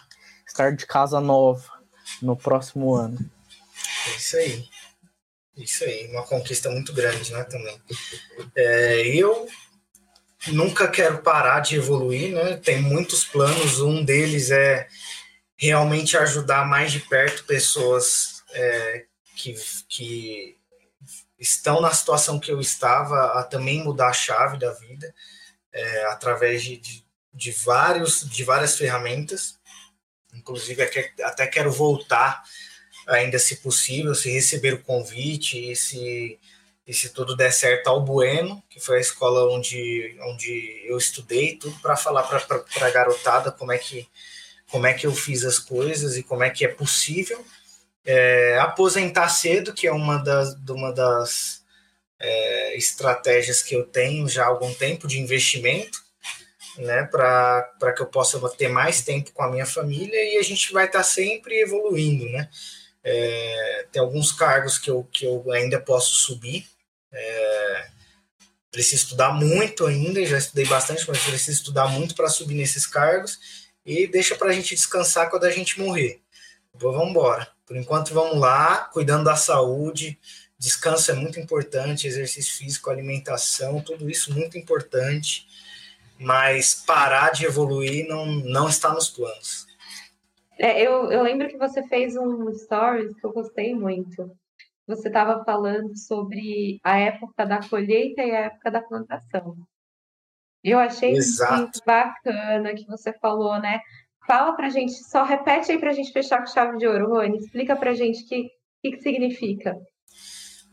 estar de casa nova no próximo ano. É isso aí. Isso aí, uma conquista muito grande, né, também. É, eu nunca quero parar de evoluir, né? Tem muitos planos, um deles é realmente ajudar mais de perto pessoas é, que, que estão na situação que eu estava, a também mudar a chave da vida, é, através de, de, de, vários, de várias ferramentas. Inclusive, até quero voltar ainda se possível, se receber o convite e se, e se tudo der certo ao Bueno, que foi a escola onde, onde eu estudei, tudo para falar para a garotada como é, que, como é que eu fiz as coisas e como é que é possível. É, aposentar cedo, que é uma das, uma das é, estratégias que eu tenho já há algum tempo de investimento, né, para que eu possa ter mais tempo com a minha família e a gente vai estar tá sempre evoluindo, né? É, tem alguns cargos que eu, que eu ainda posso subir. É, preciso estudar muito ainda, já estudei bastante, mas preciso estudar muito para subir nesses cargos. E deixa para a gente descansar quando a gente morrer. Depois vamos embora. Por enquanto, vamos lá, cuidando da saúde. Descanso é muito importante, exercício físico, alimentação, tudo isso muito importante. Mas parar de evoluir não, não está nos planos. É, eu, eu lembro que você fez um stories que eu gostei muito. Você estava falando sobre a época da colheita e a época da plantação. Eu achei Exato. muito bacana que você falou, né? Fala pra gente, só repete aí pra gente fechar com chave de ouro, Rony. Explica pra gente o que, que, que significa.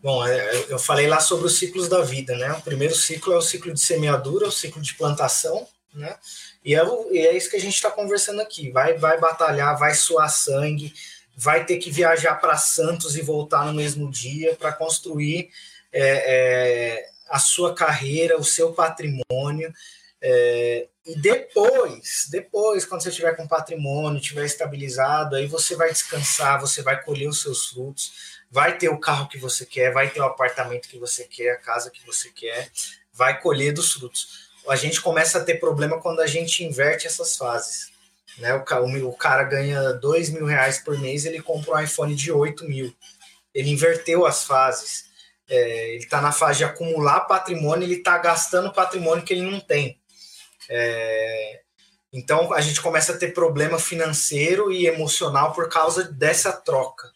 Bom, é, eu falei lá sobre os ciclos da vida, né? O primeiro ciclo é o ciclo de semeadura, o ciclo de plantação, né? E é, e é isso que a gente está conversando aqui. Vai, vai batalhar, vai suar sangue, vai ter que viajar para Santos e voltar no mesmo dia para construir é, é, a sua carreira, o seu patrimônio. É, e depois, depois, quando você tiver com patrimônio, tiver estabilizado, aí você vai descansar, você vai colher os seus frutos, vai ter o carro que você quer, vai ter o apartamento que você quer, a casa que você quer, vai colher dos frutos a gente começa a ter problema quando a gente inverte essas fases. Né? O, o cara ganha dois mil reais por mês, ele compra um iPhone de 8 mil. Ele inverteu as fases. É, ele está na fase de acumular patrimônio, ele está gastando patrimônio que ele não tem. É, então a gente começa a ter problema financeiro e emocional por causa dessa troca.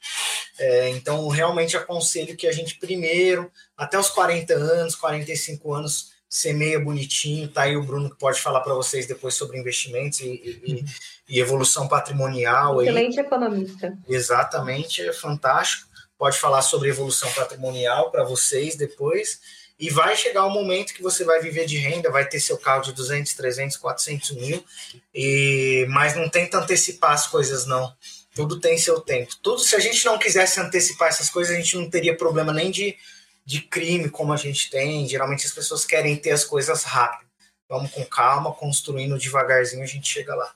É, então realmente aconselho que a gente primeiro, até os 40 anos, 45 anos, semeia bonitinho. Tá aí o Bruno que pode falar para vocês depois sobre investimentos e, e, e evolução patrimonial. Excelente aí. economista. Exatamente, é fantástico. Pode falar sobre evolução patrimonial para vocês depois. E vai chegar o um momento que você vai viver de renda, vai ter seu carro de 200, 300, 400 mil, e, mas não tenta antecipar as coisas, não. Tudo tem seu tempo. Tudo, se a gente não quisesse antecipar essas coisas, a gente não teria problema nem de de crime como a gente tem. Geralmente as pessoas querem ter as coisas rápido. Vamos com calma, construindo devagarzinho, a gente chega lá.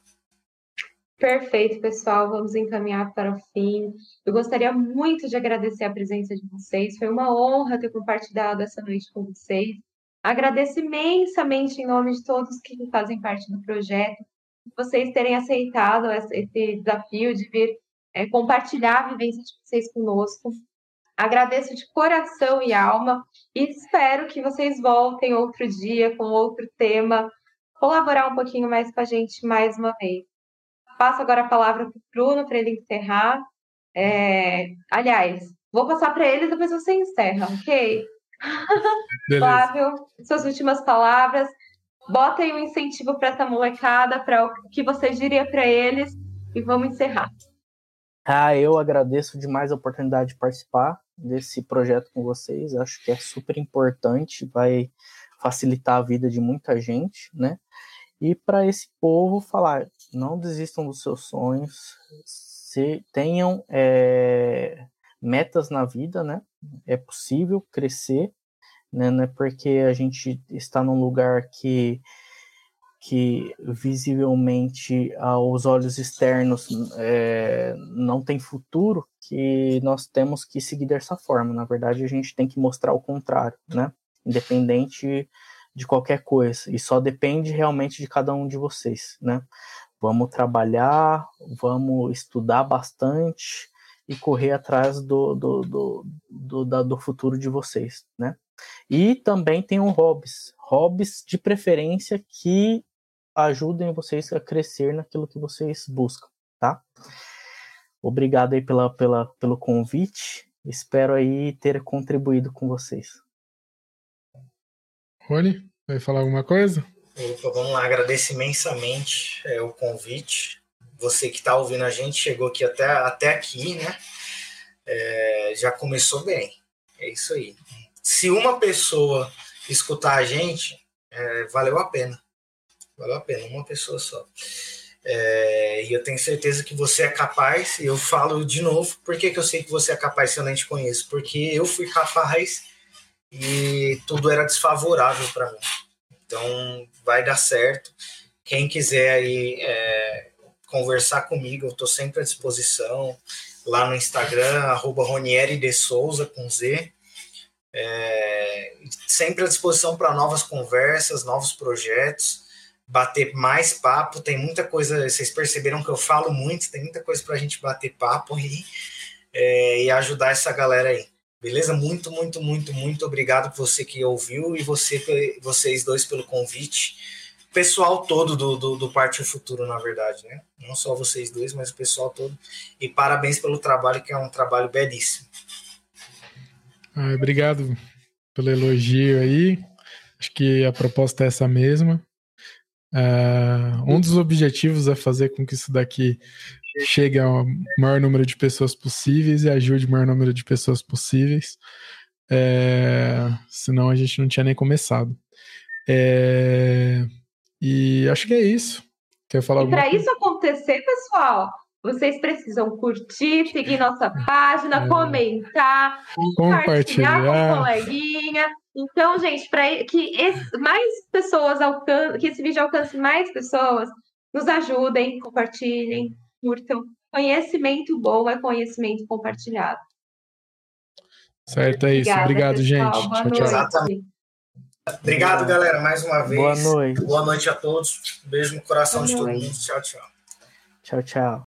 Perfeito, pessoal. Vamos encaminhar para o fim. Eu gostaria muito de agradecer a presença de vocês. Foi uma honra ter compartilhado essa noite com vocês. Agradeço imensamente em nome de todos que fazem parte do projeto, vocês terem aceitado esse desafio de vir é, compartilhar a vivência de vocês conosco. Agradeço de coração e alma e espero que vocês voltem outro dia com outro tema colaborar um pouquinho mais com a gente mais uma vez. Passo agora a palavra para o Bruno para ele encerrar. É... Aliás, vou passar para ele depois você encerra, ok? Flávio, suas últimas palavras. Bota aí um incentivo para essa molecada, para o que você diria para eles e vamos encerrar. Ah, eu agradeço demais a oportunidade de participar desse projeto com vocês. Acho que é super importante, vai facilitar a vida de muita gente, né? E para esse povo falar, não desistam dos seus sonhos, se tenham é, metas na vida, né? É possível crescer, né? Não é porque a gente está num lugar que que visivelmente aos olhos externos é, não tem futuro, que nós temos que seguir dessa forma. Na verdade, a gente tem que mostrar o contrário, né? Independente de qualquer coisa. E só depende realmente de cada um de vocês, né? Vamos trabalhar, vamos estudar bastante e correr atrás do, do, do, do, do futuro de vocês, né? E também tem um hobbies, hobbies de preferência que ajudem vocês a crescer naquilo que vocês buscam, tá? Obrigado aí pela, pela, pelo convite. Espero aí ter contribuído com vocês. Rony, vai falar alguma coisa? Opa, vamos lá, agradeço imensamente é, o convite. Você que está ouvindo a gente chegou aqui até, até aqui, né? É, já começou bem. É isso aí. Se uma pessoa escutar a gente, é, valeu a pena. Valeu a pena, uma pessoa só. É, e eu tenho certeza que você é capaz, e eu falo de novo, por que, que eu sei que você é capaz se eu nem te conheço? Porque eu fui capaz e tudo era desfavorável para mim. Então vai dar certo. Quem quiser aí é, conversar comigo, eu estou sempre à disposição. Lá no Instagram, arroba Ronieri de Souza com Z. É, sempre à disposição para novas conversas, novos projetos bater mais papo. Tem muita coisa, vocês perceberam que eu falo muito, tem muita coisa para a gente bater papo é, e ajudar essa galera aí. Beleza? Muito, muito, muito, muito obrigado por você que ouviu e você, vocês dois pelo convite. Pessoal todo do, do, do Futuro, na verdade, né? Não só vocês dois, mas o pessoal todo. E parabéns pelo trabalho, que é um trabalho belíssimo. Ah, obrigado pelo elogio aí. Acho que a proposta é essa mesma. Uh, um dos objetivos é fazer com que isso daqui chegue ao maior número de pessoas possíveis e ajude o maior número de pessoas possíveis. É, senão a gente não tinha nem começado. É, e acho que é isso. Quer falar e para isso acontecer, pessoal, vocês precisam curtir, seguir nossa página, é. comentar, compartilhar com um coleguinha. Então, gente, para que esse, mais pessoas alcancem, que esse vídeo alcance mais pessoas, nos ajudem, compartilhem, curtam. Conhecimento bom é conhecimento compartilhado. Certo, é isso. Obrigado, pessoal. gente. Boa tchau, noite. tchau. Obrigado, galera, mais uma vez. Boa noite. Boa noite a todos. Beijo no coração Boa de todo mundo. Tchau, tchau. Tchau, tchau.